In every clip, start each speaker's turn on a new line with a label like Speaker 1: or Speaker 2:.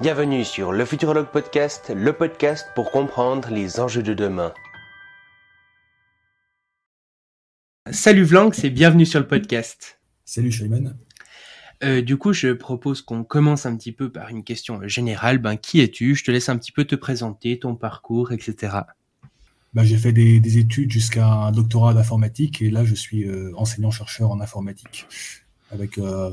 Speaker 1: Bienvenue sur le Futurologue Podcast, le podcast pour comprendre les enjeux de demain.
Speaker 2: Salut Vlanx et bienvenue sur le podcast.
Speaker 3: Salut Shayman.
Speaker 2: Euh, du coup, je propose qu'on commence un petit peu par une question générale. Ben, qui es-tu? Je te laisse un petit peu te présenter, ton parcours, etc.
Speaker 3: Ben, j'ai fait des, études jusqu'à un doctorat d'informatique et là, je suis euh, enseignant-chercheur en informatique avec euh,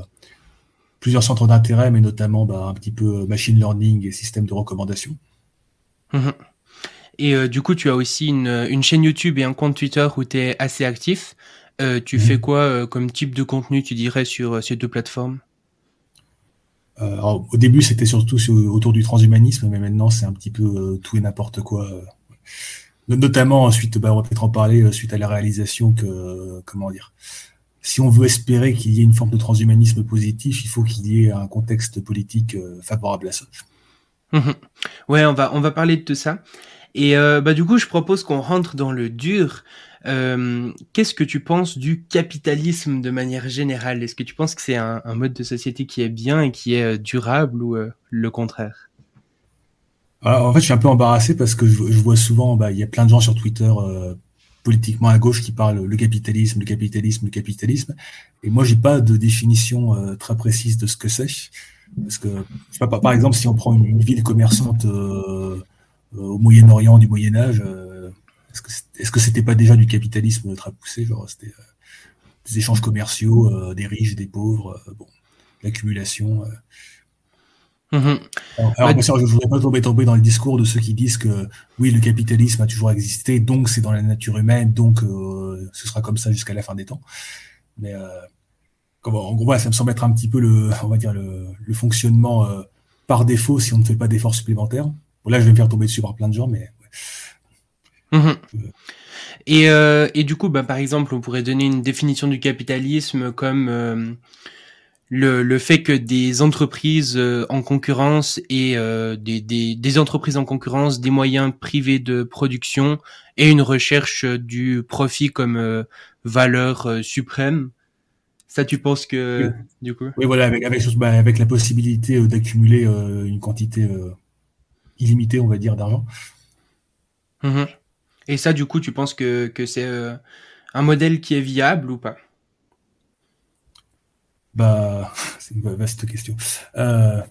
Speaker 3: plusieurs centres d'intérêt, mais notamment bah, un petit peu euh, machine learning et système de recommandation.
Speaker 2: Mhm. Et euh, du coup, tu as aussi une, chaîne YouTube et un compte Twitter où tu es assez actif. tu mhm. fais quoi comme type de contenu, tu dirais, sur ces deux plateformes?
Speaker 3: Au début, c'était surtout autour du transhumanisme, mais maintenant, c'est un petit peu tout et n'importe quoi. Notamment, ensuite, bah, on va peut-être en parler, suite à la réalisation que, comment dire, si on veut espérer qu'il y ait une forme de transhumanisme positif, il faut qu'il y ait un contexte politique euh, favorable à ça.
Speaker 2: Mhm. Ouais, on va on va parler de ça. Et euh, bah du coup, je propose qu'on rentre dans le dur. Euh, qu'est-ce que tu penses du capitalisme de manière générale? Est-ce que tu penses que c'est un, mode de société qui est bien et qui est durable ou le contraire?
Speaker 3: En fait, je suis un peu embarrassé parce que je, vois souvent, bah, il y a plein de gens sur Twitter politiquement à gauche qui parle le capitalisme, le capitalisme, le capitalisme. Et moi, j'ai pas de définition euh, très précise de ce que c'est. Parce que, pas, par exemple, si on prend une, ville commerçante euh, euh, au Moyen-Orient du Moyen Âge, est-ce que c'était pas déjà du capitalisme très poussé Genre, c'était des échanges commerciaux, des riches, des pauvres, bon, l'accumulation.
Speaker 2: Mhm.
Speaker 3: Alors, je ne voudrais pas tomber, tomber, dans le discours de ceux qui disent que oui, le capitalisme a toujours existé, donc c'est dans la nature humaine, donc euh, ce sera comme ça jusqu'à la fin des temps. Mais euh, en gros, ça me semble être un petit peu le, on va dire le, fonctionnement euh, par défaut si on ne fait pas d'efforts supplémentaires. Bon, là, je vais me faire tomber dessus par plein de gens, mais.
Speaker 2: Mhm. Et, et, du coup, bah, par exemple, on pourrait donner une définition du capitalisme comme le, le fait que des entreprises euh, en concurrence et euh, des, des, des, entreprises en concurrence, des moyens privés de production et une recherche du profit comme euh, valeur suprême. Ça, tu penses que du coup?
Speaker 3: Oui, voilà, avec avec, bah, avec la possibilité d'accumuler une quantité illimitée, on va dire, d'argent.
Speaker 2: Mmh et ça, du coup, tu penses que que c'est un modèle qui est viable ou pas?
Speaker 3: Bah, c'est une vaste question. Euh,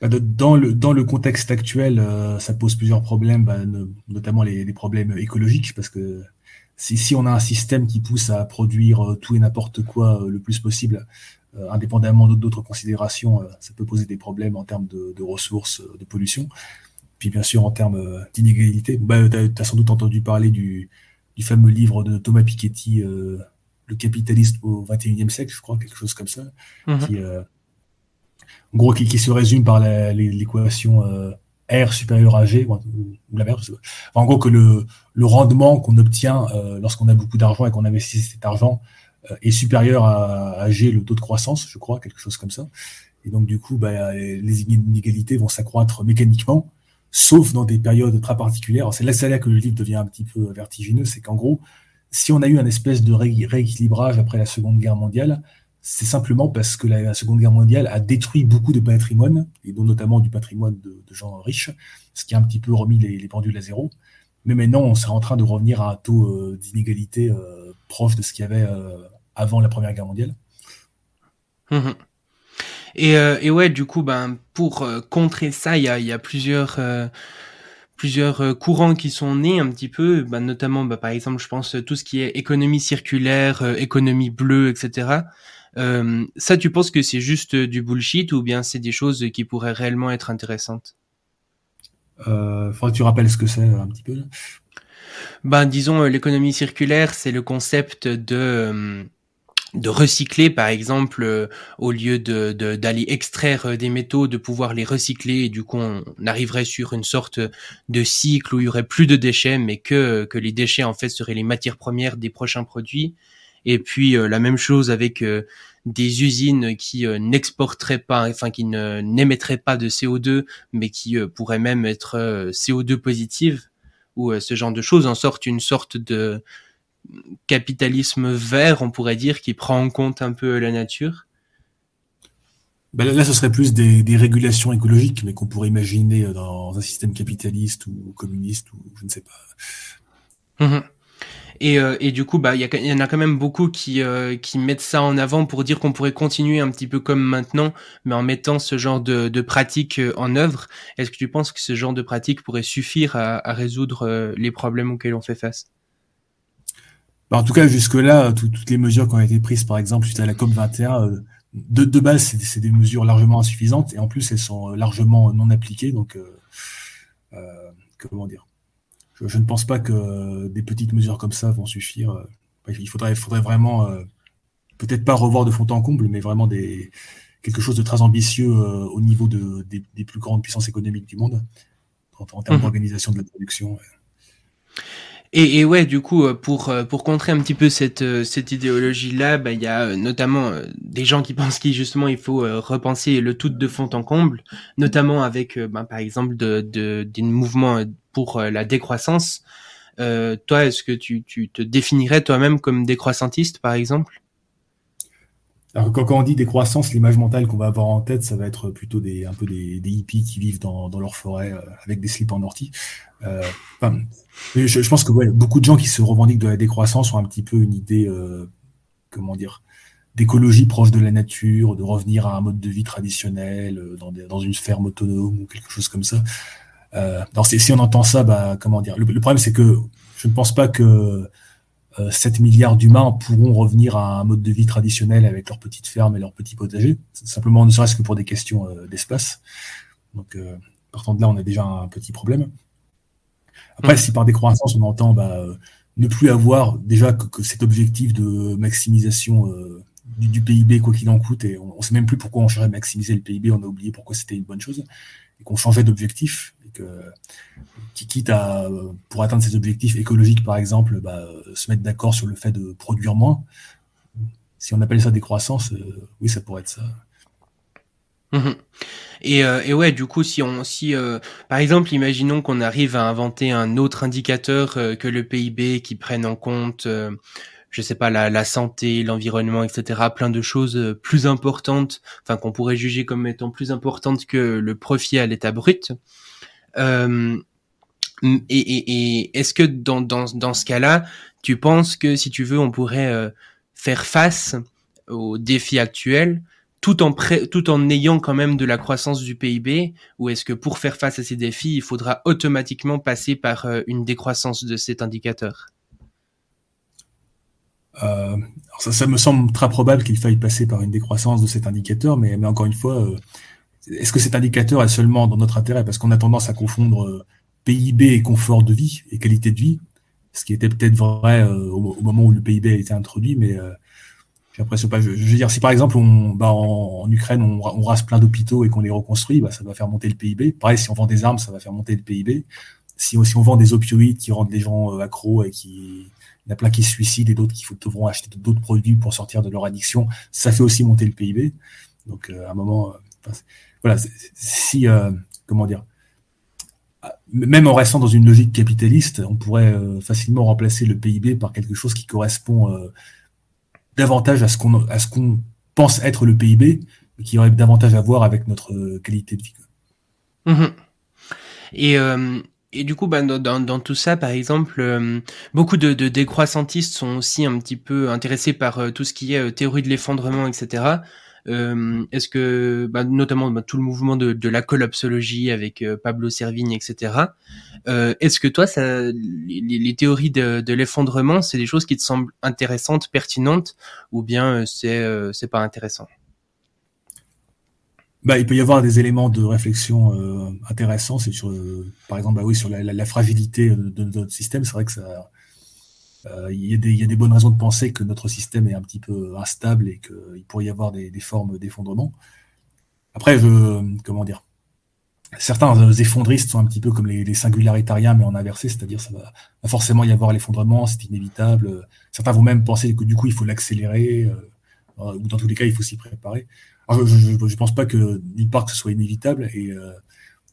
Speaker 3: bah, dans, le, dans le contexte actuel, euh, ça pose plusieurs problèmes, bah, notamment les, problèmes écologiques, parce que si, si on a un système qui pousse à produire euh, tout et n'importe quoi le plus possible, indépendamment d'autres considérations, ça peut poser des problèmes en termes de, ressources, de pollution, puis bien sûr en termes d'inégalité. Bah, tu as, sans doute entendu parler du, du fameux livre de Thomas Piketty, le capitalisme au 21e siècle, je crois, quelque chose comme ça, mhm. qui, euh, en gros, qui, se résume par l'équation euh, R supérieur à G, ou, la merde, en gros, que le, le rendement qu'on obtient euh, lorsqu'on a beaucoup d'argent et qu'on investit cet argent est supérieur à, G, le taux de croissance, je crois, quelque chose comme ça. Et donc, du coup, bah, les inégalités vont s'accroître mécaniquement, sauf dans des périodes très particulières. C'est là, là que le livre devient un petit peu vertigineux, c'est qu'en gros, si on a eu un espèce de rééquilibrage après la Seconde Guerre mondiale, c'est simplement parce que la, Seconde Guerre mondiale a détruit beaucoup de patrimoine, et dont notamment du patrimoine de, gens riches, ce qui a un petit peu remis les, pendules à zéro. Mais maintenant, on serait en train de revenir à un taux euh, d'inégalité euh, proche de ce qu'il y avait euh, avant la Première Guerre mondiale.
Speaker 2: Mmh et, ouais, du coup, ben, pour contrer ça, il y a, plusieurs plusieurs euh, courants qui sont nés un petit peu, bah, notamment bah, par exemple je pense tout ce qui est économie circulaire, euh, économie bleue, etc. Euh, ça tu penses que c'est juste du bullshit ou bien c'est des choses qui pourraient réellement être intéressantes?
Speaker 3: Euh, Faudrait que tu rappelles ce que c'est un petit peu.
Speaker 2: Ben disons l'économie circulaire c'est le concept de de recycler par exemple euh, au lieu de d'aller extraire euh, des métaux de pouvoir les recycler et du coup on arriverait sur une sorte de cycle où il y aurait plus de déchets mais que que les déchets en fait seraient les matières premières des prochains produits. Et puis euh, la même chose avec des usines qui n'exporteraient pas enfin qui ne n'émettraient pas de CO2 mais qui pourraient même être CO2 positives ou ce genre de choses en sorte une sorte de capitalisme vert, on pourrait dire, qui prend en compte un peu la nature?
Speaker 3: Ben là, ce serait plus des, des régulations écologiques, mais qu'on pourrait imaginer dans un système capitaliste ou communiste ou je ne sais pas.
Speaker 2: Mmh et, euh, et du coup, bah, il y, en a quand même beaucoup qui, euh, qui mettent ça en avant pour dire qu'on pourrait continuer un petit peu comme maintenant, mais en mettant ce genre de, de pratique euh, en œuvre. Est-ce que tu penses que ce genre de pratique pourrait suffire à, à résoudre les problèmes auxquels on fait face?
Speaker 3: En tout cas, jusque-là, toutes les mesures qui ont été prises, par exemple, suite à la COP 21, de, de base, c'est des mesures largement insuffisantes, et en plus, elles sont largement non appliquées. Donc, comment dire? Je, ne pense pas que des petites mesures comme ça vont suffire. Il faudrait, faudrait vraiment, euh, peut-être pas revoir de fond en comble, mais vraiment des, quelque chose de très ambitieux euh, au niveau de, des, plus grandes puissances économiques du monde, en, termes mmh. d'organisation de la production.
Speaker 2: Et, et, ouais, du coup, euh, pour pour contrer un petit peu cette cette idéologie-là, bah, il y a notamment des gens qui pensent qu'il justement il faut repenser le tout de fond en comble, notamment avec, bah, par exemple, de, des mouvements pour euh, la décroissance. Euh, toi, est-ce que tu, te définirais toi-même comme décroissantiste, par exemple?
Speaker 3: Alors, quand, on dit décroissance, l'image mentale qu'on va avoir en tête, ça va être plutôt des, un peu des, hippies qui vivent dans, leur forêt euh, avec des slips en ortie. Je, pense que beaucoup de gens qui se revendiquent de la décroissance ont un petit peu une idée, comment dire, d'écologie proche de la nature, de revenir à un mode de vie traditionnel, dans, dans une ferme autonome ou quelque chose comme ça. Euh, si on entend ça, bah, comment dire le, problème, c'est que je ne pense pas que 7 euh, milliards d'humains pourront revenir à un mode de vie traditionnel avec leurs petites fermes et leurs petits potagers, simplement ne serait-ce que pour des questions euh, d'espace. Donc, partant de là, on a déjà un petit problème. Après, mmh. si par décroissance, on entend bah, ne plus avoir déjà que, cet objectif de maximisation du, PIB, quoi qu'il en coûte, et on ne sait même plus pourquoi on cherchait à maximiser le PIB, on a oublié pourquoi c'était une bonne chose, et qu'on changeait d'objectif, qui quitte à, pour atteindre ses objectifs écologiques, par exemple, bah, se mettre d'accord sur le fait de produire moins. Si on appelle ça décroissance, euh, oui, ça pourrait être ça.
Speaker 2: Mhm. Et, euh, et, ouais, du coup, si on, si, euh, par exemple, imaginons qu'on arrive à inventer un autre indicateur que le PIB qui prenne en compte je sais pas, la, la santé, l'environnement, etc., plein de choses plus importantes, enfin qu'on pourrait juger comme étant plus importantes que le profit à l'état brut. Euh, et, et, et est-ce que dans, dans, dans ce cas-là, tu penses que si tu veux, on pourrait euh, faire face aux défis actuels tout en, ayant quand même de la croissance du PIB Ou est-ce que pour faire face à ces défis, il faudra automatiquement passer par euh, une décroissance de cet indicateur?
Speaker 3: Euh, ça, me semble très probable qu'il faille passer par une décroissance de cet indicateur, mais, encore une fois, euh, est-ce que cet indicateur est seulement dans notre intérêt? Parce qu'on a tendance à confondre PIB et confort de vie et qualité de vie, ce qui était peut-être vrai euh, au, moment où le PIB a été introduit, mais Je, veux dire, si par exemple on, bah, en, Ukraine on, rase plein d'hôpitaux et qu'on les reconstruit, bah, ça va faire monter le PIB. Pareil, si on vend des armes, ça va faire monter le PIB. Si, si on vend des opioïdes qui rendent les gens accros et qui il y en a plein qui se suicident et d'autres qui devront acheter d'autres produits pour sortir de leur addiction, ça fait aussi monter le PIB. Donc à un moment, voilà, si, euh, comment dire, même en restant dans une logique capitaliste, on pourrait euh, facilement remplacer le PIB par quelque chose qui correspond euh, davantage à ce qu'on à ce qu'on pense être le PIB, qui aurait davantage à voir avec notre qualité de vie.
Speaker 2: Mmh et, et du coup, bah, dans, dans, tout ça, par exemple, beaucoup de, de, décroissantistes sont aussi un petit peu intéressés par tout ce qui est théorie de l'effondrement, etc. Euh, est-ce que, bah, notamment bah, tout le mouvement de, de la collapsologie avec euh, Pablo Servigne, etc. Euh, est-ce que toi, ça, les, les théories de, de l'effondrement, c'est des choses qui te semblent intéressantes, pertinentes, ou bien c'est c'est pas intéressant?
Speaker 3: Bah, il peut y avoir des éléments de réflexion intéressants. C'est sur, par exemple, bah oui, sur la, la, la fragilité de, notre système. C'est vrai que ça, euh, il, y a des, y a des, bonnes raisons de penser que notre système est un petit peu instable et qu'il pourrait y avoir des, des formes d'effondrement. Après, je, comment dire, certains effondristes sont un petit peu comme les, les singularitariens, mais en inversé, c'est-à-dire ça va, forcément y avoir l'effondrement, c'est inévitable. Certains vont même penser que du coup il faut l'accélérer, euh, ou dans tous les cas il faut s'y préparer. Je ne pense pas que d'une part que ce soit inévitable et euh,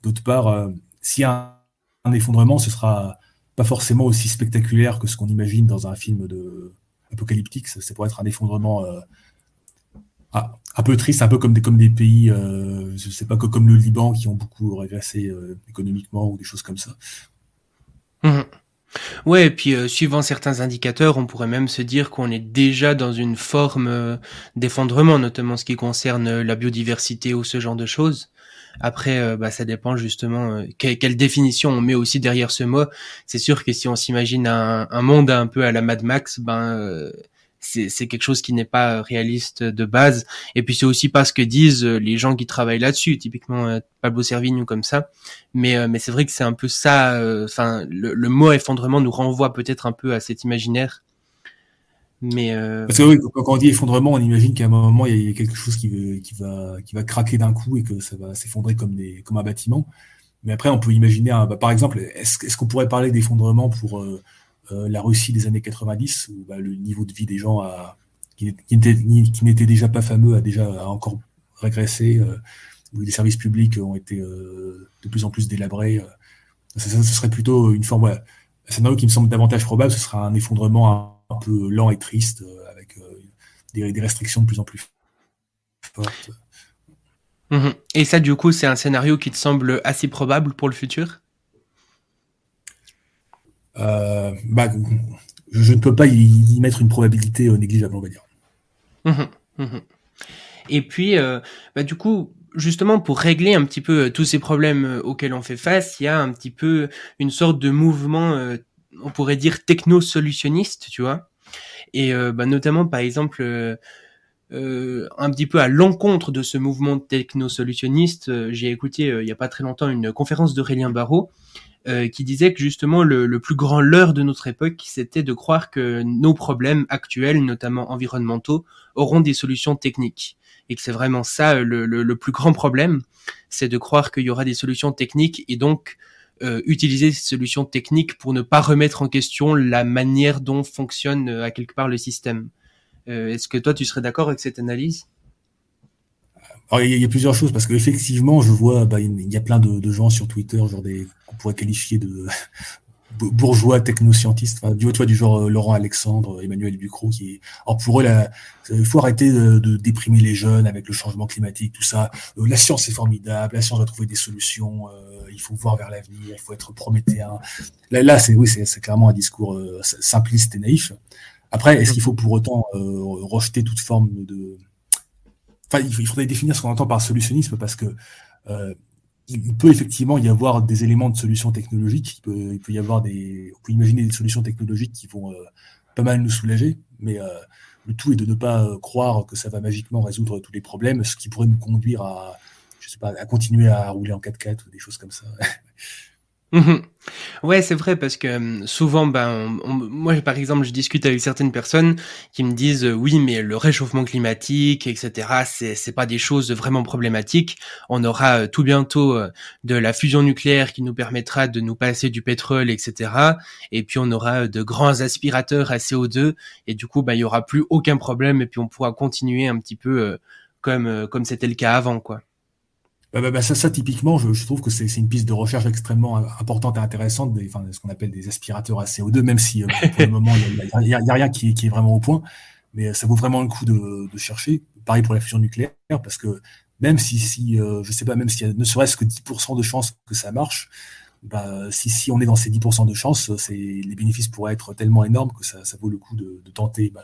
Speaker 3: d'autre part, euh, s'il y a un, effondrement, ce sera pas forcément aussi spectaculaire que ce qu'on imagine dans un film de apocalyptique. Ça, pourrait être un effondrement. Euh, ah, un peu triste, un peu comme des, comme des pays, euh, je sais pas, comme le Liban, qui ont beaucoup régressé euh, économiquement ou des choses comme ça.
Speaker 2: Mmh. Ouais, et puis euh, suivant certains indicateurs, on pourrait même se dire qu'on est déjà dans une forme d'effondrement, notamment ce qui concerne la biodiversité ou ce genre de choses. Après, bah, ça dépend justement quelle, définition on met aussi derrière ce mot. C'est sûr que si on s'imagine un, monde un peu à la Mad Max, ben c'est quelque chose qui n'est pas réaliste de base. Et puis c'est aussi pas ce que disent euh, les gens qui travaillent là-dessus, typiquement euh, Pablo Servigne ou comme ça. Mais euh, mais c'est vrai que c'est un peu ça. Enfin, le, mot effondrement nous renvoie peut-être un peu à cet imaginaire. Mais
Speaker 3: parce que oui, quand on dit effondrement, on imagine qu'à un moment il y a quelque chose qui, qui va qui va craquer d'un coup et que ça va s'effondrer comme comme un bâtiment. Mais après, on peut imaginer, bah, par exemple, est-ce qu'on pourrait parler d'effondrement pour euh, la Russie des années 90, où bah, le niveau de vie des gens a, qui, n'était déjà pas fameux a déjà encore régressé, euh, où les services publics ont été euh, de plus en plus délabrés. Ce, serait plutôt une forme, un scénario qui me semble davantage probable, ce sera un effondrement un, peu lent et triste, avec des, restrictions de plus en plus fortes.
Speaker 2: Mmh et ça, du coup, c'est un scénario qui te semble assez probable pour le futur?
Speaker 3: Euh, bah, je, ne peux pas y, mettre une probabilité euh, négligeable, on va dire.
Speaker 2: Mmh mmh Et puis, euh, bah, du coup, justement, pour régler un petit peu tous ces problèmes auxquels on fait face, il y a un petit peu une sorte de mouvement, on pourrait dire techno-solutionniste, tu vois. Et bah, notamment, par exemple, un petit peu à l'encontre de ce mouvement techno-solutionniste, j'ai écouté il y a pas très longtemps une conférence d'Aurélien Barraud euh, qui disait que justement le, le plus grand leurre de notre époque, c'était de croire que nos problèmes actuels, notamment environnementaux, auront des solutions techniques. Et que c'est vraiment ça le, le, le, plus grand problème, c'est de croire qu'il y aura des solutions techniques et donc euh, utiliser ces solutions techniques pour ne pas remettre en question la manière dont fonctionne euh, à quelque part le système. Est-ce que toi tu serais d'accord avec cette analyse?
Speaker 3: Il y, a plusieurs choses parce qu'effectivement, je vois, bah, il y a plein de, de gens sur Twitter, genre des qu'on pourrait qualifier de bourgeois technoscientistes, enfin, du, vois, du genre euh, Laurent Alexandre, Emmanuel Ducrot, qui est. Alors pour eux, il faut arrêter de, de, déprimer les jeunes avec le changement climatique, tout ça. Euh, la science est formidable, la science va trouver des solutions. Euh, il faut voir vers l'avenir, il faut être prométhéen. Là, là c'est oui, c'est clairement un discours simpliste et naïf. Après, est-ce qu'il faut pour autant rejeter toute forme de Enfin, il faudrait définir ce qu'on entend par solutionnisme parce que euh, il peut effectivement y avoir des éléments de solutions technologiques. Il peut, y avoir des, on peut imaginer des solutions technologiques qui vont euh, pas mal nous soulager, mais euh, le tout est de ne pas euh, croire que ça va magiquement résoudre tous les problèmes, ce qui pourrait nous conduire à, je sais pas, à continuer à rouler en 4x4 ou des choses comme ça.
Speaker 2: Mmh ouais, c'est vrai parce que souvent, ben, moi par exemple, je discute avec certaines personnes qui me disent oui, mais le réchauffement climatique, etc. C'est c'est pas des choses vraiment problématiques. On aura tout bientôt de la fusion nucléaire qui nous permettra de nous passer du pétrole, etc. Et puis on aura de grands aspirateurs à CO2 et du coup, ben, il y aura plus aucun problème et puis on pourra continuer un petit peu comme comme c'était le cas avant, quoi.
Speaker 3: Bah, bah, bah, ça, ça, typiquement, je, je trouve que c'est une piste de recherche extrêmement importante et intéressante, des, enfin, ce qu'on appelle des aspirateurs à CO2, même si euh, pour le moment, il n'y a, a, rien qui, qui, est vraiment au point. Mais euh, ça vaut vraiment le coup de, de, chercher. Pareil pour la fusion nucléaire, parce que même si, si euh, je sais pas, même s'il y a ne serait-ce que 10% de chances que ça marche, bah, si, si on est dans ces 10% de chances, les bénéfices pourraient être tellement énormes que ça, ça vaut le coup de, de tenter bah,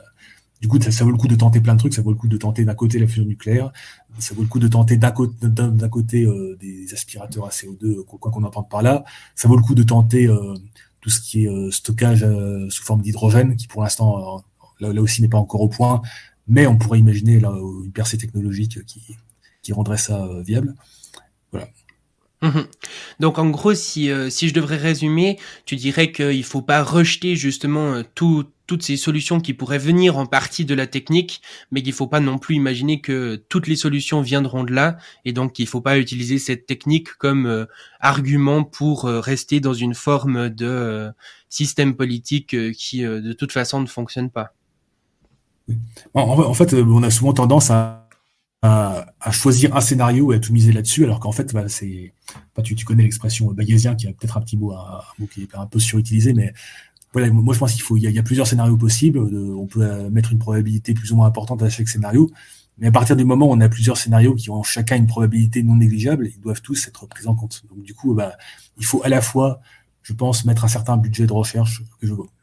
Speaker 3: du coup, ça, vaut le coup de tenter plein de trucs. Ça vaut le coup de tenter d'un côté la fusion nucléaire, ça vaut le coup de tenter d'un côté, euh, des aspirateurs à CO2, quoi qu'on entende par là. Ça vaut le coup de tenter euh, tout ce qui est euh, stockage sous forme d'hydrogène, qui pour l'instant là, aussi n'est pas encore au point, mais on pourrait imaginer là, une percée technologique qui, qui rendrait ça viable. Voilà.
Speaker 2: Mmh Donc en gros, si, si je devrais résumer, tu dirais qu'il faut pas rejeter justement tout, toutes ces solutions qui pourraient venir en partie de la technique, mais qu'il faut pas non plus imaginer que toutes les solutions viendront de là, et donc il faut pas utiliser cette technique comme euh, argument pour euh, rester dans une forme de euh, système politique qui de toute façon ne fonctionne pas.
Speaker 3: En, fait, on a souvent tendance à, choisir un scénario et à tout miser là-dessus, alors qu'en fait, tu, connais l'expression bayésien qui a peut-être un petit mot, mot qui est un peu surutilisé, mais moi je pense qu'il faut, il y, a, plusieurs scénarios possibles. on peut euh, mettre une probabilité plus ou moins importante à chaque scénario. Mais à partir du moment où on a plusieurs scénarios qui ont chacun une probabilité non négligeable, ils doivent tous être pris en compte. Donc du coup, bah, il faut à la fois, je pense, mettre un certain budget de recherche,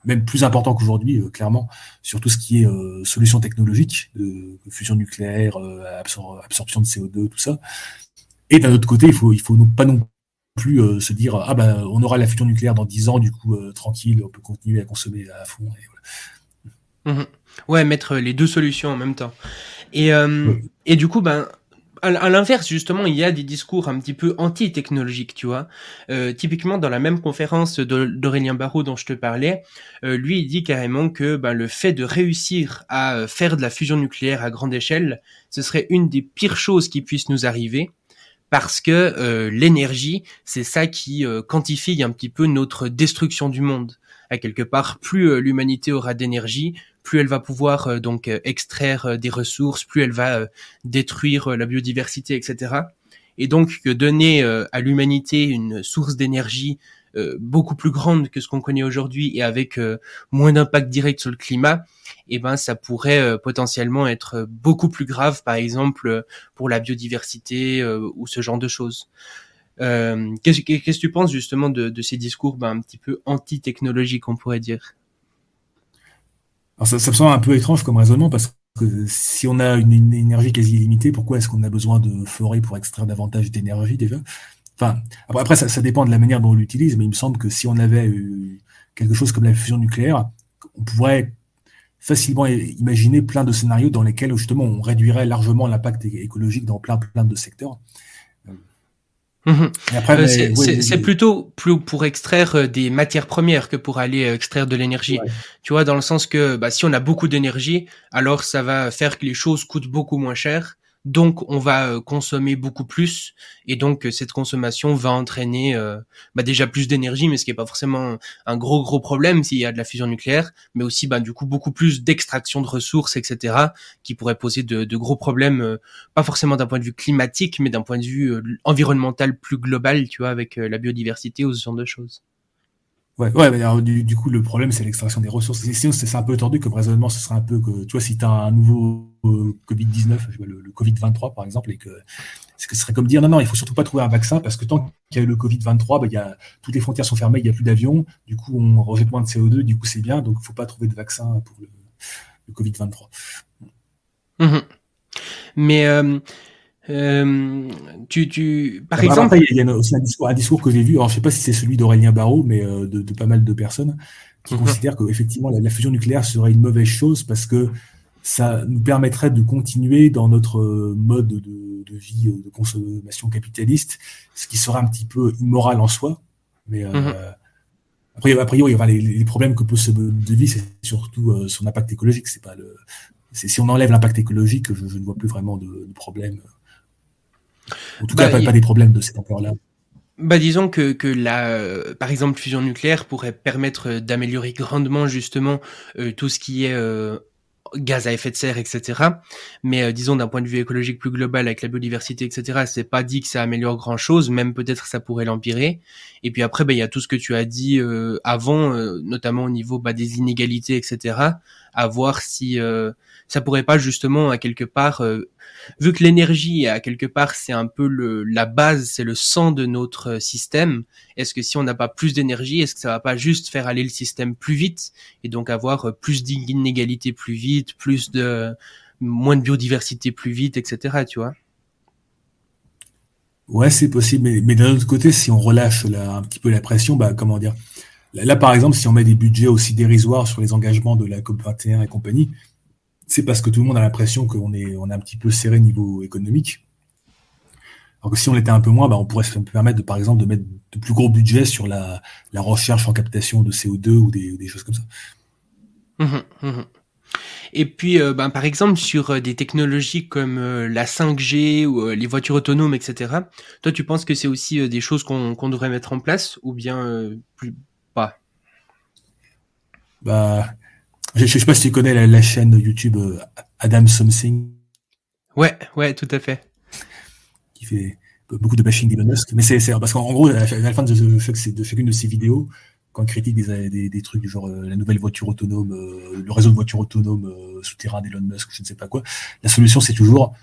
Speaker 3: même plus important qu'aujourd'hui, euh, clairement, sur tout ce qui est euh, solutions technologiques, fusion nucléaire, euh, absorption de CO2, tout ça. Et d'un autre côté, il faut, il faut pas non plus se dire ah bah on aura la fusion nucléaire dans 10 ans, du coup tranquille, on peut continuer à consommer à fond. Et
Speaker 2: voilà. Mmh ouais, mettre les deux solutions en même temps. Et, euh, et du coup, ben, à l'inverse, justement, il y a des discours un petit peu anti-technologiques, tu vois. Euh, typiquement, dans la même conférence d'Aurélien Barraud dont je te parlais, euh, lui, il dit carrément que ben, le fait de réussir à euh, faire de la fusion nucléaire à grande échelle, ce serait une des pires choses qui puissent nous arriver, parce que euh, l'énergie, c'est ça qui euh, quantifie un petit peu notre destruction du monde. À quelque part, plus l'humanité aura d'énergie, plus elle va pouvoir euh, donc euh, extraire euh, des ressources, plus elle va détruire la biodiversité, etc. Et donc donner à l'humanité une source d'énergie beaucoup plus grande que ce qu'on connaît aujourd'hui et avec moins d'impact direct sur le climat, eh ben ça pourrait potentiellement être beaucoup plus grave, par exemple pour la biodiversité ou ce genre de choses. Qu'est-ce que tu penses justement de, ces discours ben, un petit peu anti-technologiques, on pourrait dire?
Speaker 3: Alors ça, ça, me semble un peu étrange comme raisonnement parce que si on a une, énergie quasi illimitée, pourquoi est-ce qu'on a besoin de forêt pour extraire davantage d'énergie déjà? Enfin, après, ça, ça, dépend de la manière dont on l'utilise, mais il me semble que si on avait quelque chose comme la fusion nucléaire, on pourrait facilement imaginer plein de scénarios dans lesquels justement on réduirait largement l'impact écologique dans plein plein de secteurs.
Speaker 2: C'est plutôt plus pour extraire euh, des matières premières que pour aller euh, extraire de l'énergie. Tu vois, dans le sens que bah, si on a beaucoup d'énergie, alors ça va faire que les choses coûtent beaucoup moins cher donc on va euh, consommer beaucoup plus et donc euh, cette consommation va entraîner euh, bah déjà plus d'énergie, mais ce qui est pas forcément un gros gros problème s'il y a de la fusion nucléaire, mais aussi bah, du coup beaucoup plus d'extraction de ressources, etc., qui pourrait poser de, de gros problèmes, pas forcément d'un point de vue climatique, mais d'un point de vue environnemental plus global, tu vois, avec la biodiversité ou ce genre de choses.
Speaker 3: Ouais, ouais alors, du, du, coup, le problème, c'est l'extraction des ressources. Sinon, c'est un peu tordu comme raisonnement. Ce serait un peu que, tu vois, si tu as un nouveau euh, Covid-19, le, le Covid-23, par exemple, et que, ce serait comme dire, non, non, il faut surtout pas trouver un vaccin parce que tant qu'il y a eu le Covid-23, bah, il y a, toutes les frontières sont fermées, il n'y a plus d'avions, du coup, on rejette moins de CO2, du coup, c'est bien, donc il faut pas trouver de vaccin pour le, le Covid-23.
Speaker 2: Mmh mais, euh, euh, tu, tu, par exemple.
Speaker 3: il y a aussi un discours, un discours que j'ai vu. Alors, je sais pas si c'est celui d'Aurélien Barraud, mais euh, de, de, pas mal de personnes qui mhm. considèrent qu'effectivement la, la, fusion nucléaire serait une mauvaise chose parce que ça nous permettrait de continuer dans notre euh, mode de, de vie de consommation capitaliste, ce qui serait un petit peu immoral en soi. Mais euh, mhm. après, a priori, les, les, problèmes que pose ce mode de vie, c'est surtout euh, son impact écologique. C'est pas le, si on enlève l'impact écologique, je, je, ne vois plus vraiment de, de problème. En tout cas, bah, pas, des problèmes de cette ampleur-là.
Speaker 2: Bah disons que, que la, euh, par exemple, fusion nucléaire pourrait permettre d'améliorer grandement justement euh, tout ce qui est euh, gaz à effet de serre, etc. Mais disons d'un point de vue écologique plus global avec la biodiversité, etc. C'est pas dit que ça améliore grand chose, même peut-être ça pourrait l'empirer. Et puis après, bah, il y a tout ce que tu as dit avant, notamment au niveau bah, des inégalités, etc. À voir si ça pourrait pas justement à quelque part vu que l'énergie à quelque part c'est un peu le, la base, c'est le sang de notre système. Est-ce que si on n'a pas plus d'énergie, est-ce que ça va pas juste faire aller le système plus vite et donc avoir plus d'inégalités plus vite, plus de moins de biodiversité plus vite, etc. Tu vois?
Speaker 3: Ouais, c'est possible, mais, d'un autre côté, si on relâche un petit peu la pression, bah comment dire Là, par exemple, si on met des budgets aussi dérisoires sur les engagements de la COP 21 et compagnie, c'est parce que tout le monde a l'impression qu'on est, on est un petit peu serré niveau économique. Alors que si on l'était un peu moins, bah, on pourrait se permettre, de, par exemple, de mettre de plus gros budgets sur la, la recherche en captation de CO2 ou des, choses comme ça.
Speaker 2: Mmh mmh Et puis, euh, ben, par exemple, sur euh, des technologies comme euh, la 5G ou les voitures autonomes, etc., toi, tu penses que c'est aussi des choses qu'on devrait mettre en place ou bien plus
Speaker 3: Bah, je, je sais pas si tu connais la, la chaîne YouTube euh, Adam Something.
Speaker 2: Ouais, ouais, tout à fait.
Speaker 3: Qui fait beaucoup de bashing d'Elon Musk. Mais c'est parce qu'en gros, à la fin de, chacune de ses vidéos, quand ils critiquent des, des, trucs du genre la nouvelle voiture autonome, le réseau de voitures autonomes souterrain d'Elon Musk, je ne sais pas quoi. La solution, c'est toujours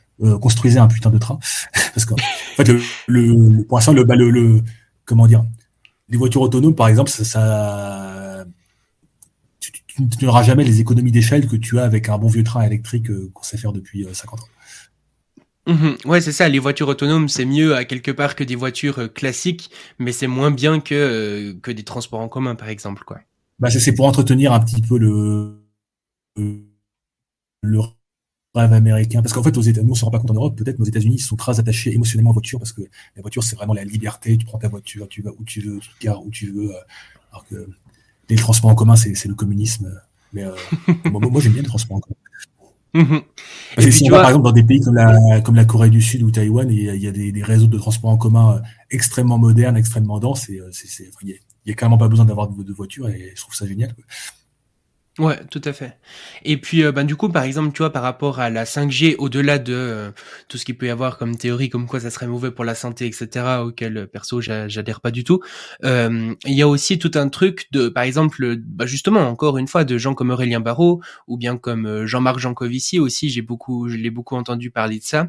Speaker 3: construisez un putain de train, parce qu'en fait, le, le, pour l'instant, le, bah, le, le, comment dire, les voitures autonomes, par exemple, ça, ça tu, n'auras jamais les économies d'échelle que tu as avec un bon vieux train électrique qu'on sait faire depuis 50 ans.
Speaker 2: Mmh ouais, c'est ça. Les voitures autonomes, c'est mieux à quelque part que des voitures euh, classiques, mais c'est moins bien que, euh, que des transports en commun, par exemple, quoi.
Speaker 3: Bah, c'est pour entretenir un petit peu le, le rêve américain. Parce qu'en fait, aux États-Unis, on ne se rend pas compte en Europe, peut-être, mais aux États-Unis, ils sont très attachés émotionnellement aux voitures parce que la voiture, c'est vraiment la liberté. Tu prends ta voiture, tu vas où tu veux, tu te gares où tu veux. Euh, alors que les transports en commun, c'est le communisme. Mais moi, moi j'aime bien les transports en commun. Mhm. si on va, par exemple dans des pays comme la, comme la Corée du Sud ou Taïwan, il y a, il y a des, des, réseaux de transport en commun euh, extrêmement modernes, extrêmement denses, et euh, il n'y a, a, carrément pas besoin d'avoir de, de voiture, et je trouve ça génial.
Speaker 2: Ouais, tout à fait. Et puis, euh, ben, du coup, par exemple, tu vois, par rapport à la 5G, au-delà de euh, tout ce qu'il peut y avoir comme théorie, comme quoi ça serait mauvais pour la santé, etc., auquel, euh, perso, j'adhère pas du tout, il y a aussi tout un truc de, par exemple, bah, justement, encore une fois, de gens comme Aurélien Barraud, ou bien comme Jean-Marc Jancovici aussi, j'ai beaucoup, je l'ai beaucoup entendu parler de ça,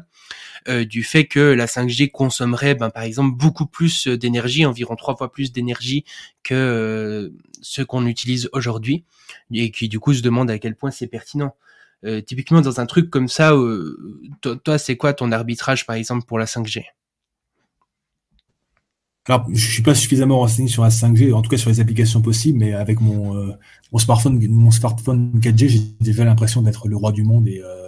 Speaker 2: du fait que la 5G consommerait, ben, par exemple, beaucoup plus d'énergie, environ trois fois plus d'énergie que ce qu'on utilise aujourd'hui et qui du coup se demande à quel point c'est pertinent. Euh, typiquement dans un truc comme ça, euh, toi, c'est quoi ton arbitrage par exemple pour la 5G
Speaker 3: alors, je suis pas suffisamment renseigné sur la 5G, en tout cas sur les applications possibles, mais avec mon, euh, smartphone, mon smartphone 4G, j'ai déjà l'impression d'être le roi du monde. Et euh,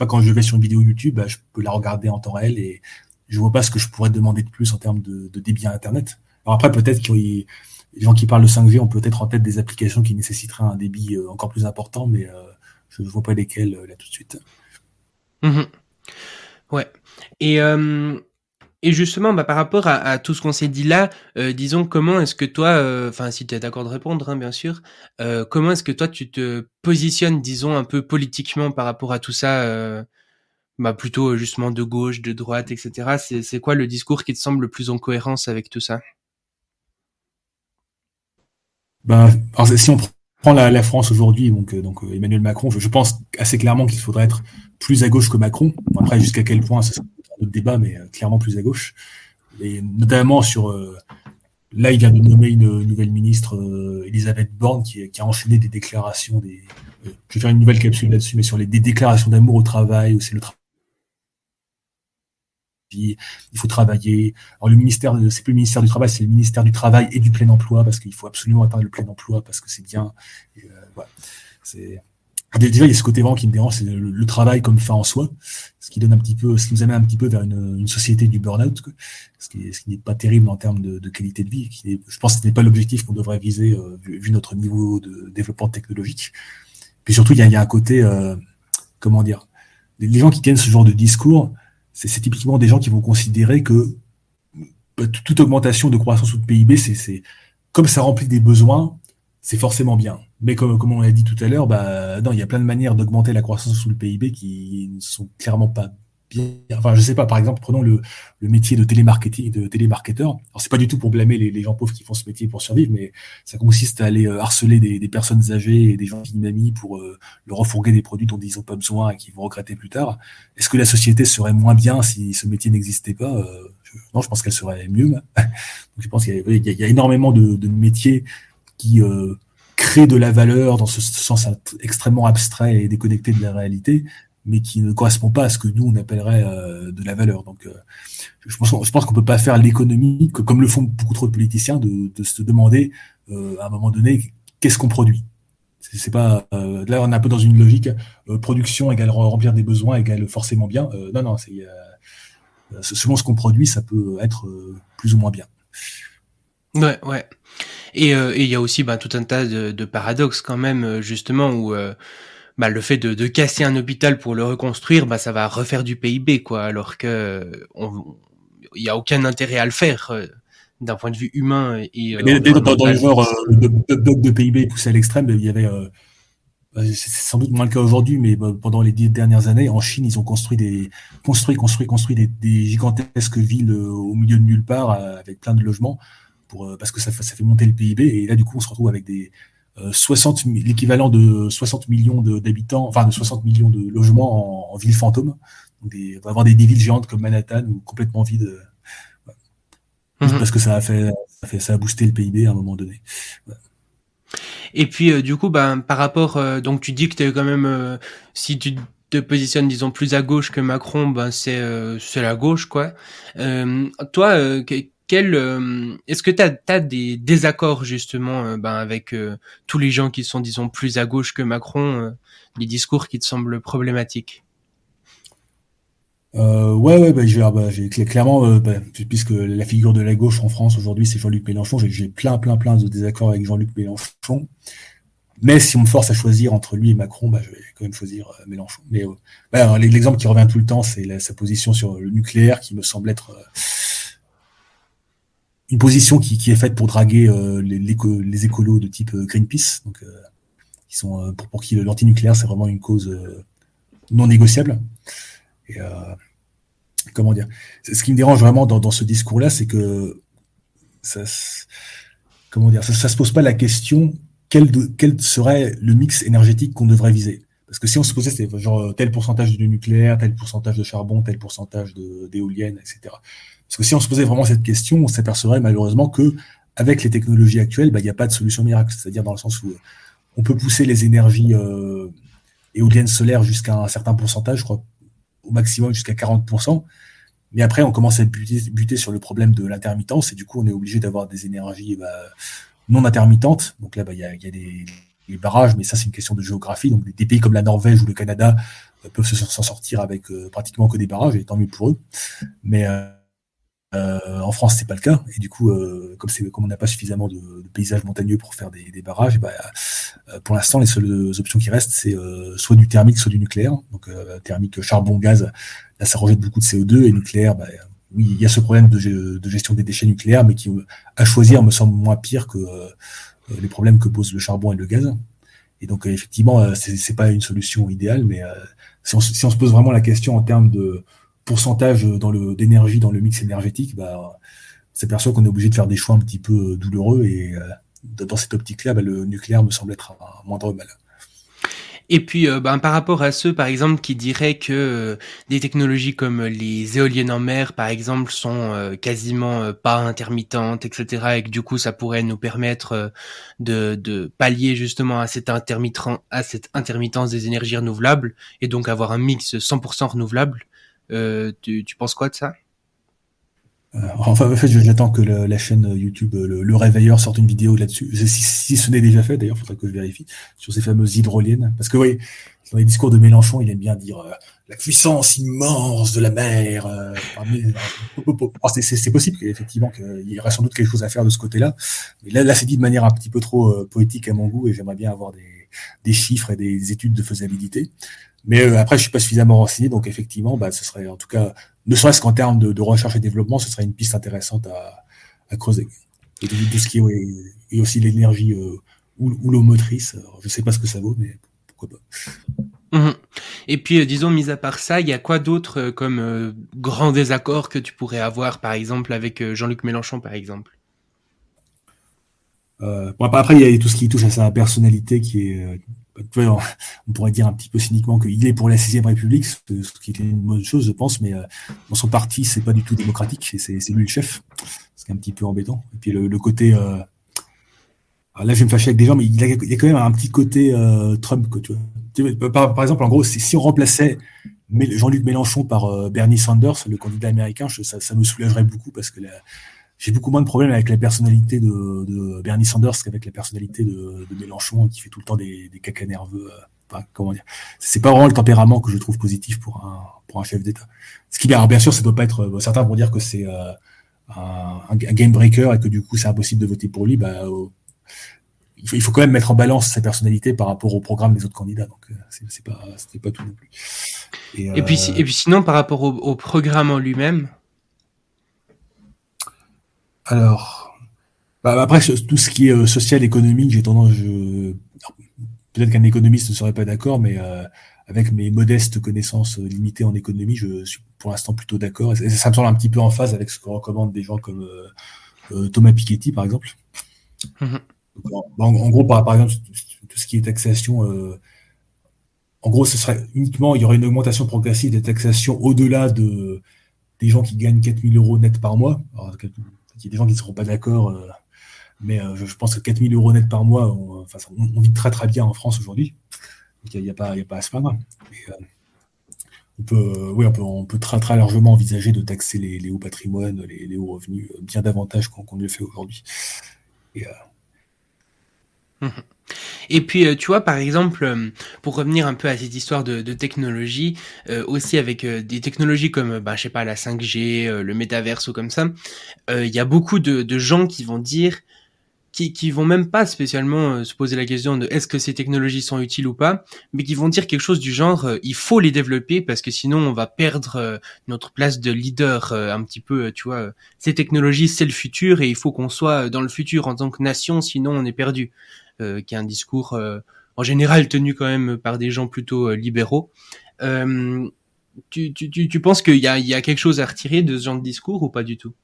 Speaker 3: pas quand je vais sur une vidéo YouTube, bah, je peux la regarder en temps réel et je vois pas ce que je pourrais demander de plus en termes de, débit à Internet. Alors après, peut-être qu'il les gens qui parlent de 5G ont peut-être en tête des applications qui nécessiteraient un débit euh, encore plus important, mais euh, je ne vois pas lesquelles euh, là tout de suite.
Speaker 2: Mmh ouais. Et, et justement, bah, par rapport à, tout ce qu'on s'est dit là, disons, comment est-ce que toi, enfin, si tu es d'accord de répondre, hein, bien sûr, comment est-ce que toi, tu te positionnes, disons, un peu politiquement par rapport à tout ça bah, plutôt justement de gauche, de droite, etc. C'est quoi le discours qui te semble le plus en cohérence avec tout ça?
Speaker 3: Ben, si on prend la, France aujourd'hui, donc, euh, euh, Emmanuel Macron, je, pense assez clairement qu'il faudrait être plus à gauche que Macron. après, jusqu'à quel point, c'est un autre débat, mais euh, clairement plus à gauche. Et notamment sur. là, il vient de nommer une, nouvelle ministre, Elisabeth Borne, qui, a enchaîné des déclarations. Des, je vais faire une nouvelle capsule là-dessus, mais sur les des déclarations d'amour au travail, où c'est le travail il faut travailler. Alors le ministère, c'est plus le ministère du travail, c'est le ministère du travail et du plein emploi parce qu'il faut absolument atteindre le plein emploi parce que c'est bien. Euh, déjà il y a ce côté vraiment qui me dérange, c'est le, travail comme fin en soi, ce qui donne un petit peu, ce qui nous amène un petit peu vers une, société du burn-out, ce qui, n'est pas terrible en termes de, qualité de vie. Je pense que ce n'est pas l'objectif qu'on devrait viser euh, vu, notre niveau de développement technologique. Puis surtout il y a, il un côté, euh, comment dire, les gens qui tiennent ce genre de discours c'est typiquement des gens qui vont considérer que bah, toute augmentation de croissance ou de PIB, c'est comme ça remplit des besoins, c'est forcément bien. Mais comme, comme on l'a dit tout à l'heure, bah, non, il y a plein de manières d'augmenter la croissance sous le PIB qui ne sont clairement pas Enfin, je sais pas, par exemple, prenons le, le métier de télémarketing, de télémarketeur. Alors, c'est pas du tout pour blâmer les, les, gens pauvres qui font ce métier pour survivre, mais ça consiste à aller euh, harceler des, des personnes âgées et des gens qui mamie pour euh, leur refourguer des produits dont ils n'ont pas besoin et qu'ils vont regretter plus tard. Est-ce que la société serait moins bien si ce métier n'existait pas? Euh, Non, je pense qu'elle serait mieux. Donc, je pense qu'il y, y, y, a énormément de, de métiers qui euh, créent de la valeur dans ce sens extrêmement abstrait et déconnecté de la réalité, mais qui ne correspond pas à ce que nous on appellerait euh, de la valeur. Donc, euh, je pense, je pense qu'on peut pas faire l'économie, comme le font beaucoup trop de politiciens, de, de se demander euh, à un moment donné qu'est-ce qu'on produit? C'est pas là on est un peu dans une logique production égale remplir des besoins égale forcément bien. non non, c'est selon ce qu'on produit, ça peut être plus ou moins bien.
Speaker 2: Ouais ouais. Et il y a aussi bah, tout un tas de, de paradoxes quand même justement où bah, le fait de, de, casser un hôpital pour le reconstruire, bah, ça va refaire du PIB, quoi, alors que il y a aucun intérêt à le faire euh, d'un point de vue humain et
Speaker 3: euh, dans, dans, le genre euh, de, de, de, PIB poussé à l'extrême, il y avait bah, c'est sans doute moins le cas aujourd'hui, mais bah, pendant les dix dernières années, en Chine, ils ont construit des construit, construit, construit des, des gigantesques villes au milieu de nulle part avec plein de logements pour, parce que ça, ça fait monter le PIB. Et là, du coup, on se retrouve avec des 60 l'équivalent de 60 millions d'habitants, enfin de 60 millions de logements en, ville fantôme. Des, on va avoir des, villes géantes comme Manhattan ou complètement vides. Mhm. Parce que ça a fait, ça a fait, ça a boosté le PIB à un moment donné.
Speaker 2: Et puis du coup, ben par rapport, donc tu dis que tu es quand même, si tu te positionnes disons plus à gauche que Macron, ben c'est c'est la gauche quoi. toi, quel est-ce que tu as, des désaccords justement ben, avec tous les gens qui sont disons plus à gauche que Macron, les discours qui te semblent problématiques?
Speaker 3: Euh, ouais, ouais, bah, j'ai, bah, clairement, euh, bah, puisque la figure de la gauche en France aujourd'hui, c'est Jean-Luc Mélenchon, j'ai, plein, plein, plein de désaccords avec Jean-Luc Mélenchon. Mais si on me force à choisir entre lui et Macron, je vais quand même choisir euh, Mélenchon. Mais euh, l'exemple qui revient tout le temps, c'est sa position sur le nucléaire, qui me semble être une position qui, est faite pour draguer les, les, écolos de type Greenpeace, donc qui sont pour, qui l'antinucléaire c'est vraiment une cause non négociable. Euh, comment dire? Ce qui me dérange vraiment dans, ce discours-là, c'est que ça, comment dire, ça, se pose pas la question quel, quel serait le mix énergétique qu'on devrait viser. Parce que si on se posait, c'est genre tel pourcentage de nucléaire, tel pourcentage de charbon, tel pourcentage d'éoliennes, etc. Parce que si on se posait vraiment cette question, on s'apercevrait malheureusement que avec les technologies actuelles, bah, il n'y a pas de solution miracle. C'est-à-dire dans le sens où on peut pousser les énergies euh, éoliennes solaires jusqu'à un certain pourcentage, je crois au maximum jusqu'à 40%. Mais après, on commence à buter, sur le problème de l'intermittence et du coup, on est obligé d'avoir des énergies bah, non intermittentes. Donc là, bah, il y, a, des, barrages, mais ça, c'est une question de géographie. Donc des pays comme la Norvège ou le Canada euh, peuvent s'en sortir avec euh, pratiquement que des barrages, et tant mieux pour eux. Mais euh, euh, en France, c'est pas le cas, et du coup, euh, comme, comme on n'a pas suffisamment de, de, paysages montagneux pour faire des, des barrages, bah, euh, pour l'instant, les seules options qui restent, c'est euh, soit du thermique, soit du nucléaire. Donc, thermique, charbon, gaz, là, ça rejette beaucoup de CO2, et nucléaire, bah, oui, il y a ce problème de, de, gestion des déchets nucléaires, mais qui, à choisir, me semble moins pire que les problèmes que posent le charbon et le gaz. Et donc, effectivement, c'est pas une solution idéale, mais si on, si on se pose vraiment la question en termes de pourcentage dans le d'énergie dans le mix énergétique, bah, s'aperçoit qu'on est obligé de faire des choix un petit peu douloureux et euh, dans cette optique-là, bah, le nucléaire me semble être un moindre mal.
Speaker 2: Et puis, euh, ben, par rapport à ceux, par exemple, qui diraient que euh, des technologies comme les éoliennes en mer, par exemple, sont quasiment pas intermittentes, etc., et que du coup, ça pourrait nous permettre de, pallier justement à cette intermittence des énergies renouvelables, et donc avoir un mix 100% renouvelable. Euh, tu, penses quoi de ça?
Speaker 3: Euh, Enfin, en fait, j'attends que la chaîne YouTube le, Réveilleur sorte une vidéo là-dessus. Si, ce n'est déjà fait, d'ailleurs, il faudrait que je vérifie sur ces fameuses hydroliennes. Parce que oui, dans les discours de Mélenchon, il aime bien dire euh, la puissance immense de la mer. c'est possible effectivement qu'il y aurait sans doute quelque chose à faire de ce côté-là. Mais là, c'est dit de manière un petit peu trop poétique à mon goût et j'aimerais bien avoir des chiffres et des études de faisabilité. Mais euh, après, je suis pas suffisamment renseigné, donc effectivement, bah, ce serait en tout cas, ne serait-ce qu'en termes de, de, recherche et développement, ce serait une piste intéressante à, à creuser. Et tout, ce qui est, et aussi l'énergie euh, ou, ou l'eau motrice. je sais pas ce que ça vaut, mais pourquoi pas.
Speaker 2: Mmh. Et puis, euh, disons, mis à part ça, il y a quoi d'autre comme euh, grand désaccord que tu pourrais avoir, par exemple, avec Jean-Luc Mélenchon, par exemple?
Speaker 3: Bon, Après, il y a tout ce qui touche à sa personnalité qui est on pourrait dire un petit peu cyniquement qu'il est pour la sixième République, ce qui est une bonne chose, je pense, mais euh, dans son parti, c'est pas du tout démocratique, c'est lui le chef, ce qui est un petit peu embêtant. Et puis le, côté, euh, là, je vais me fâcher avec des gens, mais il y a, quand même un petit côté euh, Trump, tu vois. Par, exemple, en gros, si, on remplaçait Jean-Luc Mélenchon par Bernie Sanders, le candidat américain, ça, ça, nous soulagerait beaucoup parce que la, j'ai beaucoup moins de problèmes avec la personnalité de, de Bernie Sanders qu'avec la personnalité de, de, Mélenchon qui fait tout le temps des, des cacas nerveux. Euh, enfin, comment dire C'est pas vraiment le tempérament que je trouve positif pour un pour un chef d'État. Ce qui, alors bien sûr, ça doit pas être. Euh, certains vont dire que c'est euh, un, un, game breaker et que du coup c'est impossible de voter pour lui. Bah, il faut, il faut quand même mettre en balance sa personnalité par rapport au programme des autres candidats. Donc c'est pas c'était pas tout non plus.
Speaker 2: Et, et puis et puis sinon par rapport au, au programme en lui-même,
Speaker 3: alors, bah, après, tout ce qui est euh, social, économique, j'ai tendance, je... peut-être qu'un économiste ne serait pas d'accord, mais euh, avec mes modestes connaissances euh, limitées en économie, je suis pour l'instant plutôt d'accord. Et ça, me semble un petit peu en phase avec ce que recommandent des gens comme Thomas Piketty, par exemple. Mmh en, gros, par, exemple, tout ce qui est taxation, en gros, ce serait uniquement, il y aurait une augmentation progressive des taxations au-delà de, des gens qui gagnent 4000 euros net par mois. Il y a des gens qui ne seront pas d'accord, mais je, pense que 4000 euros net par mois, on, vit très très bien en France aujourd'hui. Il n'y a, pas, a pas à se plaindre on peut, oui, on peut, très, très largement envisager de taxer les, hauts patrimoines, les, hauts revenus, euh, bien davantage qu'on ne le fait aujourd'hui.
Speaker 2: Euh, mmh. puis, euh, tu vois, par exemple, pour revenir un peu à cette histoire de, technologie, aussi avec des technologies comme, bah, je sais pas, la 5G, le métaverse ou comme ça, il y a beaucoup de, gens qui vont dire qui, qui vont même pas spécialement euh, se poser la question de est-ce que ces technologies sont utiles ou pas, mais qui vont dire quelque chose du genre euh, il faut les développer parce que sinon on va perdre euh, notre place de leader un petit peu, tu vois. Ces technologies c'est le futur et il faut qu'on soit dans le futur en tant que nation, sinon on est perdu. Qui est un discours en général tenu quand même par des gens plutôt libéraux. Tu, tu, tu, tu penses qu'il y a, quelque chose à retirer de ce genre de discours ou pas du tout?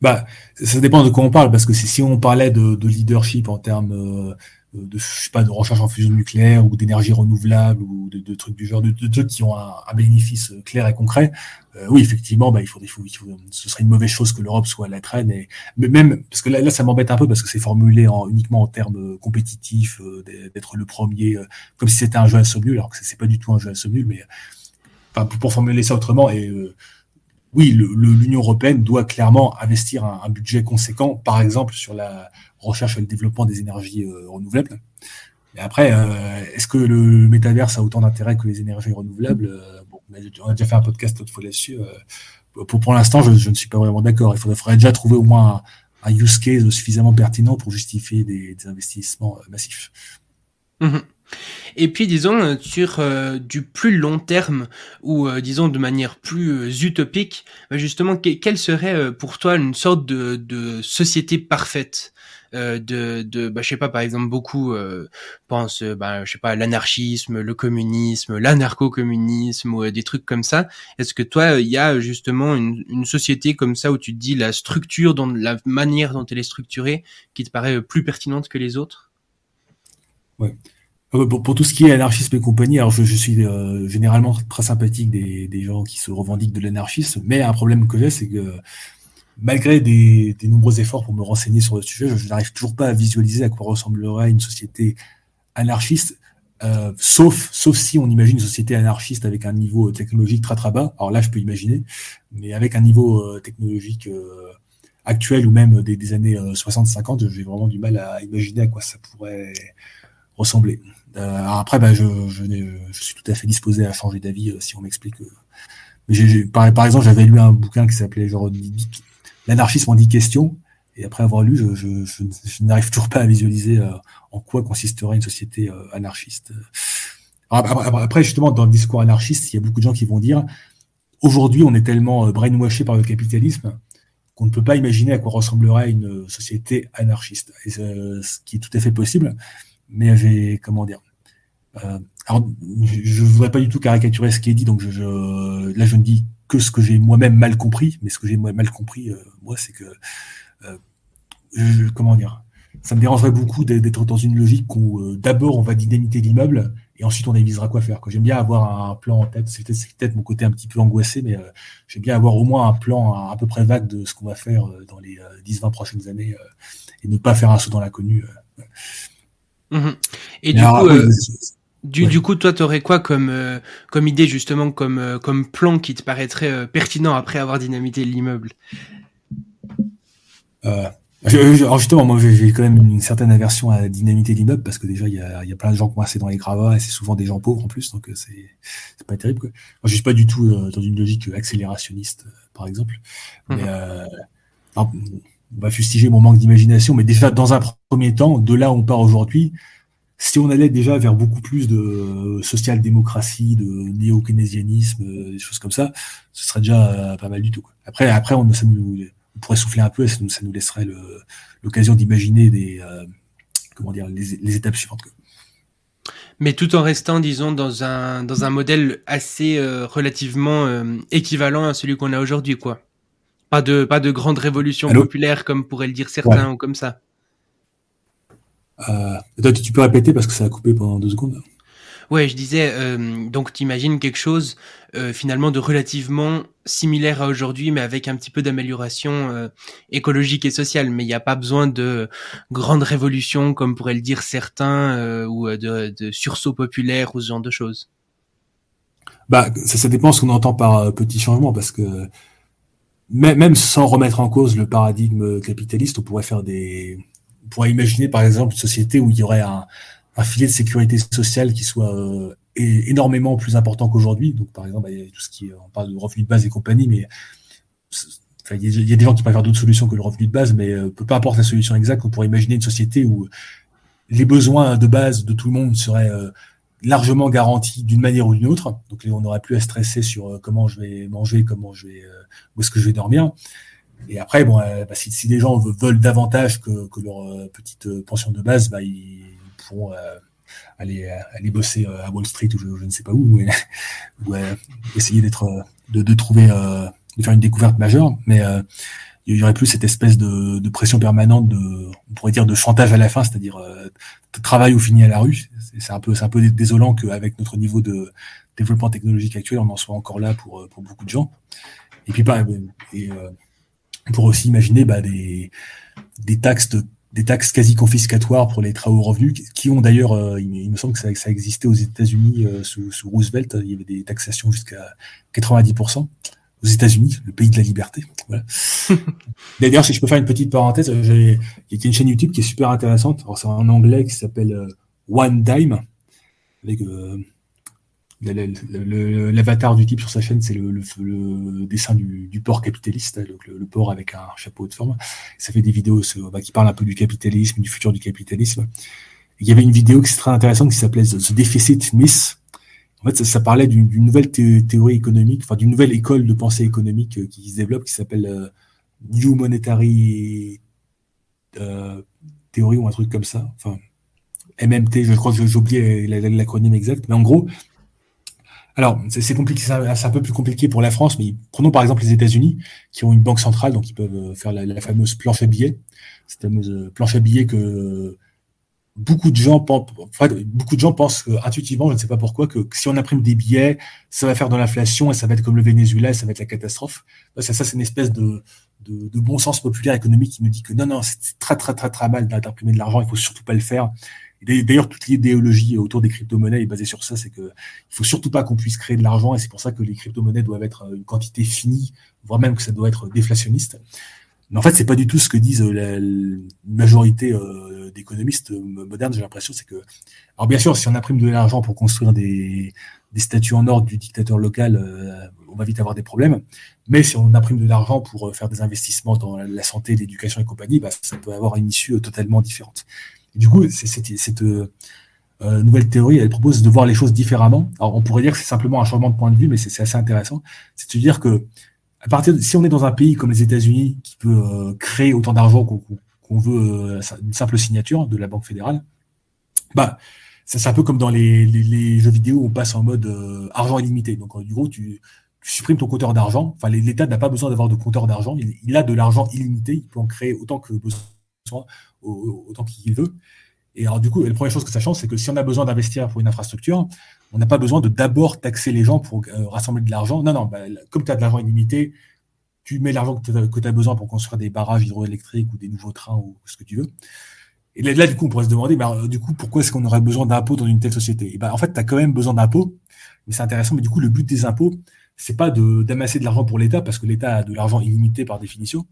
Speaker 3: Bah, ça dépend de quoi on parle, parce que si, on parlait de, leadership en termes euh, de, je sais pas, de recherche en fusion nucléaire ou d'énergie renouvelable ou de, trucs du genre, de, trucs qui ont un, bénéfice clair et concret, euh, oui, effectivement, bah, il faut, il faut, ce serait une mauvaise chose que l'Europe soit à la traîne. Et, mais même, parce que là, là ça m'embête un peu parce que c'est formulé en, uniquement en termes compétitifs, euh, d'être le premier, comme si c'était un jeu à somme alors que c'est pas du tout un jeu à somme mais enfin, pour, formuler ça autrement, et oui, l'Union européenne doit clairement investir un, budget conséquent, par exemple sur la recherche et le développement des énergies euh, renouvelables. Mais après, euh, est-ce que le métaverse a autant d'intérêt que les énergies renouvelables? Euh, bon, On a déjà fait un podcast l'autre fois là-dessus. pour pour l'instant, je, ne suis pas vraiment d'accord. Il faudrait, déjà trouver au moins un, use case suffisamment pertinent pour justifier des, investissements massifs.
Speaker 2: Mmh et puis, disons, euh, sur euh, du plus long terme, ou euh, disons de manière plus utopique, bah, justement, quelle serait pour toi une sorte de, de société parfaite de, de bah, je sais pas, par exemple, beaucoup pensent, bah, je sais pas, l'anarchisme, le communisme, l'anarcho-communisme, ou des trucs comme ça. Est-ce que toi, il y a justement une, une, société comme ça où tu te dis la structure, dans la manière dont elle est structurée, qui te paraît plus pertinente que les autres?
Speaker 3: Ouais. Euh, pour, tout ce qui est anarchisme et compagnie, alors je, suis euh, généralement très sympathique des, gens qui se revendiquent de l'anarchisme, mais un problème que j'ai, c'est que malgré des, nombreux efforts pour me renseigner sur le sujet, je, n'arrive toujours pas à visualiser à quoi ressemblerait une société anarchiste, euh, sauf, si on imagine une société anarchiste avec un niveau technologique très très bas. Alors là, je peux imaginer, mais avec un niveau technologique actuel ou même des, des années 60-50, j'ai vraiment du mal à imaginer à quoi ça pourrait ressembler. Euh, après, bah, je, je, je, suis tout à fait disposé à changer d'avis euh, si on m'explique. Euh. Par, exemple, j'avais lu un bouquin qui s'appelait genre L'anarchisme en 10 questions. Et après avoir lu, je, je, je n'arrive toujours pas à visualiser en quoi consisterait une société anarchiste. Après, justement, dans le discours anarchiste, il y a beaucoup de gens qui vont dire aujourd'hui, on est tellement brainwashé par le capitalisme qu'on ne peut pas imaginer à quoi ressemblerait une société anarchiste. Et ce qui est tout à fait possible mais j'ai comment dire euh, alors je ne voudrais pas du tout caricaturer ce qui est dit donc je, là je ne dis que ce que j'ai moi-même mal compris mais ce que j'ai mal compris euh, moi c'est que euh, comment dire ça me dérangerait beaucoup d'être dans une logique où d'abord on va dynamiter l'immeuble et ensuite on avisera quoi faire. J'aime bien avoir un plan en tête, c'est peut-être mon côté un petit peu angoissé, mais j'aime bien avoir au moins un plan à, peu près vague de ce qu'on va faire dans les 10-20 prochaines années et ne pas faire un saut dans l'inconnu.
Speaker 2: Mhm. Et du coup, euh, du, coup, toi, tu aurais quoi comme, euh, comme idée, justement, comme, euh, comme plan qui te paraîtrait pertinent après avoir dynamité l'immeuble?
Speaker 3: Alors justement, moi j'ai quand même une certaine aversion à dynamiter l'immeuble parce que déjà il y a, y a, plein de gens coincés dans les gravats et c'est souvent des gens pauvres en plus, donc c'est pas terrible. Quoi. Moi, je suis pas du tout dans une logique accélérationniste, par exemple. Mais, mhm on va fustiger mon manque d'imagination, mais déjà dans un premier temps, de là où on part aujourd'hui, si on allait déjà vers beaucoup plus de social-démocratie, de néo-keynésianisme, euh, des choses comme ça, ce serait déjà euh, pas mal du tout. Après, après on, pourrait souffler un peu et ça nous, laisserait l'occasion d'imaginer des, euh, comment dire, les, étapes suivantes.
Speaker 2: Mais tout en restant, disons, dans un, dans un modèle assez relativement équivalent à celui qu'on a aujourd'hui, quoi Pas de, pas de grande révolution populaire comme pourraient le dire certains ou comme ça.
Speaker 3: Euh, tu peux répéter parce que ça a coupé pendant deux secondes.
Speaker 2: Ouais, je disais, euh, donc t'imagines quelque chose euh, finalement de relativement similaire à aujourd'hui, mais avec un petit peu d'amélioration écologique et sociale. Mais il n'y a pas besoin de grandes révolutions, comme pourraient le dire certains, ou de, de sursaut populaire ou ce genre de choses.
Speaker 3: Bah, ça, ça dépend ce qu'on entend par petit changement, parce que même sans remettre en cause le paradigme capitaliste, on pourrait faire des, on pourrait imaginer par exemple une société où il y aurait un, filet de sécurité sociale qui soit euh, énormément plus important qu'aujourd'hui. Donc, par exemple, il y a tout ce qui, on parle de revenu de base et compagnie, mais il, y a, des gens qui préfèrent d'autres solutions que le revenu de base, mais euh, peu importe la solution exacte, on pourrait imaginer une société où les besoins de base de tout le monde seraient euh, largement garantis d'une manière ou d'une autre. Donc, on n'aurait plus à stresser sur euh, comment je vais manger, comment je vais, où est-ce que je vais dormir. Et après, bon, bah, si, si, les gens veulent davantage que, que leur petite pension de base, bah, ils pourront euh, aller, euh, aller bosser euh, à Wall Street ou je, ne sais pas où, ou, essayer d'être, de, de, trouver, de faire une découverte majeure. Mais il y aurait plus cette espèce de, de, pression permanente de, on pourrait dire, de chantage à la fin, c'est-à-dire travail ou fini à la rue. C'est un peu, c'est un peu désolant qu'avec notre niveau de développement technologique actuel, on en soit encore là pour, pour beaucoup de gens. Et puis, bah, et, on pourrait aussi imaginer bah, des, des taxes de des taxes quasi confiscatoires pour les hauts revenus, qui ont d'ailleurs, euh, il, me semble que ça, ça existait aux États-Unis euh, sous, sous, Roosevelt, il y avait des taxations jusqu'à 90% aux États-Unis, le pays de la liberté. Voilà. d'ailleurs, si je peux faire une petite parenthèse, il y a une chaîne YouTube qui est super intéressante. c'est en anglais qui s'appelle euh, One Dime, avec L'avatar du type sur sa chaîne, c'est le, le, dessin du, du porc capitaliste, donc le, porc avec un chapeau de forme. Ça fait des vidéos bah, qui parlent un peu du capitalisme, du futur du capitalisme. il y avait une vidéo qui est très intéressante qui s'appelait The Deficit Myth. En fait, ça, parlait d'une nouvelle théorie économique, enfin d'une nouvelle école de pensée économique euh, qui se développe, qui s'appelle euh, New Monetary euh, Theory ou un truc comme ça. Enfin, MMT, je crois que j'ai oublié l'acronyme exact, mais en gros, alors, c'est compliqué, c'est un peu plus compliqué pour la France, mais prenons par exemple les États-Unis, qui ont une banque centrale, donc ils peuvent euh, faire la, fameuse planche à billets, cette fameuse euh, planche à billets que beaucoup de gens pensent, beaucoup de gens pensent intuitivement, je ne sais pas pourquoi, que, si on imprime des billets, ça va faire de l'inflation et ça va être comme le Venezuela, et ça va être la catastrophe. Ça, ça c'est une espèce de, de, de, bon sens populaire économique qui nous dit que non, non, c'est très, très, très, très mal d'imprimer de l'argent, il faut surtout pas le faire. D'ailleurs, toute l'idéologie autour des crypto-monnaies est basée sur ça, c'est qu'il faut surtout pas qu'on puisse créer de l'argent, et c'est pour ça que les crypto-monnaies doivent être une quantité finie, voire même que ça doit être déflationniste. Mais en fait, c'est pas du tout ce que disent la, majorité euh, d'économistes modernes. J'ai l'impression, c'est que, alors bien sûr, si on imprime de l'argent pour construire des, statues en or du dictateur local, euh, on va vite avoir des problèmes. Mais si on imprime de l'argent pour euh, faire des investissements dans la santé, l'éducation et compagnie, bah, ça peut avoir une issue totalement différente du coup, cette euh, euh, nouvelle théorie, elle propose de voir les choses différemment. Alors, on pourrait dire que c'est simplement un changement de point de vue, mais c'est assez intéressant. C'est de dire que, à partir de, si on est dans un pays comme les États-Unis, qui peut euh, créer autant d'argent qu'on veut, une simple signature de la Banque fédérale, bah, c'est un peu comme dans les, jeux vidéo où on passe en mode argent illimité. Donc, du coup, tu, supprimes ton compteur d'argent. Enfin, l'État n'a pas besoin d'avoir de compteur d'argent. Il, a de l'argent illimité. Il peut en créer autant que besoin autant qu'il veut. Et alors, du coup, la première chose que ça change, c'est que si on a besoin d'investir pour une infrastructure, on n'a pas besoin de d'abord taxer les gens pour euh, rassembler de l'argent. Non, non, bah, comme tu as de l'argent illimité, tu mets l'argent que tu as, besoin pour construire des barrages hydroélectriques ou des nouveaux trains ou ce que tu veux. Et là, du coup, on pourrait se demander, bah, du coup, pourquoi est-ce qu'on aurait besoin d'impôts dans une telle société? Et bah, En fait, tu as quand même besoin d'impôts, mais c'est intéressant. Mais du coup, le but des impôts, c'est pas d'amasser de l'argent pour l'État, parce que l'État a de l'argent illimité par définition.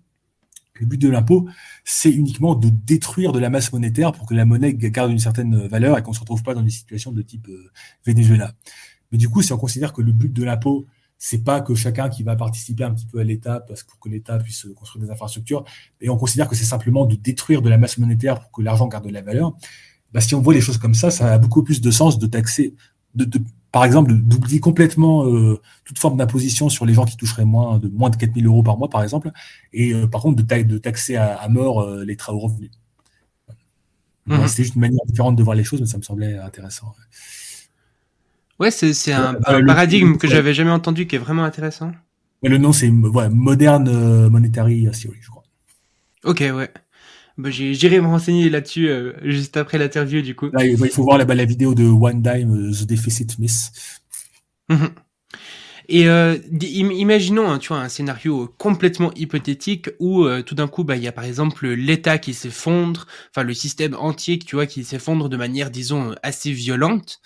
Speaker 3: Le but de l'impôt, c'est uniquement de détruire de la masse monétaire pour que la monnaie garde une certaine valeur et qu'on ne se retrouve pas dans des situations de type euh, Venezuela. Mais du coup, si on considère que le but de l'impôt, c'est pas que chacun qui va participer un petit peu à l'État parce pour que l'État puisse construire des infrastructures, et on considère que c'est simplement de détruire de la masse monétaire pour que l'argent garde de la valeur, bah, si on voit les choses comme ça, ça a beaucoup plus de sens de taxer, de par exemple, d'oublier complètement euh, toute forme d'imposition sur les gens qui toucheraient moins de moins de 4000 euros par mois, par exemple, et euh, par contre de, de taxer à, mort euh, les très hauts revenus. Mmh. C'était juste une manière différente de voir les choses, mais ça me semblait intéressant.
Speaker 2: Ouais, c'est un, un paradigme que j'avais jamais entendu qui est vraiment intéressant.
Speaker 3: Mais le nom, c'est ouais, Modern Monetary Theory, je crois.
Speaker 2: Ok, ouais. Bah, J'irai me renseigner là-dessus juste après l'interview, du coup.
Speaker 3: il faut voir la, la vidéo de One Dime, The Deficit Miss.
Speaker 2: Mhm. Et euh, imaginons, hein, tu vois, un scénario complètement hypothétique où euh, tout d'un coup, bah, il y a par exemple l'État qui s'effondre, enfin le système entier, tu vois, qui s'effondre de manière, disons, assez violente.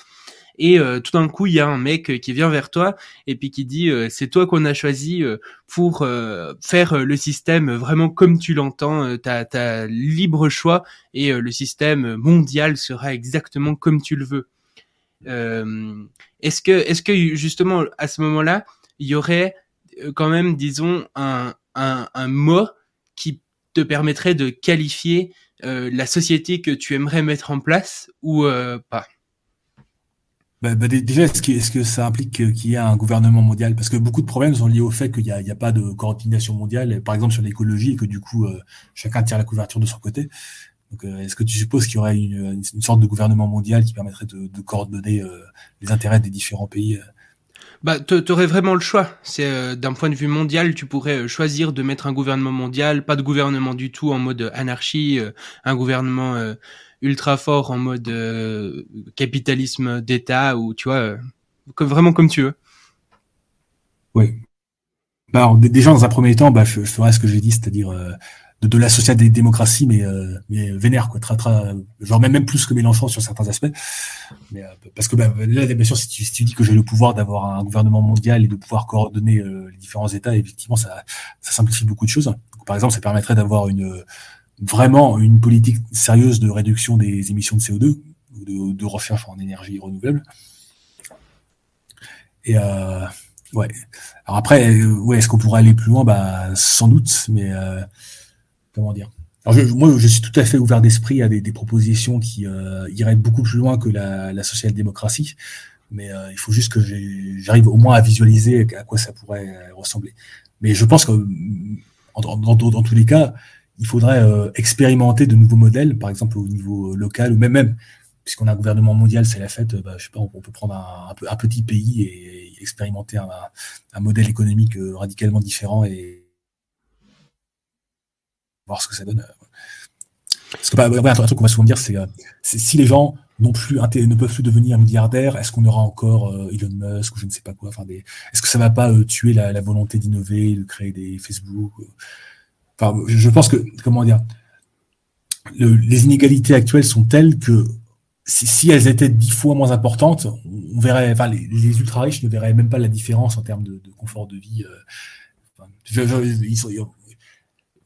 Speaker 2: Et euh, tout d'un coup, il y a un mec qui vient vers toi et puis qui dit c'est toi qu'on a choisi pour faire le système vraiment comme tu l'entends, t'as as libre choix et le système mondial sera exactement comme tu le veux. Euh, est-ce que, est-ce que justement à ce moment-là, il y aurait euh, quand même, disons, un, un, un mot qui te permettrait de qualifier euh, la société que tu aimerais mettre en place ou euh, pas?
Speaker 3: Bah, bah, déjà, est-ce que, est-ce que ça implique qu'il y ait un gouvernement mondial? Parce que beaucoup de problèmes sont liés au fait qu'il n'y a, a, pas de coordination mondiale, par exemple sur l'écologie, et que du coup, chacun tire la couverture de son côté. Donc, euh, est-ce que tu supposes qu'il y aurait une, sorte de gouvernement mondial qui permettrait de, coordonner euh, les intérêts des différents pays euh?
Speaker 2: bah, tu aurais vraiment le choix. C'est d'un point de vue mondial, tu pourrais choisir de mettre un gouvernement mondial, pas de gouvernement du tout en mode anarchie, un gouvernement ultra fort en mode capitalisme d'État ou tu vois, comme, vraiment comme tu veux.
Speaker 3: Oui. Bah, alors, déjà dans un premier temps, bah, je, je ferai ce que j'ai dit, c'est-à-dire de, de la social-démocratie, mais, euh, vénère, quoi, tra, tra, genre même, plus que Mélenchon sur certains aspects. Mais, euh, parce que bah, là, bien sûr, si tu, dis que j'ai le pouvoir d'avoir un gouvernement mondial et de pouvoir coordonner euh, les différents États, effectivement, ça simplifie beaucoup de choses. par exemple, ça permettrait d'avoir une vraiment une politique sérieuse de réduction des émissions de CO2 ou de, recherche en énergie renouvelable. Et euh, ouais. Alors après, ouais, est-ce qu'on pourrait aller plus loin? Bah, sans doute, mais euh, comment dire? Alors je, moi, je suis tout à fait ouvert d'esprit à des, des, propositions qui euh, iraient beaucoup plus loin que la, la social-démocratie, mais euh, il faut juste que j'arrive au moins à visualiser à quoi ça pourrait ressembler. Mais je pense que dans, dans, dans tous les cas, il faudrait euh, expérimenter de nouveaux modèles, par exemple au niveau local ou même même puisqu'on a un gouvernement mondial, c'est la fête. Bah, je sais pas, on peut prendre un, un, petit pays et, expérimenter un, modèle économique euh, radicalement différent et voir ce que ça donne. Parce que bah, un truc qu'on va souvent dire, euh, c'est si les gens plus ne peuvent plus devenir milliardaires, est-ce qu'on aura encore euh, Elon Musk ou je ne sais pas quoi. Est-ce que ça va pas euh, tuer la volonté d'innover, de créer des Facebook Je pense que comment dire, le, les inégalités actuelles sont telles que si, elles étaient dix fois moins importantes, on verrait, enfin, les, ultra riches ne verraient même pas la différence en termes de, confort de vie. Sont,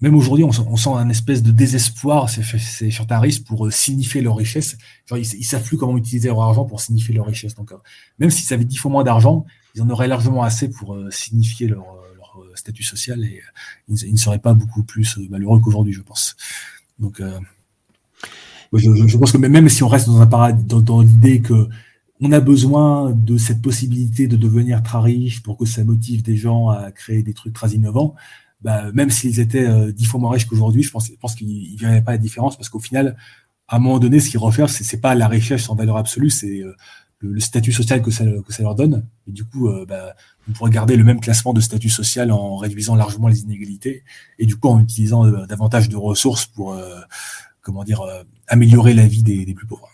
Speaker 3: même aujourd'hui, on, sent un espèce de désespoir c'est chartaristes pour euh, signifier leur richesse. Ils, ils savent plus comment utiliser leur argent pour signifier leur richesse. Donc, euh, même s'ils avaient dix fois moins d'argent, ils en auraient largement assez pour euh, signifier leur, statut social et ils, ils, ne seraient pas beaucoup plus malheureux qu'aujourd'hui, je pense. Donc, je, je, pense que même si on reste dans l'idée que on a besoin de cette possibilité de devenir très riche pour que ça motive des gens à créer des trucs très innovants bah, même s'ils étaient euh, dix fois moins riches qu'aujourd'hui, je pense, je qu'ils ne verraient pas la différence parce qu'au final, à un moment donné, ce qu'ils recherchent, c'est, c'est pas la richesse en valeur absolue, c'est euh, le, statut social que ça, leur donne. Et du coup, euh, bah, on pourrait garder le même classement de statut social en réduisant largement les inégalités et du coup en utilisant davantage de ressources pour, comment dire, améliorer la vie des, des plus pauvres.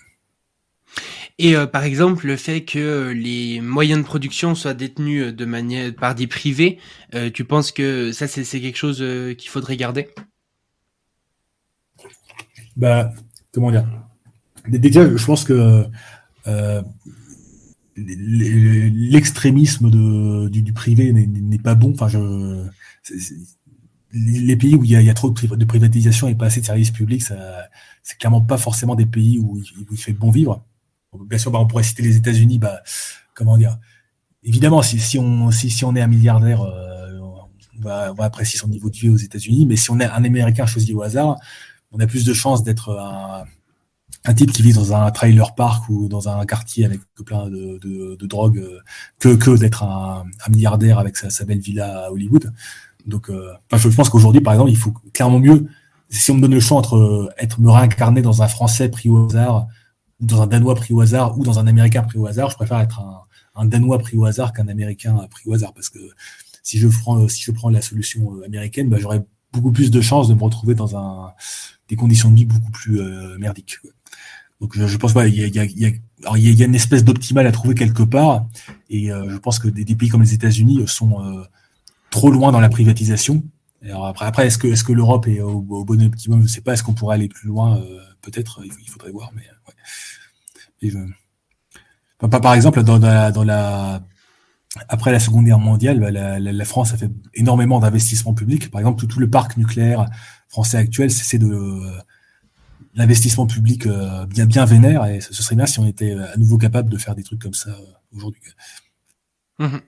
Speaker 2: Et euh, par exemple, le fait que les moyens de production soient détenus de manière par des privés, euh, tu penses que ça c'est quelque chose euh, qu'il faudrait garder?
Speaker 3: Bah, comment dire? Déjà, je pense que l'extrémisme du, du, privé n'est pas bon. Enfin, je, les pays où il y, a, trop de, privatisation et pas assez de services publics, c'est clairement pas forcément des pays où il, où fait bon vivre bien sûr, bah, on pourrait citer les États-Unis. Bah, comment dire Évidemment, si, si, on, si, si on est un milliardaire, euh, on, va, on, va, apprécier son niveau de vie aux États-Unis. Mais si on est un Américain choisi au hasard, on a plus de chances d'être un, un, type qui vit dans un trailer park ou dans un quartier avec plein de, de, de drogue euh, que, que d'être un, un, milliardaire avec sa, sa, belle villa à Hollywood. Donc, euh, je pense qu'aujourd'hui, par exemple, il faut clairement mieux. Si on me donne le choix entre euh, être me réincarner dans un Français pris au hasard dans un Danois pris au hasard ou dans un Américain pris au hasard, je préfère être un, un Danois pris au hasard qu'un Américain pris au hasard parce que si je prends, si je prends la solution américaine, bah, j'aurais beaucoup plus de chances de me retrouver dans un, des conditions de vie beaucoup plus merdiques. Donc je, pense pas, il y a, une espèce d'optimal à trouver quelque part, et je pense que des, pays comme les États-Unis sont trop loin dans la privatisation. Alors après, après est-ce que, l'Europe est au, bon optimum? Je ne sais pas. Est-ce qu'on pourrait aller plus loin Peut-être? Il, faudrait voir. Mais par exemple, dans la, après la Seconde Guerre mondiale, bah, la, France a fait énormément d'investissements publics. Par exemple, tout, le parc nucléaire français actuel, c'est de l'investissement public euh, bien bien vénère. Et ce serait bien si on était à nouveau capable de faire des trucs comme ça euh, aujourd'hui.
Speaker 2: Mmh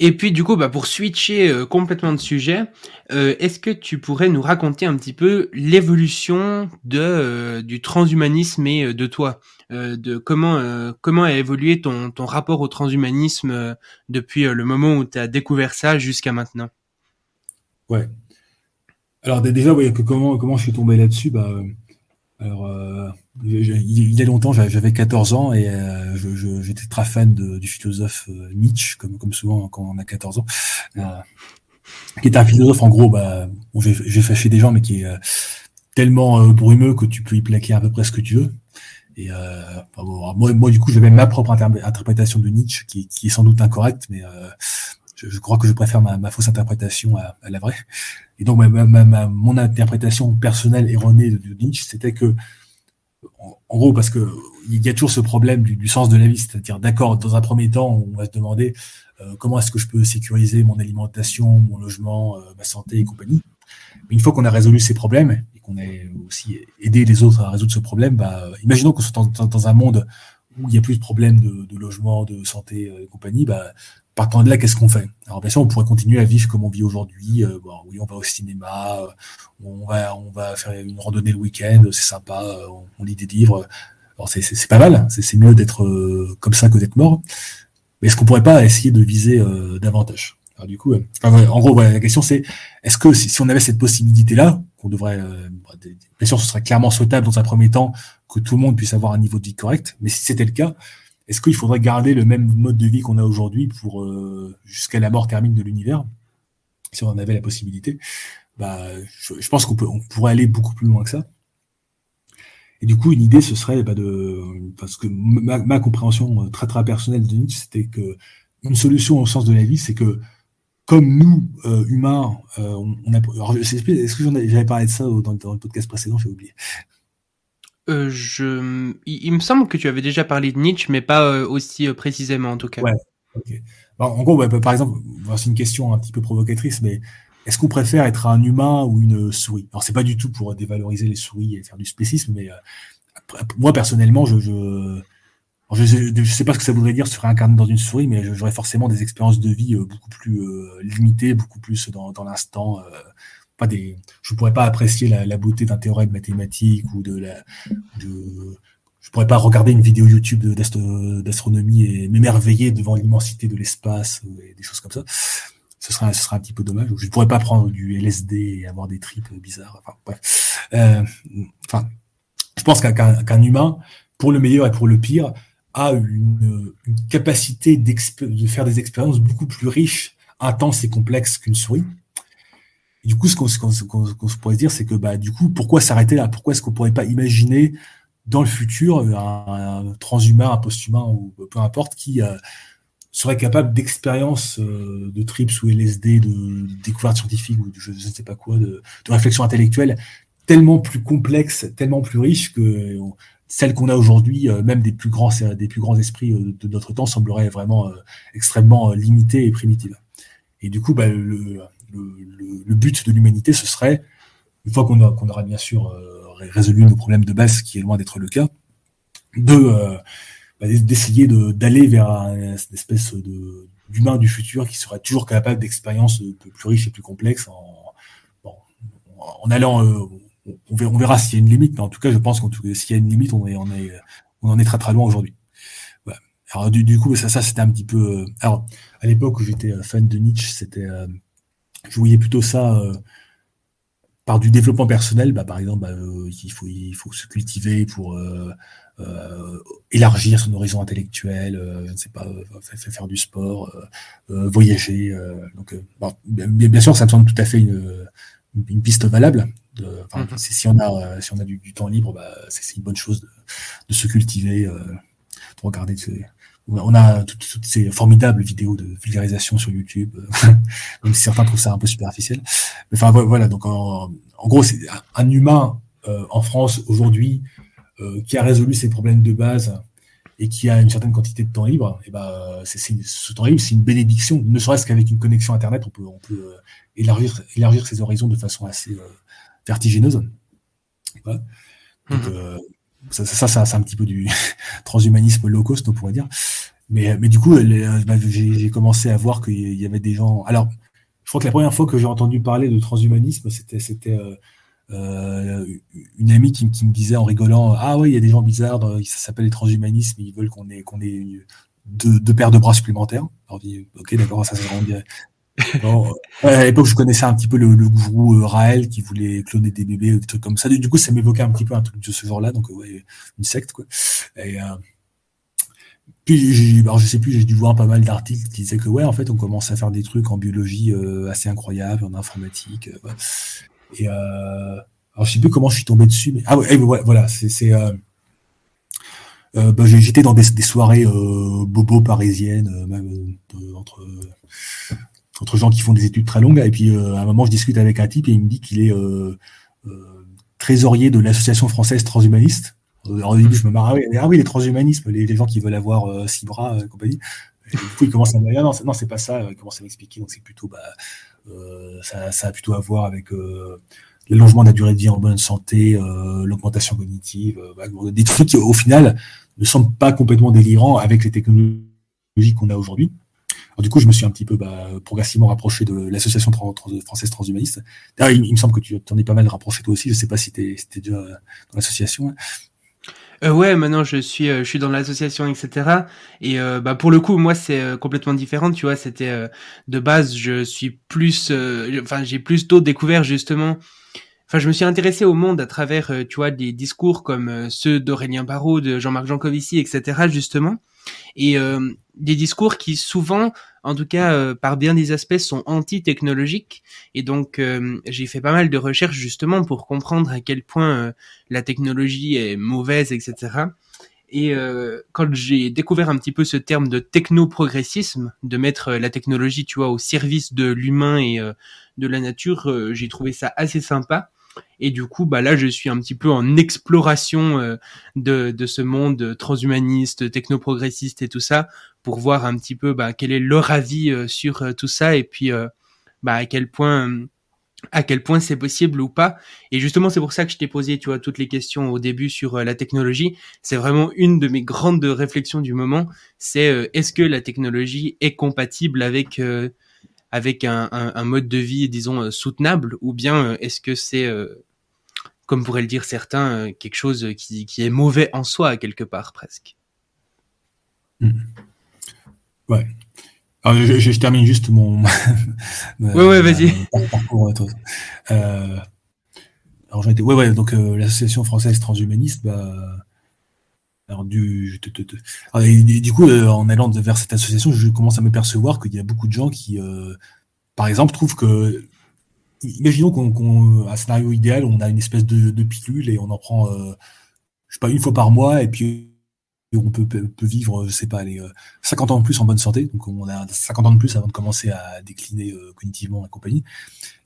Speaker 2: et puis du coup, bah, pour switcher euh, complètement de sujet, euh, est-ce que tu pourrais nous raconter un petit peu l'évolution de euh, du transhumanisme et de toi, de comment comment a évolué ton ton rapport au transhumanisme depuis le moment où tu as découvert ça jusqu'à maintenant?
Speaker 3: Ouais. Alors déjà, comment comment je suis tombé là-dessus, bah alors, euh, il y a longtemps, j'avais 14 ans et euh, j'étais très fan du philosophe euh, Nietzsche, comme, souvent quand on a 14 ans, qui est un philosophe en gros, bah, j'ai fâché des gens, mais qui est tellement brumeux que tu peux y plaquer à peu près ce que tu veux. Et moi, moi, du coup, j'avais ma propre interprétation de Nietzsche, qui, qui, est sans doute incorrecte, mais je, crois que je préfère ma, fausse interprétation à, la vraie. Et donc, ma, mon interprétation personnelle erronée de, Nietzsche, c'était que, en, gros, parce que il y a toujours ce problème du, sens de la vie, c'est-à-dire, d'accord, dans un premier temps, on va se demander euh, comment est-ce que je peux sécuriser mon alimentation, mon logement, euh, ma santé et compagnie. Mais une fois qu'on a résolu ces problèmes et qu'on a aussi aidé les autres à résoudre ce problème, bah, imaginons qu'on soit dans, un monde où il y a plus de problèmes de, logement, de santé euh, et compagnie, bah, partant de là, qu'est-ce qu'on fait? Alors bien sûr, on pourrait continuer à vivre comme on vit aujourd'hui. Euh, oui, on va au cinéma, euh, on va on va faire une randonnée le week-end, c'est sympa, euh, on, lit des livres. Alors c'est pas mal, c'est mieux d'être comme ça que d'être mort. Mais est-ce qu'on pourrait pas essayer de viser davantage? Alors du coup, en gros, la question c'est est-ce que si, on avait cette possibilité-là, qu'on devrait, bien sûr, ce serait clairement souhaitable dans un premier temps que tout le monde puisse avoir un niveau de vie correct. Mais si c'était le cas, est-ce qu'il faudrait garder le même mode de vie qu'on a aujourd'hui pour euh, jusqu'à la mort termine de l'univers, si on en avait la possibilité? Bah, je, pense qu'on peut, on pourrait aller beaucoup plus loin que ça. Et du coup, une idée, ce serait bah, de, parce que ma, compréhension euh, très très personnelle de Nietzsche, c'était que une solution au sens de la vie, c'est que comme nous euh, humains, on, a, est-ce que j'avais parlé de ça dans le podcast précédent, j'ai oublié.
Speaker 2: Euh, je, il, me semble que tu avais déjà parlé de Nietzsche, mais pas euh, aussi euh, précisément en tout cas.
Speaker 3: Ouais. ok. en gros, bah, par exemple, c'est une question un petit peu provocatrice, mais est-ce qu'on préfère être un humain ou une souris? Alors, c'est pas du tout pour dévaloriser les souris et faire du spécisme, mais moi personnellement, je, je je, sais pas ce que ça voudrait dire se réincarner dans une souris, mais j'aurais forcément des expériences de vie beaucoup plus limitées, beaucoup plus dans, dans l'instant, pas des, je pourrais pas apprécier la, beauté d'un théorème mathématique ou de la, de, je pourrais pas regarder une vidéo YouTube d'astronomie et m'émerveiller devant l'immensité de l'espace et des choses comme ça. Ce serait, un petit peu dommage. Je ne pourrais pas prendre du LSD et avoir des tripes bizarres. Enfin, bref. Euh, je pense qu'un humain, pour le meilleur et pour le pire, a une capacité de faire des expériences beaucoup plus riches, intenses et complexes qu'une souris du coup, ce qu'on se pourrait dire, c'est que bah, du coup, pourquoi s'arrêter là? Pourquoi est-ce qu'on pourrait pas imaginer dans le futur un, transhumain, un posthumain ou peu importe qui euh, serait capable d'expériences euh, de trips ou LSD, de, découvertes scientifiques ou de, je ne sais pas quoi, de, de réflexion intellectuelle tellement plus complexes, tellement plus riches que celles qu'on a aujourd'hui, euh, même des plus grands, des plus grands esprits de notre temps, sembleraient vraiment extrêmement limitées et primitives. Et du coup, bah, le, le, but de l'humanité, ce serait, une fois qu'on aura bien sûr euh, résolu nos problèmes de base, qui est loin d'être le cas, de euh, bah, d'essayer d'aller vers une espèce d'humain du futur qui sera toujours capable d'expériences plus riches et plus complexes en, en allant euh, on verra, s'il y a une limite mais en tout cas je pense qu'en s'il y a une limite on est on est on en est très très loin aujourd'hui. Alors du, du, coup ça ça c'était un petit peu alors à l'époque où j'étais fan de Nietzsche c'était je voyais plutôt ça euh, par du développement personnel. Bah, par exemple, bah, euh, il, faut, il faut se cultiver pour, euh, élargir son horizon intellectuel, je ne sais pas, faire du sport, voyager. donc, bien, sûr, ça me semble tout à fait une, une piste valable. De, mhm. si, on a, si on a du, temps libre, bah, c'est une bonne chose de, de se cultiver, de regarder on a toutes, ces formidables vidéos de vulgarisation sur YouTube, même si certains trouvent ça un peu superficiel. Mais enfin voilà, donc en, gros, c'est un humain euh, en France aujourd'hui euh, qui a résolu ses problèmes de base et qui a une certaine quantité de temps libre, et ben c'est ce temps libre, c'est une bénédiction. Ne serait-ce qu'avec une connexion internet, on peut, on peut euh, élargir, élargir ses horizons de façon assez vertigineuse. Voilà. Donc, mmh ça, ça, ça c'est un petit peu du transhumanisme low cost, on pourrait dire. Mais, mais du coup, bah, j'ai commencé à voir qu'il y avait des gens. Alors, je crois que la première fois que j'ai entendu parler de transhumanisme, c'était euh, euh une amie qui, me disait en rigolant Ah oui, il y a des gens bizarres, ça s'appelle les transhumanismes, ils veulent qu'on ait, qu'on ait deux, paires de bras supplémentaires. Alors, dit, ok, d'accord, ça vraiment Bon, à l'époque, je connaissais un petit peu le, le gourou euh, Raël qui voulait cloner des bébés, des trucs comme ça. Du coup, ça m'évoquait un petit peu un truc de ce genre-là, donc ouais, une secte quoi. Et, euh, puis, alors je sais plus, j'ai dû voir pas mal d'articles qui disaient que ouais, en fait, on commence à faire des trucs en biologie euh, assez incroyables, en informatique. Euh, et euh, alors je sais plus comment je suis tombé dessus, mais ah ouais, voilà, c'est bah, j'étais dans des, soirées bobo parisiennes, même entre entre gens qui font des études très longues. Et puis euh, à un moment, je discute avec un type et il me dit qu'il est euh, euh, trésorier de l'association française transhumaniste. Alors au début, je me marre, ah oui, ah oui les transhumanismes, les, gens qui veulent avoir six bras et compagnie. Et du coup, il commence à me dire, non, non c'est pas ça. Il commence à m'expliquer. Donc c'est plutôt, bah, ça, ça, a plutôt à voir avec l'allongement de la durée de vie en bonne santé, l'augmentation cognitive, bah, des trucs qui, au final, ne semblent pas complètement délirants avec les technologies qu'on a aujourd'hui du coup, je me suis un petit peu bah, progressivement rapproché de l'association française transhumaniste. il, me semble que tu en es pas mal rapproché toi aussi. Je sais pas si tu es, déjà dans l'association. Hein.
Speaker 2: Euh, ouais, maintenant je suis, euh, je suis dans l'association, etc. Et euh, bah pour le coup, moi c'est euh, complètement différent. Tu vois, c'était de base, je suis plus, enfin j'ai plus tôt découvert justement. Enfin, je me suis intéressé au monde à travers, tu vois, des discours comme ceux d'Aurélien Barraud, de Jean-Marc Jancovici, etc. Justement et euh, des discours qui souvent, en tout cas euh, par bien des aspects, sont anti-technologiques. Et donc euh, j'ai fait pas mal de recherches justement pour comprendre à quel point la technologie est mauvaise, etc. Et quand j'ai découvert un petit peu ce terme de technoprogressisme, de mettre la technologie, tu vois, au service de l'humain et de la nature, j'ai trouvé ça assez sympa. Et du coup, bah là, je suis un petit peu en exploration euh, de, de ce monde transhumaniste, technoprogressiste et tout ça, pour voir un petit peu bah, quel est leur avis euh, sur euh, tout ça et puis bah, à quel point à quel point c'est possible ou pas. Et justement, c'est pour ça que je t'ai posé, tu vois, toutes les questions au début sur la technologie. C'est vraiment une de mes grandes réflexions du moment. C'est est-ce que la technologie est compatible avec avec un, mode de vie, disons, euh, soutenable, ou bien euh, est-ce que c'est, euh, comme pourraient le dire certains, quelque chose qui, est mauvais en soi, quelque part, presque?
Speaker 3: Mmh. Ouais. Alors, je, termine juste mon.
Speaker 2: ouais, ouais, vas-y.
Speaker 3: alors, été... ouais, ouais, donc l'association française transhumaniste, bah, alors du, du coup, euh, en allant vers cette association, je commence à me percevoir qu'il y a beaucoup de gens qui, euh, par exemple, trouvent que, imaginons qu'on, un scénario idéal, on a une espèce de, pilule et on en prend, euh, je sais pas, une fois par mois et puis on peut, peut, vivre, je sais pas, les 50 ans de plus en bonne santé. Donc on a 50 ans de plus avant de commencer à décliner cognitivement et compagnie.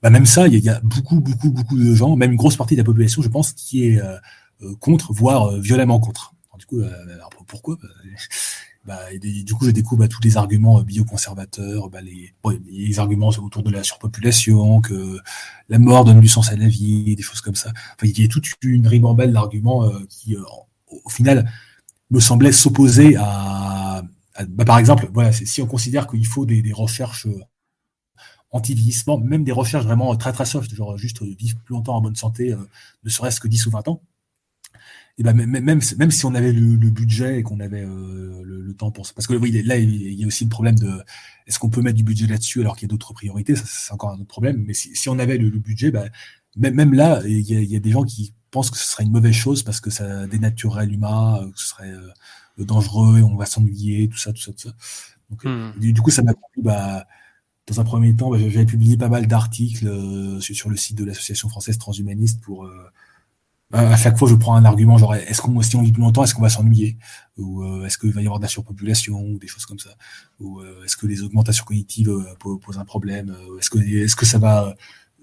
Speaker 3: Bah, même ça, il y, a beaucoup, beaucoup, beaucoup de gens, même une grosse partie de la population, je pense, qui est contre, voire violemment contre du coup, euh, pourquoi? Bah, bah Du coup, je découvre bah, tous les arguments euh, bioconservateurs, bah, les, les, arguments autour de la surpopulation, que la mort donne du sens à la vie, des choses comme ça. Enfin, il y a toute une ribambelle d'arguments euh, qui, au final, me semblaient s'opposer à, bah, par exemple, voilà, si on considère qu'il faut des, des recherches anti-vieillissement, même des recherches vraiment très très soft, genre juste vivre plus longtemps en bonne santé, ne serait-ce que 10 ou 20 ans, et ben même, même, même si on avait le, budget et qu'on avait euh, le, temps pour ça, parce que oui, là il y a aussi le problème de est-ce qu'on peut mettre du budget là-dessus alors qu'il y a d'autres priorités, c'est encore un autre problème. Mais si, si on avait le, budget, ben, même, même là, il y, il y, a, des gens qui pense que ce serait une mauvaise chose parce que ça dénaturerait l'humain, que ce serait dangereux et on va s'ennuyer, tout ça, tout ça, tout ça. Donc, hmm. du, coup, ça m'a plu, bah, dans un premier temps, bah, j'avais publié pas mal d'articles sur, le site de l'association française transhumaniste pour à chaque fois, je prends un argument genre est-ce qu'on si on vit plus longtemps, est-ce qu'on va s'ennuyer? Ou euh, est-ce qu'il va y avoir de la surpopulation ou des choses comme ça? Ou euh, est-ce que les augmentations cognitives euh, posent un problème? Est-ce que est-ce que ça va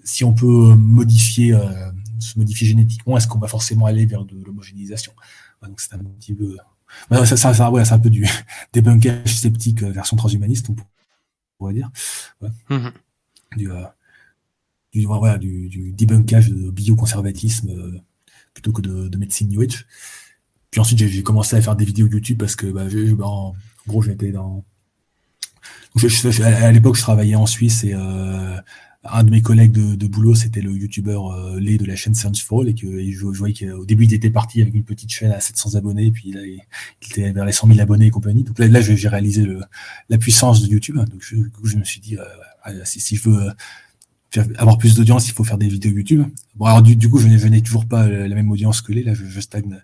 Speaker 3: si on peut modifier se modifier génétiquement, est-ce qu'on va forcément aller vers de l'homogénéisation? Donc c'est un petit peu ça, ça, ça ouais, c'est un peu du débunkage sceptique version transhumaniste, on pourrait dire. Ouais. Mm-hmm. Du, du, voilà, du, du débunkage de bioconservatisme plutôt que de, médecine New Age. Puis ensuite, j'ai commencé à faire des vidéos YouTube parce que, bah, bah en gros, j'étais dans. à l'époque, je travaillais en Suisse et euh, un de mes collègues de, boulot, c'était le youtubeur euh, Lé de la chaîne Sounds Fall et que je, voyais qu'au début, il était parti avec une petite chaîne à 700 abonnés, et puis là, il, était vers les 100 000 abonnés et compagnie. Donc là, là j'ai réalisé la puissance de YouTube. Donc je, je me suis dit, euh, si, si, je veux avoir plus d'audience, il faut faire des vidéos YouTube. Bon, alors du, coup, je n'ai toujours pas la même audience que les, là, je, stagne.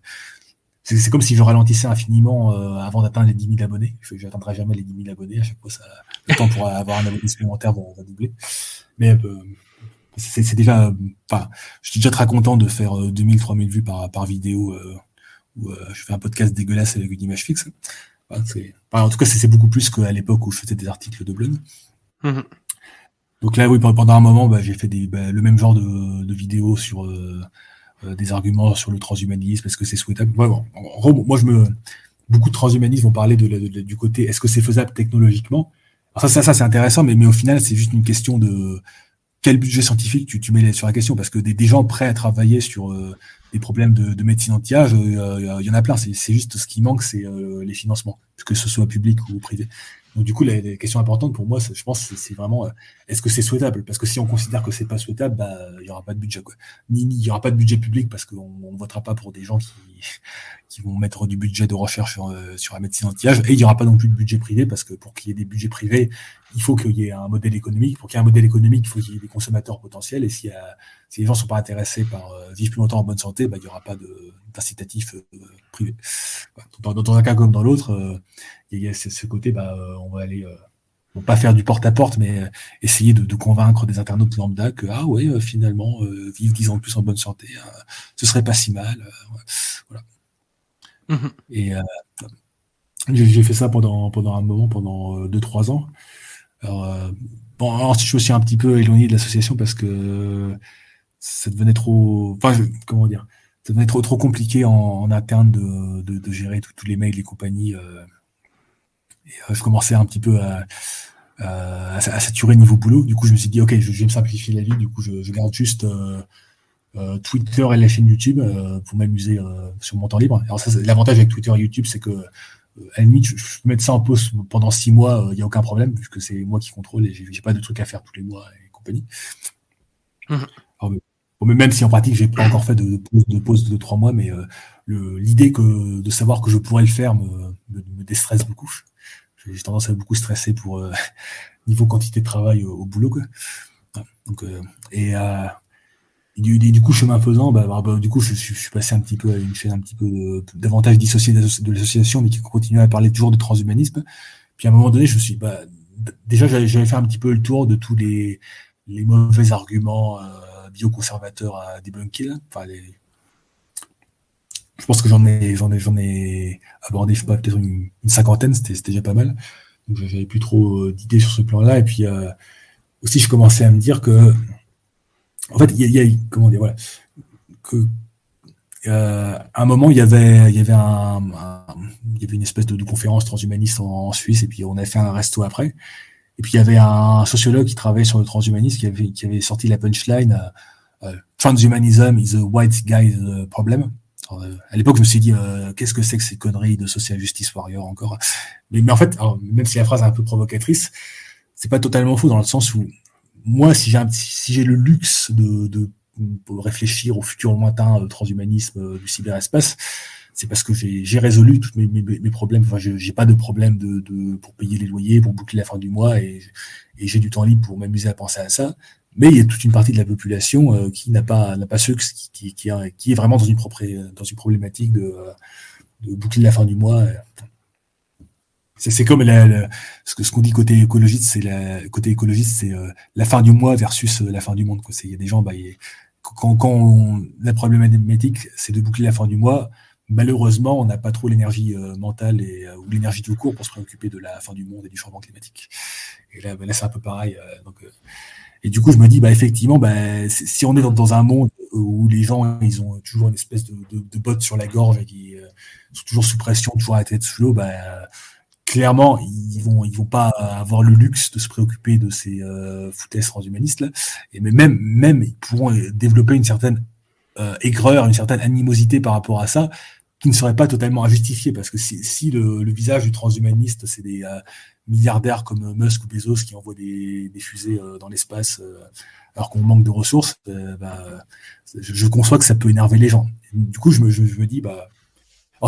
Speaker 3: C'est comme si je ralentissais infiniment euh, avant d'atteindre les 10 000 abonnés. Je n'atteindrai jamais les 10 000 abonnés. À chaque fois, ça, le temps pour avoir un abonné supplémentaire va, va doubler. Mais euh, c'est déjà, enfin, je suis déjà très content de faire 2000, euh, 3000 vues par, par vidéo où je fais un podcast dégueulasse avec une image fixe. en tout cas, c'est beaucoup plus qu'à l'époque où je faisais des articles de blog. Mmh donc là, oui, pendant un moment, bah, j'ai fait des, bah, le même genre de, de vidéos sur euh, euh, des arguments sur le transhumanisme, est-ce que c'est souhaitable? Bon, en gros, moi, je me, beaucoup de transhumanistes vont parler de, du côté, est-ce que c'est faisable technologiquement? Alors ça, ça, ça c'est intéressant, mais, mais au final, c'est juste une question de quel budget scientifique tu, tu mets sur la question, parce que des, des gens prêts à travailler sur euh, des problèmes de, de médecine anti-âge, il y en a plein. C'est juste ce qui manque, c'est les financements, que ce soit public ou privé. Donc du coup, la, questions importantes pour moi, je pense, c'est vraiment euh, est-ce que c'est souhaitable? Parce que si on considère que c'est pas souhaitable, bah, il y aura pas de budget. Ni il y aura pas de budget public parce qu'on ne votera pas pour des gens qui, qui vont mettre du budget de recherche sur, euh, sur la médecine anti-âge. Et il y aura pas non plus de budget privé parce que pour qu'il y ait des budgets privés, il faut qu'il y ait un modèle économique. Pour qu'il y ait un modèle économique, il faut qu'il y ait des consommateurs potentiels. Et si, si les gens sont pas intéressés par euh, vivre plus longtemps en bonne santé, bah, il y aura pas d'incitatif privé. Dans, dans, un cas comme dans l'autre, il y a ce, côté, bah, euh, on va aller, euh, pas faire du porte-à-porte, mais euh, essayer de, convaincre des internautes lambda que, ah ouais, finalement, vivre 10 ans de plus en bonne santé, ce serait pas si mal. voilà. Mmh Et j'ai fait ça pendant, pendant un moment, pendant 2-3 ans. Alors, bon, ensuite, je suis un petit peu éloigné de l'association parce que ça devenait trop. Enfin, comment dire ça devenait trop, trop compliqué en, interne de, de, gérer tous les mails et compagnies. Euh, je commençais un petit peu à, à, saturer niveau boulot. Du coup, je me suis dit, ok, je, vais me simplifier la vie. Du coup, je, je garde juste euh, euh, Twitter et la chaîne YouTube pour m'amuser sur mon temps libre. Alors ça, l'avantage avec Twitter et YouTube, c'est que à la limite, je, peux mettre ça en pause pendant six mois, il n'y a aucun problème, puisque c'est moi qui contrôle et j'ai pas de trucs à faire tous les mois et compagnie. Mmh. même si en pratique, j'ai pas encore fait de, pause, de pause de trois mois, mais l'idée que de savoir que je pourrais le faire me, me, me déstresse beaucoup j'ai tendance à beaucoup stresser pour euh, niveau quantité de travail au, boulot. Quoi. Donc, euh, et, euh, du, du, coup, chemin faisant, bah, bah, bah du coup, je, je, suis passé un petit peu à une chaîne un petit peu davantage dissociée de l'association, mais qui continue à parler toujours de transhumanisme. Puis à un moment donné, je me suis, bah, déjà, j'avais fait un petit peu le tour de tous les, les mauvais arguments euh, bioconservateurs à débunker, enfin les, je pense que j'en ai, j'en ai, j'en ai abordé, je peut-être une, cinquantaine, c'était, c'était déjà pas mal. Donc j'avais plus trop euh, d'idées sur ce plan-là. Et puis euh, aussi, je commençais à me dire que, en fait, il y, a, comment dire, voilà, que euh, à un moment, il y avait, il y avait un, il y avait une espèce de, conférence transhumaniste en, Suisse, et puis on a fait un resto après. Et puis il y avait un sociologue qui travaillait sur le transhumanisme qui avait, qui avait sorti la punchline Transhumanism is a white guy's problem. Euh, à l'époque, je me suis dit, euh, qu'est-ce que c'est que ces conneries de social justice warrior encore? Mais, mais, en fait, même si la phrase est un peu provocatrice, c'est pas totalement faux dans le sens où moi, si j'ai si le luxe de, de, réfléchir au futur lointain du transhumanisme euh, du cyberespace, c'est parce que j'ai résolu tous mes, mes, mes, problèmes. Enfin, j'ai pas de problème de, de, pour payer les loyers, pour boucler la fin du mois, et, et j'ai du temps libre pour m'amuser à penser à ça. mais il y a toute une partie de la population qui n'a pas n'a pas qui, qui, qui, est vraiment dans une propre dans une problématique de, de boucler la fin du mois. C'est comme la, ce que ce qu'on dit côté écologiste, c'est la côté écologiste, c'est la fin du mois versus la fin du monde. Il y a des gens, bah, quand, quand la problématique, c'est de boucler la fin du mois, malheureusement, on n'a pas trop l'énergie euh, mentale et, euh, ou l'énergie tout court pour se préoccuper de la fin du monde et du changement climatique. Et là, bah, là c'est un peu pareil. Euh, donc, et du coup, je me dis, bah, effectivement, bah, si on est dans, un monde où les gens, ils ont toujours une espèce de, de, de botte sur la gorge et qui sont toujours sous pression, toujours à la tête sous l'eau, bah, clairement, ils vont, ils vont pas avoir le luxe de se préoccuper de ces euh, foutaises transhumanistes là. Et même, même, ils pourront développer une certaine euh, aigreur, une certaine animosité par rapport à ça, qui ne serait pas totalement injustifiée, parce que si, si le, le, visage du transhumaniste, c'est des euh, milliardaires comme Musk ou Bezos qui envoient des, des fusées euh, dans l'espace euh, alors qu'on manque de ressources, bah, je, je, conçois que ça peut énerver les gens. du coup, je me, je, me dis, bah,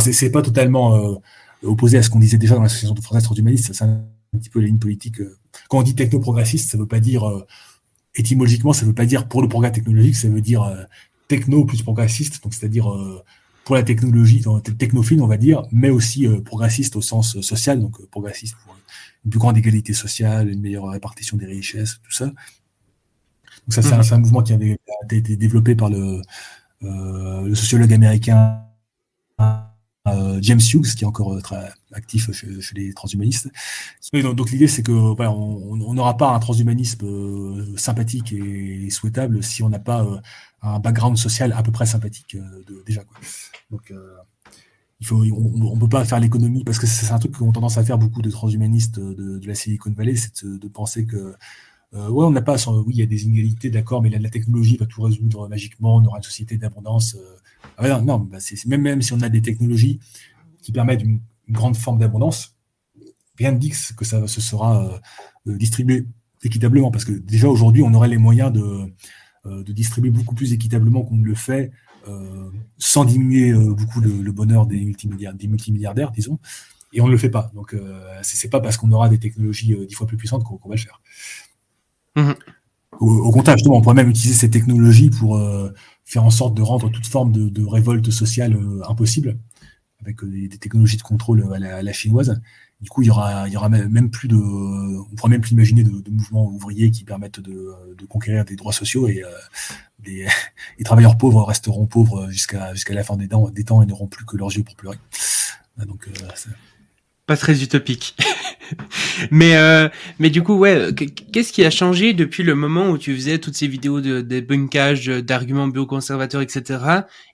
Speaker 3: c'est pas totalement opposé à ce qu'on disait déjà dans l'association française transhumaniste, c'est un petit peu la ligne politique. Euh. Quand on dit techno-progressiste, ça veut pas dire, euh, étymologiquement, ça veut pas dire pour le progrès technologique, ça veut dire euh, techno plus progressiste, donc c'est-à-dire pour la technologie, technophile, on va dire, mais aussi progressiste au sens social, donc progressiste pour une plus grande égalité sociale, une meilleure répartition des richesses, tout ça. Donc ça, c'est un, mmh. un, mouvement qui a été développé par le, le sociologue américain James Hughes, qui est encore euh, très actif chez, les transhumanistes. donc, l'idée, c'est que on n'aura pas un transhumanisme euh, sympathique et souhaitable si on n'a pas un background social à peu près sympathique déjà. Quoi. Donc, il faut, on ne peut pas faire l'économie, parce que c'est un truc qu'ont tendance à faire beaucoup de transhumanistes de, la Silicon Valley, c'est de, penser que euh, ouais, on n'a pas, oui, il y a des inégalités, d'accord, mais la, technologie va tout résoudre magiquement, on aura une société d'abondance. Euh, non, bah c'est, même, même si on a des technologies qui permettent une, grande forme d'abondance, rien ne dit que ça se sera euh, euh, distribué équitablement, parce que déjà aujourd'hui, on aurait les moyens de, euh, de distribuer beaucoup plus équitablement qu'on ne le fait, sans diminuer beaucoup le, le, bonheur des multimilliardaires, des multimilliardaires, disons, et on ne le fait pas. Donc, c'est, c'est pas parce qu'on aura des technologies dix fois plus puissantes qu'on, va le faire. Mmh. Au, au, contraire, justement, on pourrait même utiliser ces technologies pour faire en sorte de rendre toute forme de, révolte sociale euh, impossible, avec euh, des, technologies de contrôle à la, à la, chinoise. Du coup, il y aura, il y aura même plus de, on pourra même plus imaginer de, mouvements ouvriers qui permettent de, conquérir des droits sociaux et euh, les, travailleurs pauvres resteront pauvres jusqu'à jusqu'à la fin des des temps et n'auront plus que leurs yeux pour pleurer. Donc, euh,
Speaker 2: pas très utopique. mais euh, mais du coup ouais, qu'est-ce qui a changé depuis le moment où tu faisais toutes ces vidéos de débunkage d'arguments bioconservateurs etc.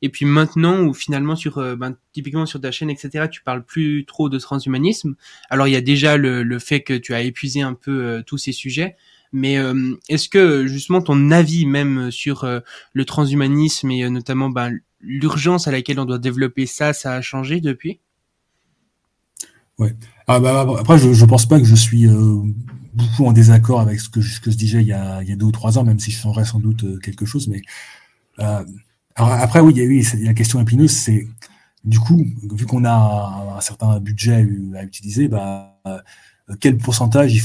Speaker 2: Et puis maintenant où finalement sur euh, ben, typiquement sur ta chaîne etc. Tu parles plus trop de transhumanisme. Alors il y a déjà le, le fait que tu as épuisé un peu euh, tous ces sujets. Mais euh, est-ce que justement ton avis même sur le transhumanisme et notamment ben, l'urgence à laquelle on doit développer ça, ça a changé depuis?
Speaker 3: Ouais. Ah, bah, après, je, je pense pas que je suis euh, beaucoup en désaccord avec ce que, je disais il y, a, il y a deux ou trois ans, même si je changerais sans doute euh, quelque chose. Mais euh, après, oui, oui, la question épineuse, c'est du coup, vu qu'on a un, certain budget à utiliser, bah, quel pourcentage il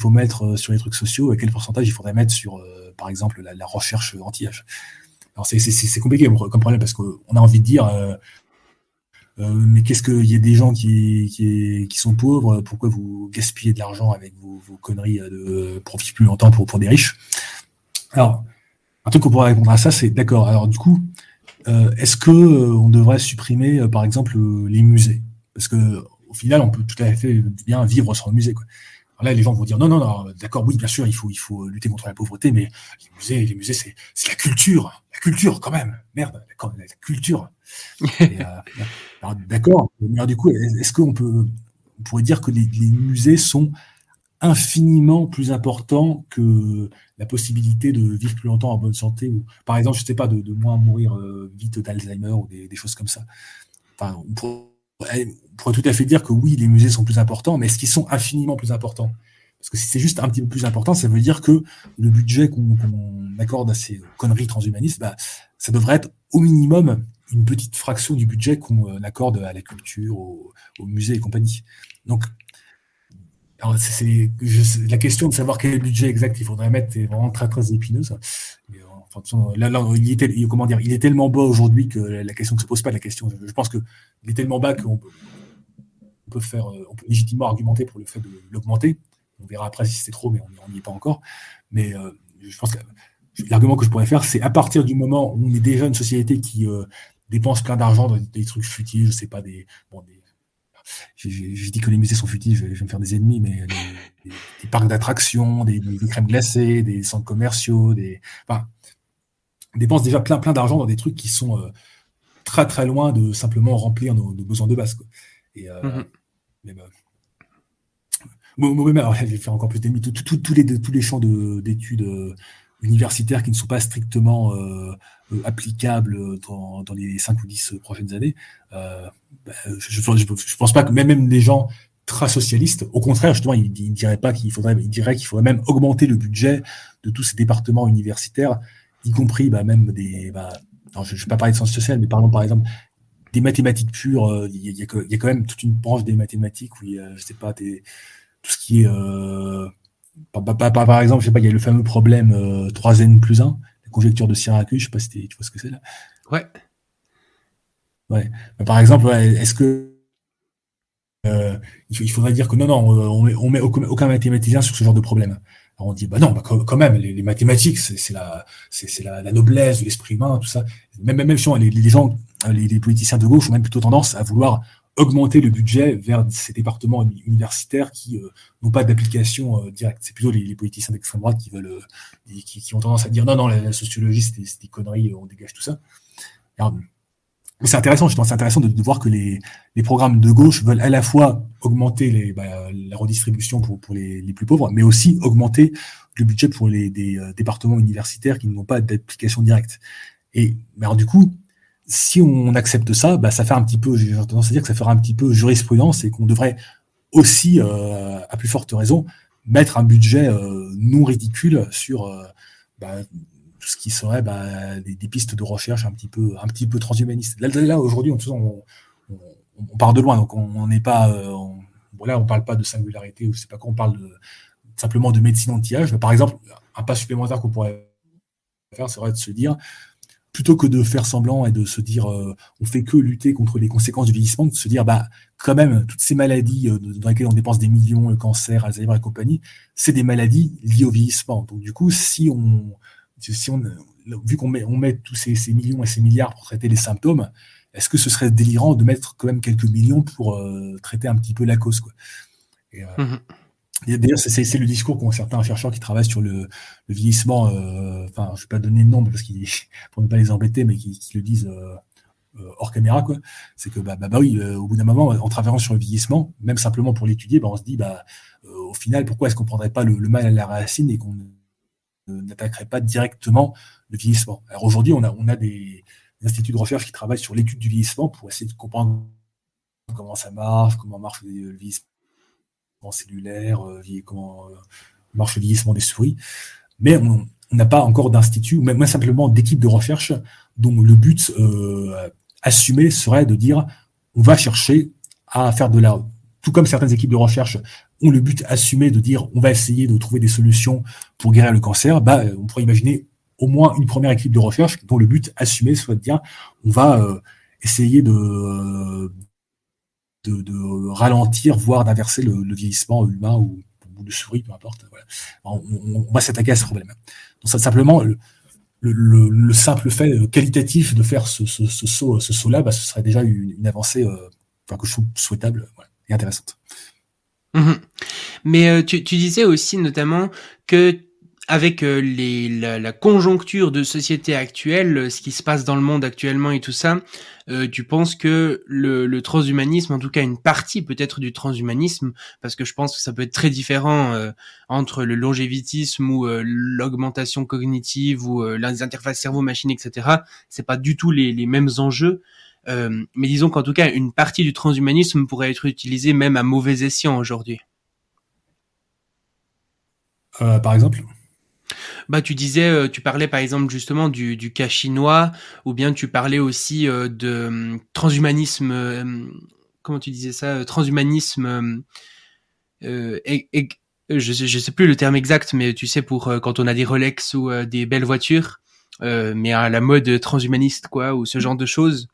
Speaker 3: faut mettre sur les trucs sociaux et quel pourcentage il faudrait mettre sur, par exemple, la, recherche anti-âge. Alors c'est compliqué comme problème parce qu'on a envie de dire mais qu'est-ce qu'il y a des gens qui, qui, qui, sont pauvres Pourquoi vous gaspillez de l'argent avec vos, vos, conneries de profit plus longtemps pour, pour des riches? Alors, un truc qu'on pourrait répondre à ça, c'est d'accord. Alors du coup, euh, est-ce que euh, on devrait supprimer, par exemple, les musées? Parce que au final, on peut tout à fait bien vivre sans musée. Quoi. Alors là, les gens vont dire non, non, non, d'accord, oui, bien sûr, il faut, il faut lutter contre la pauvreté, mais les musées, les musées, c'est, c'est la culture, la culture quand même. Merde, la culture. Euh, d'accord, mais du coup, est-ce qu'on peut, on pourrait dire que les, musées sont infiniment plus importants que la possibilité de vivre plus longtemps en bonne santé ou, par exemple, je sais pas, de, de moins mourir euh, vite d'Alzheimer ou des, des, choses comme ça. Enfin, on pourrait, on pourrait, tout à fait dire que oui, les musées sont plus importants, mais est-ce qu'ils sont infiniment plus importants? Parce que si c'est juste un petit peu plus important, ça veut dire que le budget qu'on qu accorde à ces conneries transhumanistes, bah, ça devrait être au minimum une petite fraction du budget qu'on euh, accorde à la culture, au, au musée et compagnie. Donc, c'est, la question de savoir quel budget exact il faudrait mettre est vraiment très très épineuse. Enfin, là, il, comment dire, il est tellement bas aujourd'hui que la question ne se pose pas. La question, je pense qu'il est tellement bas qu'on peut, on peut légitimement argumenter pour le fait de l'augmenter. On verra après si c'est trop, mais on n'y est pas encore. Mais euh, je pense que l'argument que je pourrais faire, c'est à partir du moment où on est déjà une société qui euh, dépense plein d'argent dans des, trucs futiles, je sais pas des, bon, des j'ai dit que les musées sont futiles, je vais, me faire des ennemis, mais des, parcs d'attractions, des, crèmes glacées, des centres commerciaux, des, enfin, on dépense déjà plein plein d'argent dans des trucs qui sont euh, très très loin de simplement remplir nos, besoins de base. Quoi. Et, euh, mm-hmm. bah, alors, je vais faire encore plus d'ennemis. Tous les, tous les champs d'études euh, universitaires qui ne sont pas strictement euh, euh, applicables dans, dans, les 5 ou 10 prochaines années, bah, je ne pense pas que même, même des gens très socialistes, au contraire, justement, ils ne diraient pas qu'il faudrait, ils diraient qu'il faudrait même augmenter le budget de tous ces départements universitaires, y compris bah, même des. Bah, je ne vais pas parler de sciences sociales, mais parlons par exemple des mathématiques pures. Il y, y, a quand même toute une branche des mathématiques où il y a, je sais pas, des tout ce qui est euh, par, exemple, je sais pas, il y a le fameux problème 3n euh, plus 1, la conjecture de Syracuse, je sais pas si tu vois ce que c'est là.
Speaker 2: Ouais.
Speaker 3: Ouais. par exemple, est-ce que euh, il faudrait dire que non, non, on met, on met aucun mathématicien sur ce genre de problème. Alors on dit, bah non, bah, quand même, les, mathématiques, c'est la, c'est la, la, noblesse de l'esprit humain, tout ça. Même, même, même les, les gens, les, les, politiciens de gauche ont même plutôt tendance à vouloir augmenter le budget vers ces départements universitaires qui euh, n'ont pas d'application euh, directe. C'est plutôt les, politiciens d'extrême droite qui veulent, euh, qui, ont tendance à dire non, non, la, sociologie, c'est des, conneries, on dégage tout ça. c'est intéressant, c'est intéressant de, voir que les, programmes de gauche veulent à la fois augmenter les, bah, la redistribution pour, pour les, plus pauvres, mais aussi augmenter le budget pour les des, départements universitaires qui n'ont pas d'application directe. Et alors, du coup, si on accepte ça, bah, ça fait un petit peu, j'ai tendance à dire que ça fera un petit peu jurisprudence et qu'on devrait aussi, euh, à plus forte raison, mettre un budget euh, non ridicule sur euh, bah, ce qui serait bah, des, pistes de recherche un petit peu, un petit peu transhumanistes. Là, aujourd'hui, on, part de loin, donc on n'est pas, là, on parle pas de singularité ou je sais pas quoi, on parle simplement de médecine anti-âge. Par exemple, un pas supplémentaire qu'on pourrait faire, serait de se dire, plutôt que de faire semblant et de se dire euh, on fait que lutter contre les conséquences du vieillissement, de se dire bah quand même toutes ces maladies euh, dans lesquelles on dépense des millions, le cancer, Alzheimer et compagnie, c'est des maladies liées au vieillissement. Donc du coup, si on si on vu qu'on met on met tous ces, millions et ces milliards pour traiter les symptômes, est-ce que ce serait délirant de mettre quand même quelques millions pour euh, traiter un petit peu la cause quoi et, mmh D'ailleurs, c'est le discours qu'ont certains chercheurs qui travaillent sur le, vieillissement. Euh, enfin, je ne vais pas donner de nom parce pour ne pas les embêter, mais qui, le disent euh, euh, hors caméra, quoi. C'est que bah, bah, bah oui, au bout d'un moment, en travaillant sur le vieillissement, même simplement pour l'étudier, bah, on se dit, bah, au final, pourquoi est-ce qu'on prendrait pas le, mal à la racine et qu'on n'attaquerait pas directement le vieillissement? Alors aujourd'hui, on a, on a des, instituts de recherche qui travaillent sur l'étude du vieillissement pour essayer de comprendre comment ça marche, comment marche le vieillissement cellulaire, euh, euh, marche le vieillissement des souris. Mais on n'a pas encore d'institut, ou même simplement d'équipe de recherche dont le but euh, assumé serait de dire on va chercher à faire de la... Tout comme certaines équipes de recherche ont le but assumé de dire on va essayer de trouver des solutions pour guérir le cancer, bah, on pourrait imaginer au moins une première équipe de recherche dont le but assumé soit de dire on va essayer de, de, ralentir, voire d'inverser le, vieillissement humain ou, de souris, peu importe. On, va s'attaquer à ce problème. Donc, simplement, le, simple fait qualitatif de faire ce, saut, ce saut-là, bah, ce serait déjà une, avancée euh, que je trouve souhaitable et intéressante.
Speaker 2: Mmh Mais euh, tu, tu, disais aussi notamment que avec euh, les, la, conjoncture de société actuelle, euh, ce qui se passe dans le monde actuellement et tout ça, euh, tu penses que le, le, transhumanisme, en tout cas une partie peut-être du transhumanisme, parce que je pense que ça peut être très différent entre le longévitisme ou l'augmentation cognitive ou les interfaces cerveau-machine, etc. C'est pas du tout les, les mêmes enjeux. mais disons qu'en tout cas, une partie du transhumanisme pourrait être utilisée même à mauvais escient aujourd'hui.
Speaker 3: par exemple?
Speaker 2: Bah, tu disais, euh, tu parlais par exemple justement du, du cas chinois, ou bien tu parlais aussi euh, de hum, transhumanisme. Euh, comment tu disais ça Transhumanisme. euh, je, je sais plus le terme exact, mais tu sais pour quand on a des Rolex ou des belles voitures, mais à la mode transhumaniste quoi, ou ce genre de choses.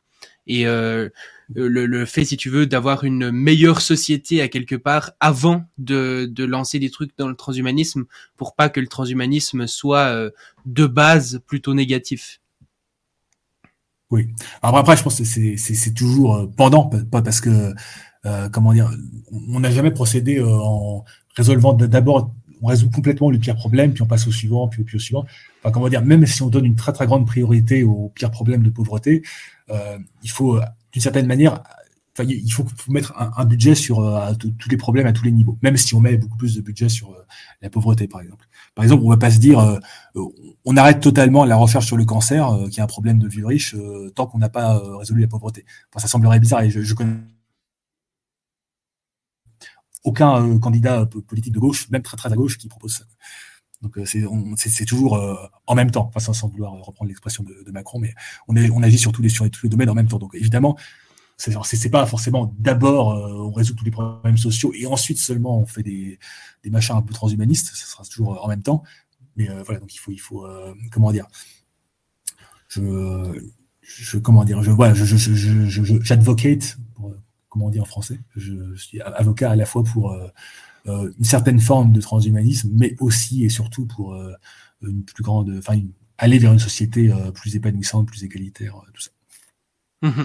Speaker 2: Et le, le, fait, si tu veux, d'avoir une meilleure société à quelque part avant de, de lancer des trucs dans le transhumanisme, pour pas que le transhumanisme soit de base plutôt négatif.
Speaker 3: Oui. Alors après, je pense que c'est toujours euh, pendant, pas parce que, euh, comment dire, on n'a jamais procédé euh, en résolvant d'abord, on résout complètement le pire problème, puis on passe au suivant, puis, puis au suivant. Enfin, comment dire, même si on donne une très très grande priorité au pire problème de pauvreté, il faut, d'une certaine manière, il faut, mettre un, budget sur tous les problèmes à tous les niveaux, même si on met beaucoup plus de budget sur la pauvreté, par exemple. Par exemple, on va pas se dire, euh, euh, on arrête totalement la recherche sur le cancer, euh, qui est un problème de vie riche, tant qu'on n'a pas résolu la pauvreté. Enfin, ça semblerait bizarre et je, je connais aucun candidat politique de gauche, même très très à gauche, qui propose ça. Donc c'est toujours en même temps, enfin, sans, vouloir reprendre l'expression de, Macron, mais on, est, on agit sur tous les, sur tous les domaines en même temps. Donc évidemment, c'est pas forcément d'abord on résout tous les problèmes sociaux et ensuite seulement on fait des, des machins un peu transhumanistes, ça sera toujours euh, en même temps. Mais euh, voilà, donc il faut, il faut euh, comment dire, je, je comment dire, je voilà, je, j'advocate, comment dire en français, je, suis avocat à la fois pour une certaine forme de transhumanisme, mais aussi et surtout pour une plus grande, enfin, aller vers une société plus épanouissante, plus égalitaire, tout ça.
Speaker 2: Mmh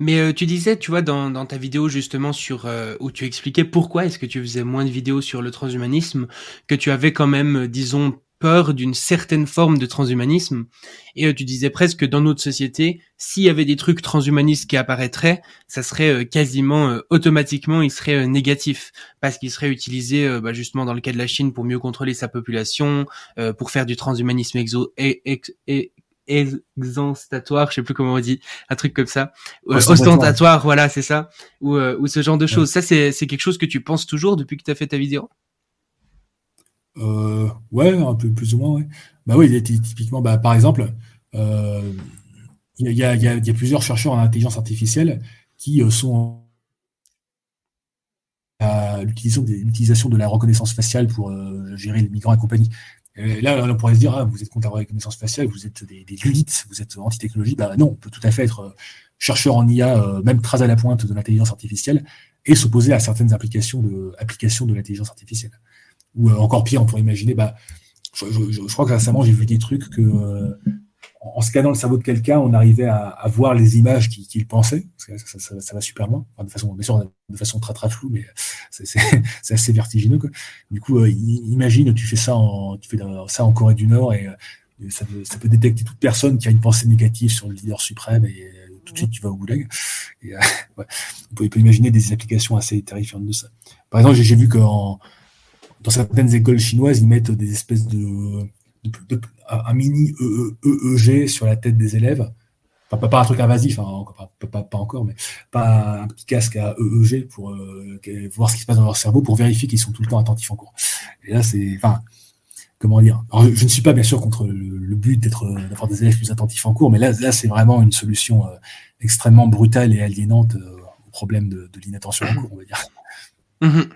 Speaker 2: Mais euh, tu disais, tu vois, dans, ta vidéo justement sur euh, où tu expliquais pourquoi est-ce que tu faisais moins de vidéos sur le transhumanisme, que tu avais quand même, euh, disons, peur d'une certaine forme de transhumanisme. Et tu disais presque que dans notre société, s'il y avait des trucs transhumanistes qui apparaîtraient, ça serait quasiment automatiquement, il serait négatif parce qu'il serait utilisé bah, justement dans le cas de la Chine pour mieux contrôler sa population, pour faire du transhumanisme exo exantatoire, je sais plus comment on dit, un truc comme ça, euh, ostentatoire, voilà, c'est ça, ou, euh, ou ce genre de choses. Ça, c'est quelque chose que tu penses toujours depuis que tu as fait ta vidéo?
Speaker 3: Euh, Ouais, un peu plus ou moins. Bah oui, typiquement, bah, par exemple, euh, il y, a, plusieurs chercheurs en intelligence artificielle qui sont à l'utilisation de la reconnaissance faciale pour gérer les migrants et compagnie. Et là, on pourrait se dire, ah, vous êtes contre la reconnaissance faciale, vous êtes des, des vous êtes anti-technologie. Bah non, on peut tout à fait être euh, chercheur en IA, euh, même très à la pointe de l'intelligence artificielle, et s'opposer à certaines applications de, applications de l'intelligence artificielle. Ou euh, encore pire, on pourrait imaginer, bah, je, crois que récemment, j'ai vu des trucs que en scannant le cerveau de quelqu'un, on arrivait à, voir les images qu'il pensait. Parce que ça, va super loin. De façon, bien sûr, de façon très très floue, mais c'est assez vertigineux. Du coup, euh, imagine, tu fais ça en, tu fais ça en Corée du Nord et, euh, ça, peut, détecter toute personne qui a une pensée négative sur le leader suprême et euh, tout de suite tu vas au goulag. Et, ouais, on, peut, imaginer des applications assez terrifiantes de ça. Par exemple, j'ai vu que dans certaines écoles chinoises, ils mettent des espèces de un mini EEG sur la tête des élèves. Enfin, pas, un truc invasif, hein, pas, pas, encore, mais pas un petit casque à EEG pour euh, voir ce qui se passe dans leur cerveau, pour vérifier qu'ils sont tout le temps attentifs en cours. Et là, c'est, enfin, comment dire? Je, ne suis pas bien sûr contre le, but d'être d'avoir des élèves plus attentifs en cours, mais là, là, c'est vraiment une solution euh, extrêmement brutale et aliénante euh, au problème de, l'inattention en cours, on va dire.
Speaker 2: Mmh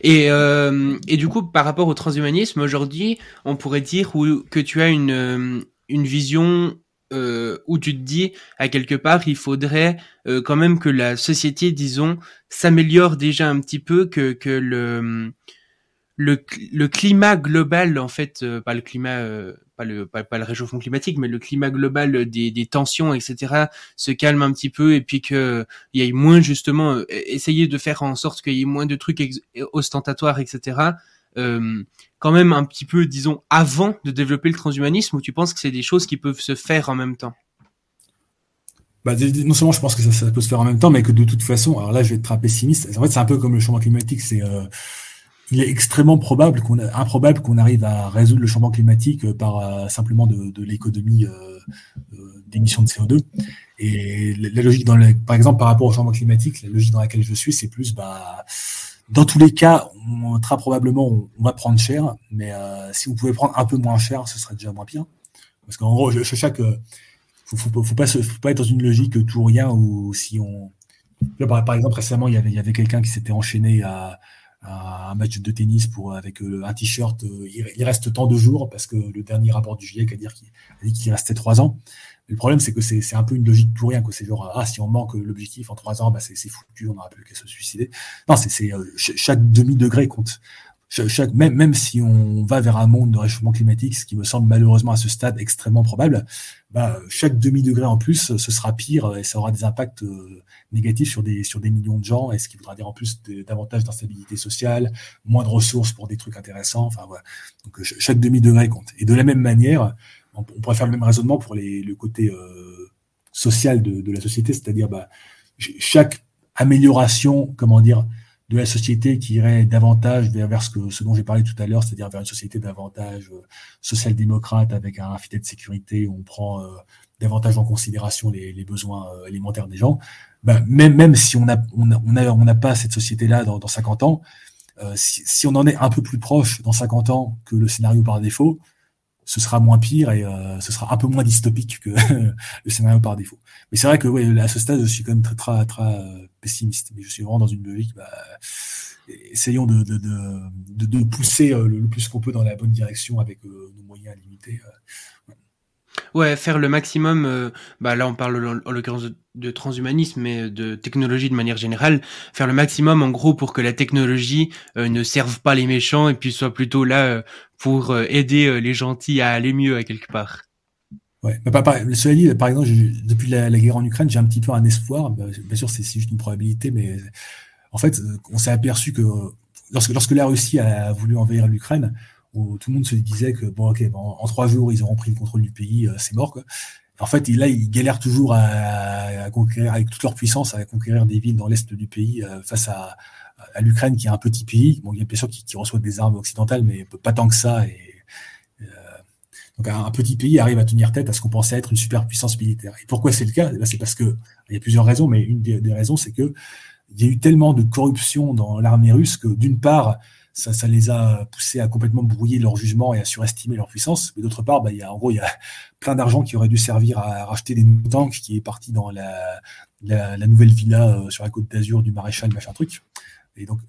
Speaker 2: et, euh, et du coup, par rapport au transhumanisme, aujourd'hui, on pourrait dire que tu as une, euh, une vision euh, où tu te dis, à quelque part, il faudrait euh, quand même que la société, disons, s'améliore déjà un petit peu, que, que le, le, le climat global, en fait, pas le climat, pas le réchauffement climatique, mais le climat global des, des tensions, etc., se calme un petit peu et puis que il y ait moins justement euh, essayer de faire en sorte qu'il y ait moins de trucs ostentatoires, etc. quand même un petit peu, disons, avant de développer le transhumanisme, ou tu penses que c'est des choses qui peuvent se faire en même temps?
Speaker 3: Bah, non seulement je pense que ça, ça, peut se faire en même temps, mais que de toute façon, alors là je vais être très pessimiste. En fait, c'est un peu comme le changement climatique, c'est il est extrêmement probable qu'on improbable qu'on arrive à résoudre le changement climatique euh, par euh, simplement de, de l'économie euh, euh, d'émissions de CO2. Et la, logique dans par exemple par rapport au changement climatique, la logique dans laquelle je suis, c'est plus bah dans tous les cas, on, très probablement on, va prendre cher, mais si vous pouvez prendre un peu moins cher, ce serait déjà moins pire. Parce qu'en gros, je, je chaque faut, faut, faut, pas faut pas être dans une logique tout ou rien ou si on par, par exemple récemment il y avait il y avait quelqu'un qui s'était enchaîné à un match de tennis pour avec un t-shirt, il, reste tant de jours parce que le dernier rapport du GIEC a dit qu'il restait trois ans. le problème, c'est que c'est un peu une logique tout rien. C'est genre, ah, si on manque l'objectif en trois ans, bah, c'est foutu, on n'aura plus qu'à se suicider. Non, c'est chaque demi-degré compte chaque, même, même si on va vers un monde de réchauffement climatique, ce qui me semble malheureusement à ce stade extrêmement probable, bah, chaque demi-degré en plus, ce sera pire et ça aura des impacts euh, négatifs sur des, sur des millions de gens, et ce qui voudra dire en plus davantage d'instabilité sociale, moins de ressources pour des trucs intéressants? Enfin, voilà. Donc chaque demi-degré compte. Et de la même manière, on, pourrait faire le même raisonnement pour les, le côté euh, social de, de la société, c'est-à-dire bah, chaque amélioration, comment dire, de la société qui irait davantage vers, ce dont j'ai parlé tout à l'heure, c'est-à-dire vers une société davantage euh, social-démocrate avec un filet de sécurité où on prend euh, davantage en considération les, besoins euh, alimentaires des gens. Ben, même, même si on n'a on on on pas cette société-là dans, dans 50 ans, si, si, on en est un peu plus proche dans 50 ans que le scénario par défaut, ce sera moins pire et euh, ce sera un peu moins dystopique que le scénario par défaut. Mais c'est vrai que ouais, à ce stade, je suis quand même très très très euh, pessimiste. Mais je suis vraiment dans une logique. Bah, essayons de, de, de, pousser euh, le, plus qu'on peut dans la bonne direction avec nos moyens limités.
Speaker 2: Ouais, faire le maximum. Euh, bah là, on parle en, l'occurrence de, transhumanisme, mais de technologie de manière générale. Faire le maximum, en gros, pour que la technologie euh, ne serve pas les méchants et puis soit plutôt là euh, pour aider les gentils à aller mieux à quelque part.
Speaker 3: Ouais, bah, cela dit, par exemple, depuis la, guerre en Ukraine, j'ai un petit peu un espoir. Bah, bien sûr, c'est juste une probabilité, mais en fait, on s'est aperçu que lorsque la Russie a voulu envahir l'Ukraine, où tout le monde se disait que bon, ok, en trois jours, ils auront pris le contrôle du pays, euh, c'est mort. Quoi. En fait, là, ils galèrent toujours à, conquérir, avec toute leur puissance, à conquérir des villes dans l'est du pays euh, face à, l'Ukraine, qui est un petit pays. Bon, il y a bien sûr qui, qui reçoit des armes occidentales, mais pas tant que ça. Et, euh, donc, un, petit pays arrive à tenir tête à ce qu'on pensait être une superpuissance militaire. Et pourquoi c'est le cas? Eh C'est parce que il y a plusieurs raisons, mais une des, des raisons, c'est que il y a eu tellement de corruption dans l'armée russe que d'une part, ça, les a poussés à complètement brouiller leur jugement et à surestimer leur puissance. Mais d'autre part, bah, y a, en gros, il y a plein d'argent qui aurait dû servir à racheter des tanks qui est parti dans la, la, nouvelle villa euh, sur la côte d'Azur du maréchal, machin truc. Et donc,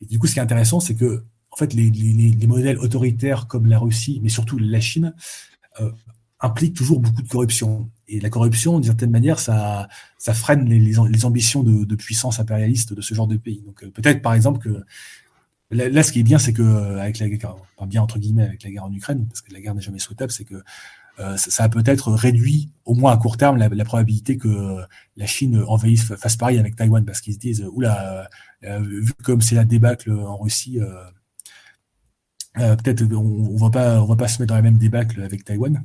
Speaker 3: et du coup, ce qui est intéressant, c'est que, en fait, les, les, les, modèles autoritaires comme la Russie, mais surtout la Chine, euh, impliquent toujours beaucoup de corruption. Et la corruption, d'une certaine manière, ça, ça freine les, ambitions de, de, puissance impérialiste de ce genre de pays. Donc, euh, peut-être, par exemple, que Là, ce qui est bien, c'est que euh, avec la guerre, bien entre guillemets avec la guerre en Ukraine, parce que la guerre n'est jamais souhaitable, c'est que euh, ça, a peut-être réduit, au moins à court terme, la, probabilité que la Chine envahisse, fasse pareil avec Taïwan, parce qu'ils se disent, oula, euh, vu comme c'est la débâcle en Russie, peut-être on, on va pas, on va pas se mettre dans la même débâcle avec Taïwan.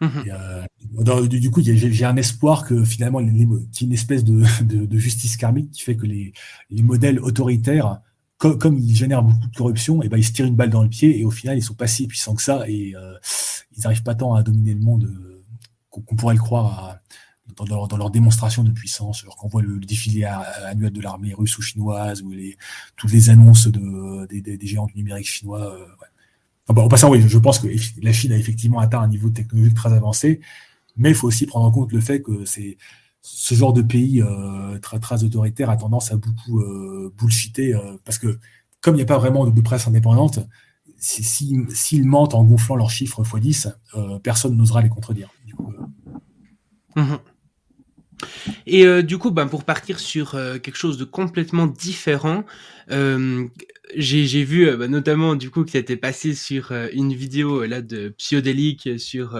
Speaker 3: Mhm. Euh, du, coup, j'ai un espoir que finalement, qu'il y ait une espèce de, de, justice karmique qui fait que les, les modèles autoritaires, comme ils génèrent beaucoup de corruption, et eh ben ils se tirent une balle dans le pied et au final, ils sont pas si puissants que ça et euh, ils n'arrivent pas tant à dominer le monde euh, qu'on pourrait le croire dans, leur, dans, leur, démonstration de puissance. Alors qu'on voit le, défilé annuel de l'armée russe ou chinoise ou les, toutes les annonces de, des, des, géants du numérique chinois. En ah bah, passant, oui, je pense que la Chine a effectivement atteint un niveau technologique très avancé, mais il faut aussi prendre en compte le fait que c'est ce genre de pays euh, très, très autoritaire a tendance à beaucoup euh, bullshiter euh, parce que comme il n'y a pas vraiment de, presse indépendante, s'ils si, mentent en gonflant leurs chiffres x10, euh, personne n'osera les contredire.
Speaker 2: Mmh Et du coup, ben, pour partir sur quelque chose de complètement différent, j'ai vu euh, bah, notamment du coup que ça était passé sur euh, une vidéo euh, là de Psyodélique sur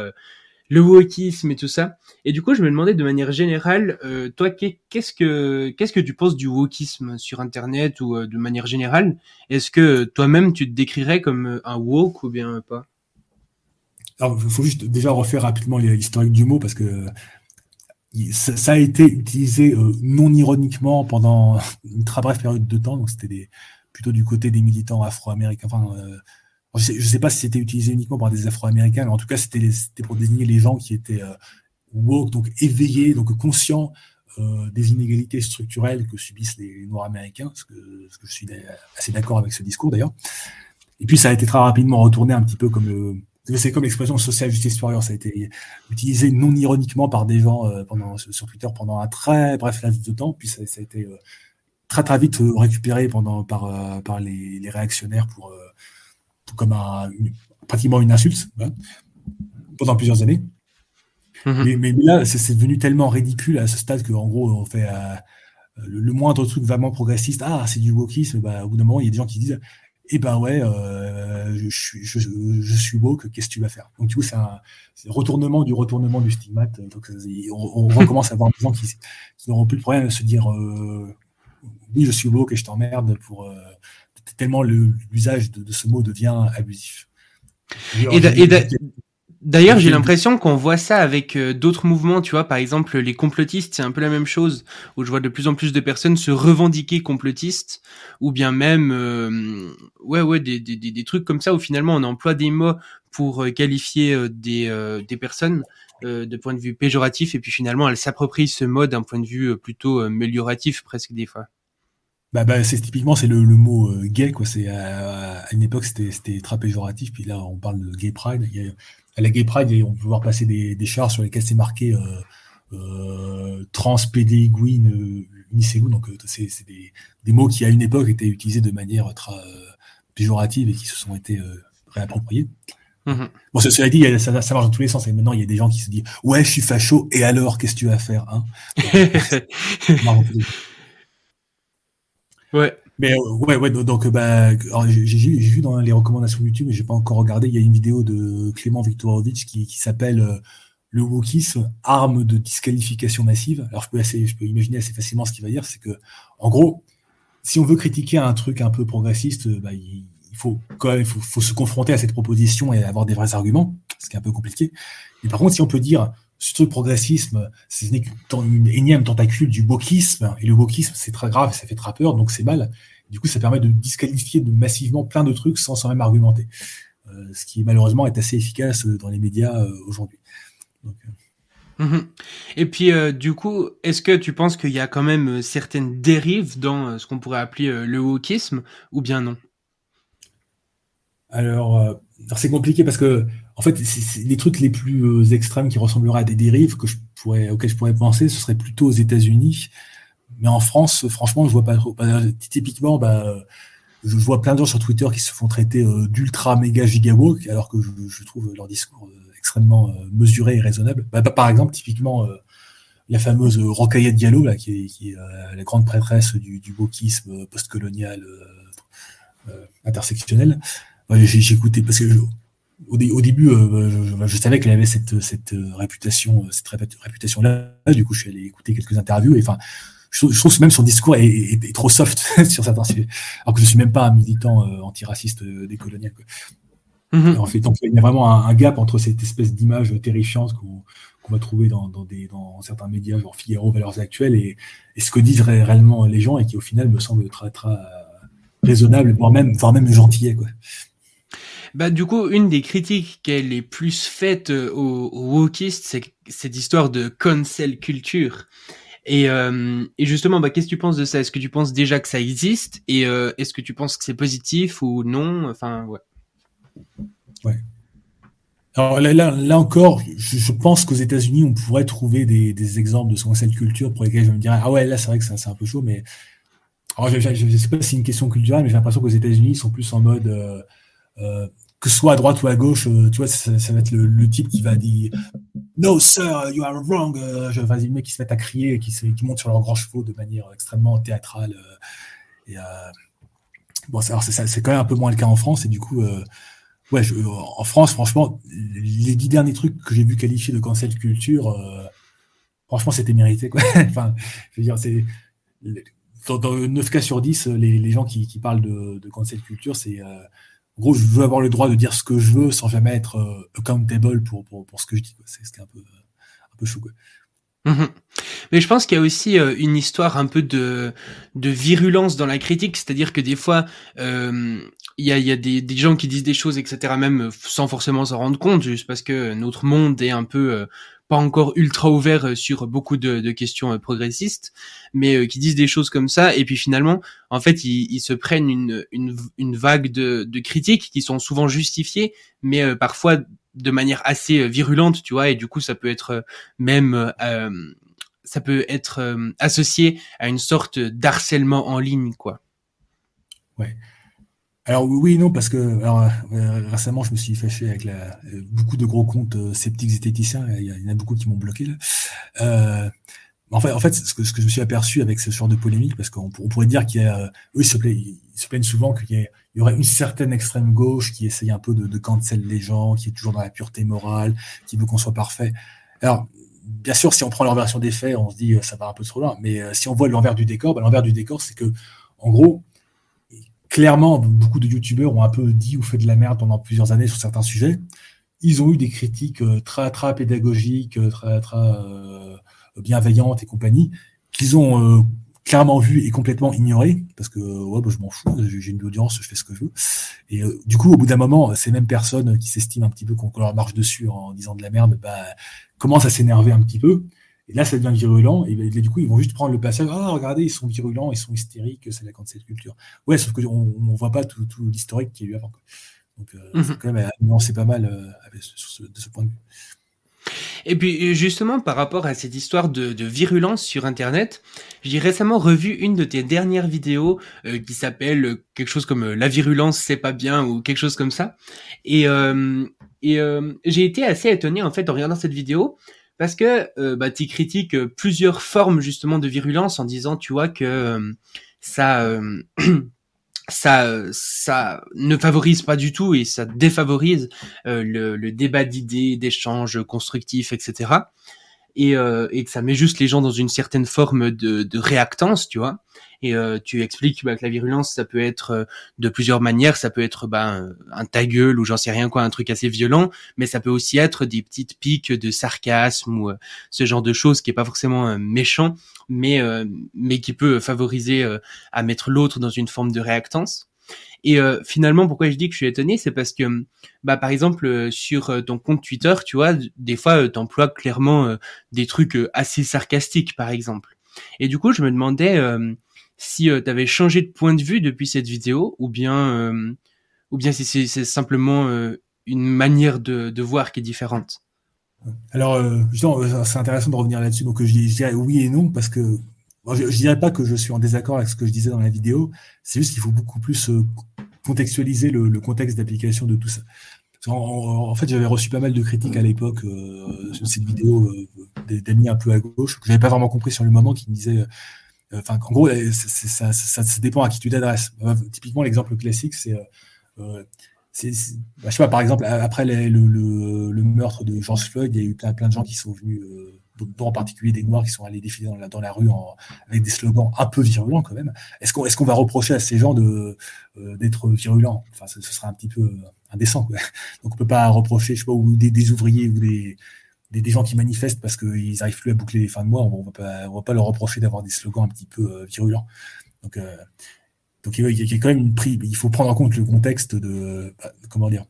Speaker 2: le wokisme et tout ça. Et du coup, je me demandais de manière générale, toi, qu'est-ce que tu penses du wokisme sur Internet ou de manière générale? Est-ce que toi-même tu te décrirais comme un woke ou bien pas?
Speaker 3: Alors, il faut juste déjà refaire rapidement l'historique du mot parce que ça, a été utilisé non ironiquement pendant une très brève période de temps. Donc, c'était des plutôt du côté des militants afro-américains. Enfin, euh, je ne sais, pas si c'était utilisé uniquement par des afro-américains, mais en tout cas, c'était pour désigner les gens qui étaient euh, woke, donc éveillés, donc conscients euh, des inégalités structurelles que subissent les, Noirs américains, ce que, je suis assez d'accord avec ce discours d'ailleurs. Et puis, ça a été très rapidement retourné un petit peu comme c'est comme l'expression social justice warrior, ça a été utilisé non ironiquement par des gens sur Twitter pendant un très bref laps de temps, puis ça a été très très vite récupéré pendant par par les, les réactionnaires pour, comme un, pratiquement une insulte hein, pendant plusieurs années. Mhm. mais, là, c'est devenu tellement ridicule à ce stade qu'en gros, on fait le, moindre truc vraiment progressiste. Ah, c'est du wokisme. Bah, au bout d'un moment, il y a des gens qui disent eh ben ouais, euh, je, suis, je, je suis woke, qu'est-ce que tu vas faire? Donc du coup, c'est un, retournement du retournement du stigmate. Donc on, recommence à avoir des gens qui, n'auront plus le problème de se dire euh, oui, je suis woke et je t'emmerde pour euh, tellement l'usage de, de, ce mot devient abusif.
Speaker 2: D'ailleurs, j'ai l'impression qu'on voit ça avec euh, d'autres mouvements, tu vois, par exemple les complotistes, c'est un peu la même chose, où je vois de plus en plus de personnes se revendiquer complotistes, ou bien même, euh, ouais, ouais, des, des, des, trucs comme ça, où finalement on emploie des mots pour euh, qualifier des, des personnes de point de vue péjoratif, et puis finalement elles s'approprient ce mot d'un point de vue plutôt amélioratif presque des fois.
Speaker 3: Bah, bah c'est typiquement c'est le, mot gay quoi. C'est à, une époque c'était très péjoratif, puis là on parle de gay pride. Il y a, à la Gay Pride, on peut voir passer des, chars sur lesquels c'est marqué euh, euh, trans, PD, euh. Donc, euh, c'est des, des, mots qui, à une époque, étaient utilisés de manière très péjorative et qui se sont été réappropriés. Mm-hmm. Bon, cela dit, ça, ça, marche dans tous les sens. Et maintenant, il y a des gens qui se disent Ouais, je suis facho, et alors, qu'est-ce que tu vas faire hein?
Speaker 2: Ouais.
Speaker 3: Mais euh, ouais, ouais, donc bah, j'ai vu dans les recommandations YouTube, mais j'ai pas encore regardé. Il y a une vidéo de Clément Viktorovitch qui, qui s'appelle euh, le wokisme, arme de disqualification massive. Alors je peux assez, je peux imaginer assez facilement ce qu'il va dire, c'est que en gros, si on veut critiquer un truc un peu progressiste, bah, il, faut quand même, faut, se confronter à cette proposition et avoir des vrais arguments, ce qui est un peu compliqué. Mais par contre, si on peut dire ce progressisme, ce n'est qu'une énième tentacule du wokisme, et le wokisme, c'est très grave, ça fait très peur, donc c'est mal. Du coup, ça permet de disqualifier massivement plein de trucs sans, sans même argumenter. Euh, ce qui, malheureusement, est assez efficace dans les médias euh, aujourd'hui.
Speaker 2: Euh, mhm. Et puis, du coup, est-ce que tu penses qu'il y a quand même certaines dérives dans ce qu'on pourrait appeler le wokisme, ou bien non?
Speaker 3: Alors, c'est compliqué parce que en fait, les trucs les plus euh, extrêmes qui ressembleraient à des dérives que je pourrais, auxquelles je pourrais penser, ce serait plutôt aux États-Unis. Mais en France, franchement, je vois pas trop. Typiquement, bah, je vois plein de gens sur Twitter qui se font traiter euh, d'ultra méga gigawoke, alors que je, trouve leur discours euh, extrêmement mesuré et raisonnable. Bah, par exemple, typiquement, la fameuse Rocaille Diallo, là, qui est, la grande prêtresse du, du wokisme postcolonial intersectionnel. J'ai écouté parce que au, début, euh, je, savais qu'elle avait cette, cette euh, réputation, euh, cette réputation là. Du coup, je suis allé écouter quelques interviews. Et enfin, je, trouve même son discours est, trop soft sur certains sujets, alors que je suis même pas un militant antiraciste décolonial. Mm-hmm. En fait, donc il y a vraiment un, gap entre cette espèce d'image terrifiante qu'on va trouver dans, dans, des, dans certains médias, genre Figaro, Valeurs Actuelles, et, et ce que disent réellement les gens, et qui au final me semble très, très raisonnable, voire même, voire même gentillet. Quoi.
Speaker 2: Bah du coup, une des critiques qu'elle est plus faite euh, aux, wokistes, c'est cette histoire de cancel culture. Et, euh, et justement, bah, qu'est-ce que tu penses de ça? Est-ce que tu penses déjà que ça existe? Et euh, est-ce que tu penses que c'est positif ou non? Enfin, ouais.
Speaker 3: Ouais. Alors là, là, encore, je, pense qu'aux États-Unis, on pourrait trouver des, exemples de cancel culture pour lesquels je me dirais ah ouais, là c'est vrai que c'est un peu chaud, mais alors, je, ne sais pas si c'est une question culturelle, mais j'ai l'impression qu'aux États-Unis, ils sont plus en mode que ce soit à droite ou à gauche, euh, tu vois, ça, va être le, type qui va dire No, sir, you are wrong. Euh, je, vas-y, le mec qui se met à crier et qui, se, monte sur leurs grands chevaux de manière extrêmement théâtrale. et, bon, c'est quand même un peu moins le cas en France. Et du coup, ouais, en France, franchement, les dix derniers trucs que j'ai vu qualifier de cancel culture, franchement, c'était mérité. Enfin, je veux dire, c'est. Dans, 9 cas sur 10, les, gens qui, qui, parlent de, de cancel culture, c'est en gros, je veux avoir le droit de dire ce que je veux sans jamais être euh, accountable pour, pour, pour, ce que je dis. C'est un peu, un peu chou.
Speaker 2: Mhm. Mais je pense qu'il y a aussi euh, une histoire un peu de, de virulence dans la critique, c'est-à-dire que des fois, euh, il y a, y a des, des, gens qui disent des choses, etc., même sans forcément s'en rendre compte, juste parce que notre monde est un peu pas encore ultra ouvert euh, sur beaucoup de, de questions euh, progressistes, mais euh, qui disent des choses comme ça, et puis finalement, en fait, ils, ils se prennent une, une, une vague de, de, critiques qui sont souvent justifiées, mais parfois de manière assez virulente, tu vois, et du coup, ça peut être même ça peut être associé à une sorte d'harcèlement en ligne, quoi.
Speaker 3: Ouais. Alors oui, non, parce que alors, euh, récemment, je me suis fâché avec la, beaucoup de gros comptes euh, sceptiques zététiciens. Il y, en a beaucoup qui m'ont bloqué là. Euh, en fait, en fait, ce que, ce que je me suis aperçu avec ce genre de polémique, parce qu'on pourrait dire qu'il y a, ils se, plaignent, ils se plaignent souvent qu'il y, y, aurait une certaine extrême gauche qui essaye un peu de, de cancel les gens, qui est toujours dans la pureté morale, qui veut qu'on soit parfait. Alors, bien sûr, si on prend leur version des faits, on se dit ça va un peu trop loin. Mais si on voit l'envers du décor, bah, l'envers du décor, c'est que, en gros, clairement, beaucoup de youtubeurs ont un peu dit ou fait de la merde pendant plusieurs années sur certains sujets. Ils ont eu des critiques euh, très, très pédagogiques, euh, très, très euh, bienveillantes et compagnie, qu'ils ont clairement vu et complètement ignoré parce que ouais, bah, je m'en fous, j'ai une audience, je fais ce que je veux. Et du coup, au bout d'un moment, ces mêmes personnes qui s'estiment un petit peu qu'on leur marche dessus en disant de la merde, bah, commencent à s'énerver un petit peu. Et là, ça devient virulent. Et, du coup, ils vont juste prendre le passage. Ah, regardez, ils sont virulents, ils sont hystériques, c'est la cette culture. Ouais, sauf qu'on ne voit pas tout, l'historique qu'il y a eu avant. Donc, euh, mhm. quand même nuancer pas mal euh, ce, de ce point de vue.
Speaker 2: Et puis justement par rapport à cette histoire de, de virulence sur Internet, j'ai récemment revu une de tes dernières vidéos euh, qui s'appelle quelque chose comme La virulence c'est pas bien ou quelque chose comme ça. Et, et j'ai été assez étonné en fait en regardant cette vidéo parce que euh, bah, tu critiques euh, plusieurs formes justement de virulence en disant, tu vois, que euh, ça, ça, ça ne favorise pas du tout et ça défavorise le, débat d'idées, d'échanges constructifs, etc. Et, que ça met juste les gens dans une certaine forme de réactance, tu vois et euh, tu expliques bah, que la virulence ça peut être euh, de plusieurs manières ça peut être bah, un ta gueule ou j'en sais rien quoi un truc assez violent mais ça peut aussi être des petites piques de sarcasme ou euh, ce genre de choses qui est pas forcément méchant mais mais qui peut favoriser à mettre l'autre dans une forme de réactance et finalement, pourquoi je dis que je suis étonné, c'est parce que, bah, par exemple, sur ton compte Twitter, tu vois, des fois, tu emploies clairement des trucs assez sarcastiques, par exemple. Et du coup, je me demandais, si euh, tu avais changé de point de vue depuis cette vidéo ou bien euh, ou bien si c'est simplement euh, une manière de, de, voir qui est différente.
Speaker 3: Alors, c'est intéressant de revenir là-dessus. Donc, je, dirais oui et non parce que je, ne dirais pas que je suis en désaccord avec ce que je disais dans la vidéo. C'est juste qu'il faut beaucoup plus contextualiser le, le contexte d'application de tout ça. En, fait, j'avais reçu pas mal de critiques à l'époque sur cette vidéo d'amis un peu à gauche que j'avais pas vraiment compris sur le moment, qui me disaient Enfin, en gros, ça, ça, ça, dépend à qui tu t'adresses. Euh, typiquement, l'exemple classique, c'est, euh, euh c'est, bah, je sais pas, par exemple, après le, le, le, meurtre de George Floyd, il y a eu plein, plein de gens qui sont venus, euh, dont en particulier des Noirs qui sont allés défiler dans la, dans la rue en, avec des slogans un peu virulents quand même. Est-ce qu'on est-ce qu'on va reprocher à ces gens d'être virulents? Enfin, ce, ce, serait un petit peu indécent. Quoi. Donc, on peut pas reprocher, je sais pas, ou des ouvriers ou des des, des, gens qui manifestent parce qu'ils arrivent plus à boucler les fins de mois, on va pas, on va pas leur reprocher d'avoir des slogans un petit peu euh, virulents. Donc, euh, donc il y, a, quand même une prise. Il faut prendre en compte le contexte de, bah, comment dire.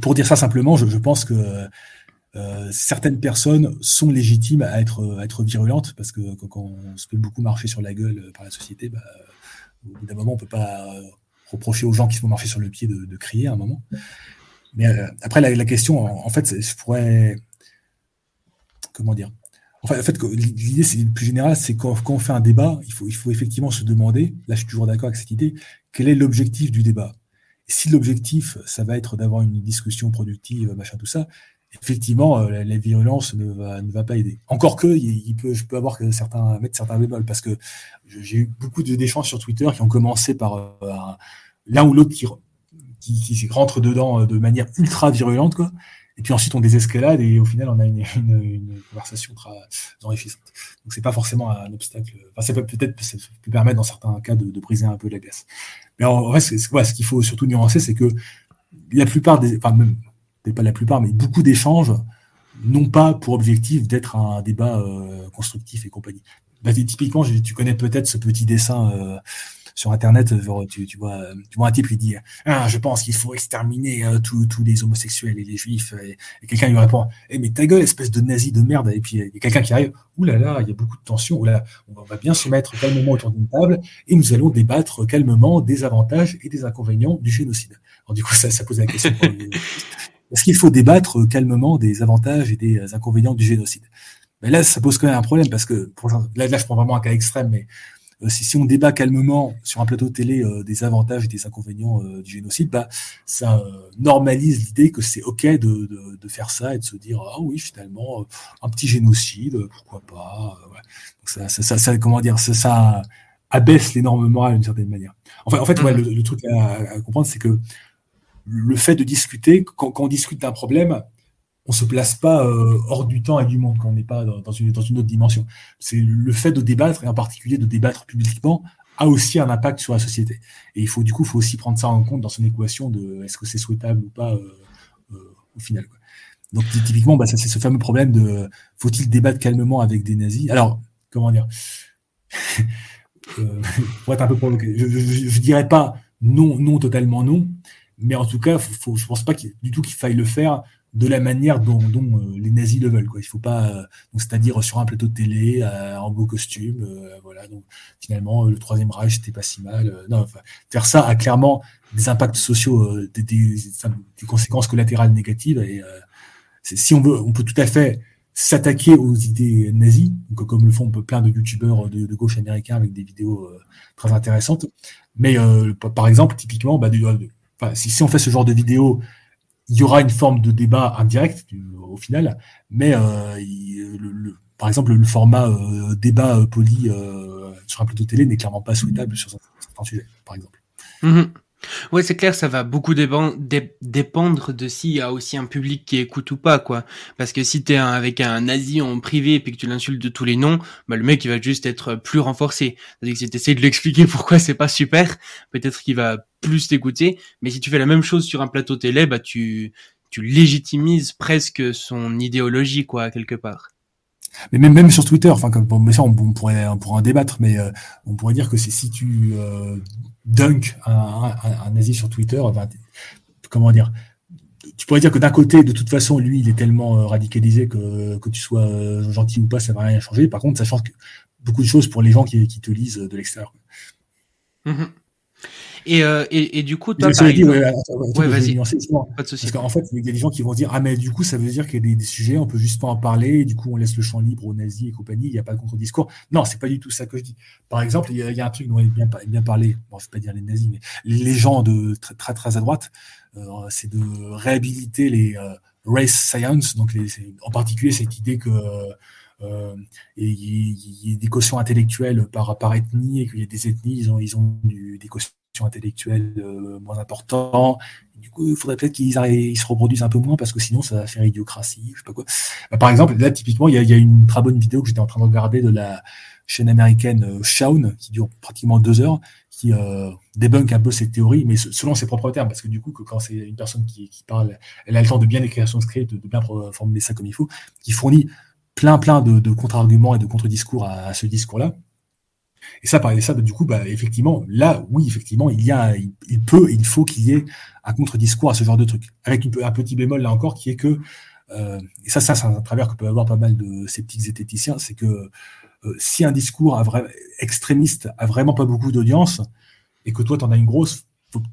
Speaker 3: Pour dire ça simplement, je, je pense que euh, certaines personnes sont légitimes à être, à être virulentes parce que quand, on se fait beaucoup marcher sur la gueule par la société, bah, au bout d'un moment, on peut pas reprocher aux gens qui se font marcher sur le pied de, de crier à un moment. Mais après, la, question, en fait, je pourrais comment dire Enfin, en fait, l'idée, c'est plus général, c'est quand, quand, on fait un débat, il faut, il faut effectivement se demander, là je suis toujours d'accord avec cette idée, quel est l'objectif du débat? Si l'objectif, ça va être d'avoir une discussion productive, machin, tout ça, effectivement, euh, la, violence ne va, ne va pas aider. Encore que, il, peut, je peux avoir que certains, mettre certains bémols, parce que j'ai eu beaucoup d'échanges sur Twitter qui ont commencé par euh, l'un ou l'autre qui, qui, qui rentre dedans euh, de manière ultra virulente, quoi. Et puis ensuite, on désescalade et au final, on a une, conversation très enrichissante. Donc, c'est pas forcément un obstacle. Enfin, ça peut peut-être peut permettre dans certains cas de, briser un peu la glace. Mais en vrai, ce qu'il faut surtout nuancer, c'est que la plupart des, enfin, même, pas la plupart, mais beaucoup d'échanges n'ont pas pour objectif d'être un débat euh, constructif et compagnie. Bah, typiquement, tu connais peut-être ce petit dessin euh, sur Internet, tu, tu, vois, tu vois un type qui dit ah, Je pense qu'il faut exterminer euh, tous les homosexuels et les juifs. Et, quelqu'un lui répond Eh, mais ta gueule, espèce de nazi de merde. Et puis il y a quelqu'un qui arrive Ouh là là, il y a beaucoup de tension. Ouh là, on va bien se mettre calmement autour d'une table et nous allons débattre calmement des avantages et des inconvénients du génocide. Alors, du coup, ça, ça pose la question Est-ce qu'il faut débattre calmement des avantages et des inconvénients du génocide? Mais là, ça pose quand même un problème parce que, pour, là, là, je prends vraiment un cas extrême, mais euh, si, si, on débat calmement sur un plateau de télé euh, des avantages et des inconvénients euh, du génocide, bah, ça normalise l'idée que c'est OK de, de, de, faire ça et de se dire ah oui finalement un petit génocide, pourquoi pas. Donc ça, ça, ça, comment dire, ça, ça abaisse les normes morales d'une certaine manière. Enfin, en fait, ouais, le, truc à, à comprendre, c'est que le fait de discuter, quand, quand on discute d'un problème, on se place pas euh, hors du temps et du monde quand on n'est pas dans, une, autre dimension. C'est le fait de débattre, et en particulier de débattre publiquement, a aussi un impact sur la société. Et il faut du coup, faut aussi prendre ça en compte dans son équation de est-ce que c'est souhaitable ou pas euh, euh, au final. Donc typiquement, bah, ça c'est ce fameux problème de faut-il débattre calmement avec des nazis? Alors comment dire? Pour être un peu provoqué, je, je, dirais pas non, non totalement non, mais en tout cas, faut, je pense pas du tout qu'il faille le faire de la manière dont, euh, les nazis le veulent. Quoi. Il faut pas, euh, c'est-à-dire sur un plateau de télé, euh, en beau costume, voilà. Donc finalement, le troisième Reich c'était pas si mal. non, faire ça a clairement des impacts sociaux, des, des, conséquences collatérales négatives. Et si on veut, on peut tout à fait s'attaquer aux idées nazies, comme le font plein de youtubeurs de, gauche américains avec des vidéos très intéressantes. Mais par exemple, typiquement, bah, si, si on fait ce genre de vidéo il y aura une forme de débat indirect au final, mais euh, par exemple, le format euh, débat euh, poli sur un plateau télé n'est clairement pas souhaitable sur certains sujets, par exemple.
Speaker 2: Mm-hmm. Ouais, c'est clair, ça va beaucoup dépendre de s'il y a aussi un public qui écoute ou pas, quoi. Parce que si t'es avec un nazi en privé et puis que tu l'insultes de tous les noms, bah, le mec, il va juste être plus renforcé. C'est-à-dire que si t'essayes de l'expliquer pourquoi c'est pas super, peut-être qu'il va plus t'écouter. Mais si tu fais la même chose sur un plateau télé, bah, tu, tu légitimises presque son idéologie, quoi, quelque part.
Speaker 3: Mais même, même sur Twitter, enfin, comme, mais ça, on, pourrait, on pourrait en débattre, mais euh, on pourrait dire que c'est si tu euh, dunk un, un, un, nazi sur Twitter, comment dire, tu pourrais dire que d'un côté, de toute façon, lui, il est tellement euh, radicalisé que que tu sois euh, gentil ou pas, ça va rien changer. Par contre, ça change beaucoup de choses pour les gens qui, qui te lisent de l'extérieur.
Speaker 2: Mmh et, euh, et, et, du coup, toi, par
Speaker 3: exemple... ouais, vas-y. Parce qu'en fait, il y a des gens qui vont dire Ah, mais du coup, ça veut dire qu'il y a des, sujets, on peut juste pas en parler, et du coup, on laisse le champ libre aux nazis et compagnie, il n'y a pas de contre-discours. Non, c'est pas du tout ça que je dis. Par exemple, il y a, il y a un truc dont on bien, bien parlé, bon, je vais pas dire les nazis, mais les gens de très, très, très à droite, euh, c'est de réhabiliter les euh, race science, donc les, en particulier cette idée que. Euh, il y, y, a des quotients intellectuels par, par ethnie et qu'il y a des ethnies, ils ont, ils ont du, des quotients intellectuelle euh, moins important. Du coup, il faudrait peut-être qu'ils se reproduisent un peu moins parce que sinon, ça va faire idiocratie. Bah, par exemple, là, typiquement, il y a, une très bonne vidéo que j'étais en train de regarder de la chaîne américaine euh, Shaun, qui dure pratiquement deux heures, qui euh, débunk un peu cette théorie, mais selon ses propres termes, parce que du coup, quand c'est une personne qui, parle, elle a le temps de bien écrire son script, de, bien formuler ça comme il faut, qui fournit plein plein de, contre-arguments et de contre-discours à, ce discours-là. Et ça, par ça, du coup, bah, effectivement, là, oui, effectivement, il y a, il, peut, il faut qu'il y ait un contre-discours à ce genre de truc. Avec un petit bémol là encore, qui est que, euh, et ça, ça, c'est un travers que peuvent avoir pas mal de sceptiques zététiciens, c'est que euh, si un discours extrémiste a vraiment pas beaucoup d'audience, et que toi, tu en as une grosse,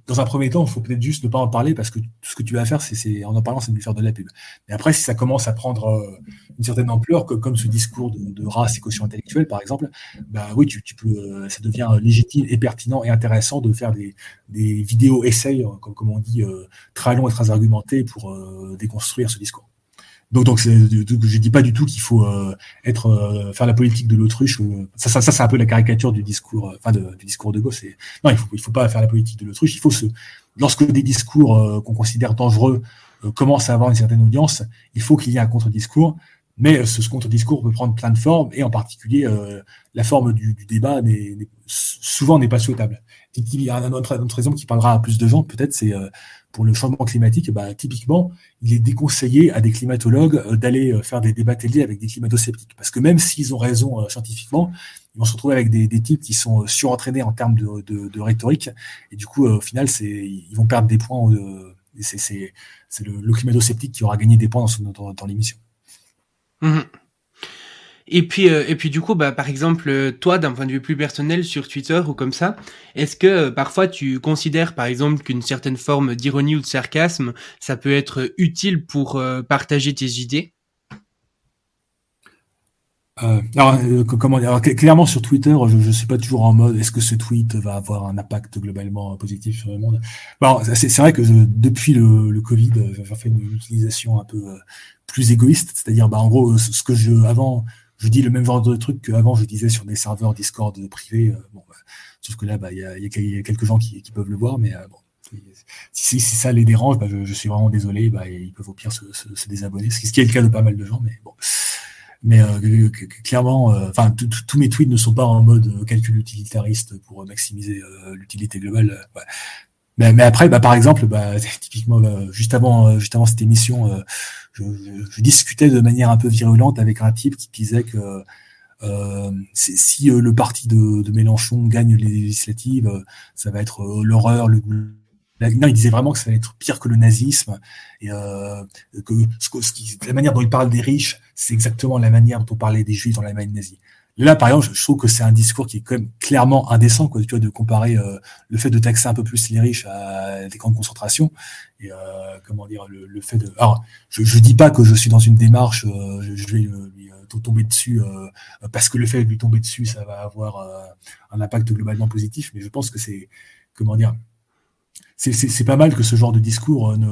Speaker 3: dans un premier temps, il faut peut-être juste ne pas en parler parce que tout ce que tu vas faire, c'est en en parlant, c'est de lui faire de la pub. Mais après, si ça commence à prendre euh, une certaine ampleur, comme ce discours de, race et quotient intellectuelle, par exemple, bah oui, tu, peux, euh, ça devient légitime et pertinent et intéressant de faire des, vidéos essais, comme, comme on dit, euh, très longs et très argumentés pour déconstruire ce discours. Donc, donc je dis pas du tout qu'il faut euh, être euh, faire la politique de l'autruche. ça, ça, ça c'est un peu la caricature du discours, euh, enfin du discours de gauche. Non, il faut, il faut pas faire la politique de l'autruche. Il faut se, lorsque des discours qu'on considère dangereux commencent à avoir une certaine audience, il faut qu'il y ait un contre-discours. Mais ce, contre-discours peut prendre plein de formes, et en particulier la forme du, du débat n'est, souvent n'est pas souhaitable. Il y a un autre, autre exemple qui parlera à plus de gens, peut-être, c'est pour le changement climatique, bah, typiquement, il est déconseillé à des climatologues euh, d'aller euh, faire des débats télé avec des climato-sceptiques. Parce que même s'ils ont raison euh, scientifiquement, ils vont se retrouver avec des, types qui sont surentraînés en termes de, rhétorique. Et du coup, au final, c'est, ils vont perdre des points. c'est, le, le climato-sceptique qui aura gagné des points dans, dans, l'émission.
Speaker 2: Mmh et puis, euh, et puis du coup, bah, par exemple, euh, toi, d'un point de vue plus personnel sur Twitter ou comme ça, est-ce que euh, parfois tu considères, par exemple, qu'une certaine forme d'ironie ou de sarcasme, ça peut être utile pour partager tes idées?
Speaker 3: Euh, alors, euh, comment dire, clairement sur Twitter, je ne suis pas toujours en mode est-ce que ce tweet va avoir un impact globalement positif sur le monde? Bon, c'est vrai que depuis le, le Covid, j'ai fait une utilisation un peu plus égoïste, c'est-à-dire bah, en gros ce que je avant je dis le même genre de truc qu'avant je disais sur des serveurs Discord privés. bon, bah, sauf que là, bah, il y, a, y, a, quelques gens qui, qui, peuvent le voir, mais bon, si, si, ça les dérange, bah, je, je, suis vraiment désolé. Bah, ils peuvent au pire se, se, se, désabonner, ce qui est le cas de pas mal de gens, mais bon. Mais euh, clairement, euh, enfin, tous mes tweets ne sont pas en mode euh, calcul utilitariste pour maximiser l'utilité globale. Ouais. Mais, mais, après, bah, par exemple, bah, typiquement, juste avant, juste avant cette émission, je, je, discutais de manière un peu virulente avec un type qui disait que euh, si le parti de, de, Mélenchon gagne les législatives, ça va être l'horreur, le non, il disait vraiment que ça allait être pire que le nazisme et euh, que ce, qui, la manière dont il parle des riches, c'est exactement la manière dont on parlait des juifs dans l'Allemagne nazie. Là, par exemple, je trouve que c'est un discours qui est quand même clairement indécent, quoi, tu vois, de comparer euh, le fait de taxer un peu plus les riches à des camps de concentration et euh, comment dire le, fait de. Alors, je, je dis pas que je suis dans une démarche, euh, je, vais lui tomber dessus parce que le fait de lui tomber dessus, ça va avoir un impact globalement positif, mais je pense que c'est comment dire c'est pas mal que ce genre de discours ne,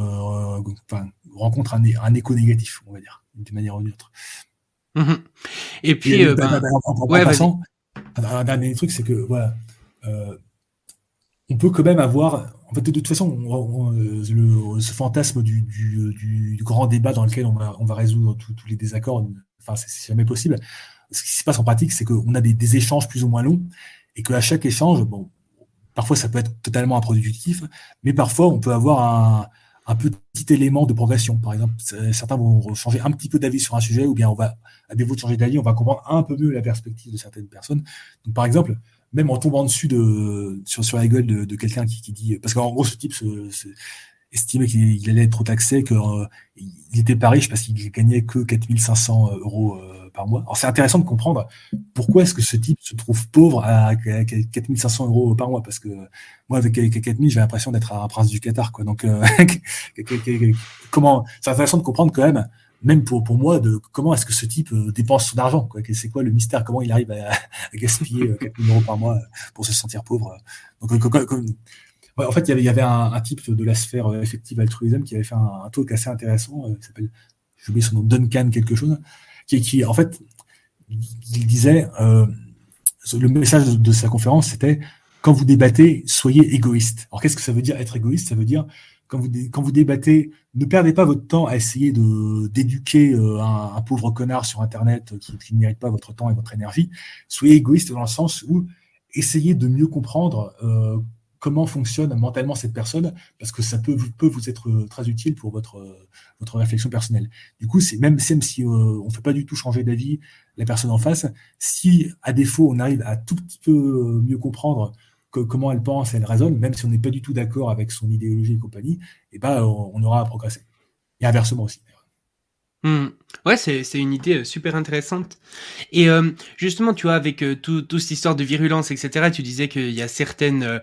Speaker 3: rencontre un, un, écho négatif, on va dire, d'une manière ou d'une autre.
Speaker 2: Mmh Et puis, Et, euh, ben,
Speaker 3: en, en, ouais, passant, un dernier truc, c'est que voilà, euh, on peut quand même avoir, en fait, de, toute façon, on, on, le, ce fantasme du, du, du, grand débat dans lequel on va, on va résoudre tous les désaccords, enfin, c'est jamais possible. Ce qui se passe en pratique, c'est qu'on a des, des, échanges plus ou moins longs et qu'à chaque échange, bon, Parfois, ça peut être totalement improductif, mais parfois, on peut avoir un, petit élément de progression. Par exemple, certains vont changer un petit peu d'avis sur un sujet, ou bien on va, à défaut de changer d'avis, on va comprendre un peu mieux la perspective de certaines personnes. Donc, par exemple, même en tombant dessus de, sur, sur la gueule de, quelqu'un qui, dit, parce qu'en gros, ce type se, estimait qu'il allait être trop taxé, qu'il euh, était pas riche parce qu'il gagnait que 4500 euros euh, Alors c'est intéressant de comprendre pourquoi est-ce que ce type se trouve pauvre à 4500 euros par mois, parce que moi avec 4000 j'ai l'impression d'être un prince du Qatar, quoi. Donc euh, comment C'est intéressant de comprendre quand même, même pour pour moi, de comment est-ce que ce type euh, dépense son argent, quoi. C'est quoi le mystère Comment il arrive à, gaspiller 4000 euros par mois pour se sentir pauvre en fait, il y avait, un, type de la sphère effective altruisme qui avait fait un, un talk assez intéressant, qui s'appelle, j'ai oublié son nom, Duncan quelque chose, qui, qui en fait, il disait, euh, le message de sa conférence, c'était quand vous débattez, soyez égoïste. Alors qu'est-ce que ça veut dire être égoïste? Ça veut dire quand vous, quand vous débattez, ne perdez pas votre temps à essayer de d'éduquer euh, un, pauvre connard sur Internet qui, qui, ne mérite pas votre temps et votre énergie. Soyez égoïste dans le sens où essayez de mieux comprendre euh, comment fonctionne mentalement cette personne, parce que ça peut, vous être euh, très utile pour votre, euh, réflexion personnelle. Du coup, c'est même, si euh, on ne fait pas du tout changer d'avis la personne en face, si à défaut on arrive à tout petit peu mieux comprendre comment elle pense, elle raisonne, même si on n'est pas du tout d'accord avec son idéologie et compagnie, et eh ben, on, aura à progresser. Et inversement aussi.
Speaker 2: Mmh. Ouais, c'est, une idée super intéressante. Et euh, justement, tu vois, avec euh, tout, toute cette histoire de virulence, etc., tu disais qu'il y a certaines euh,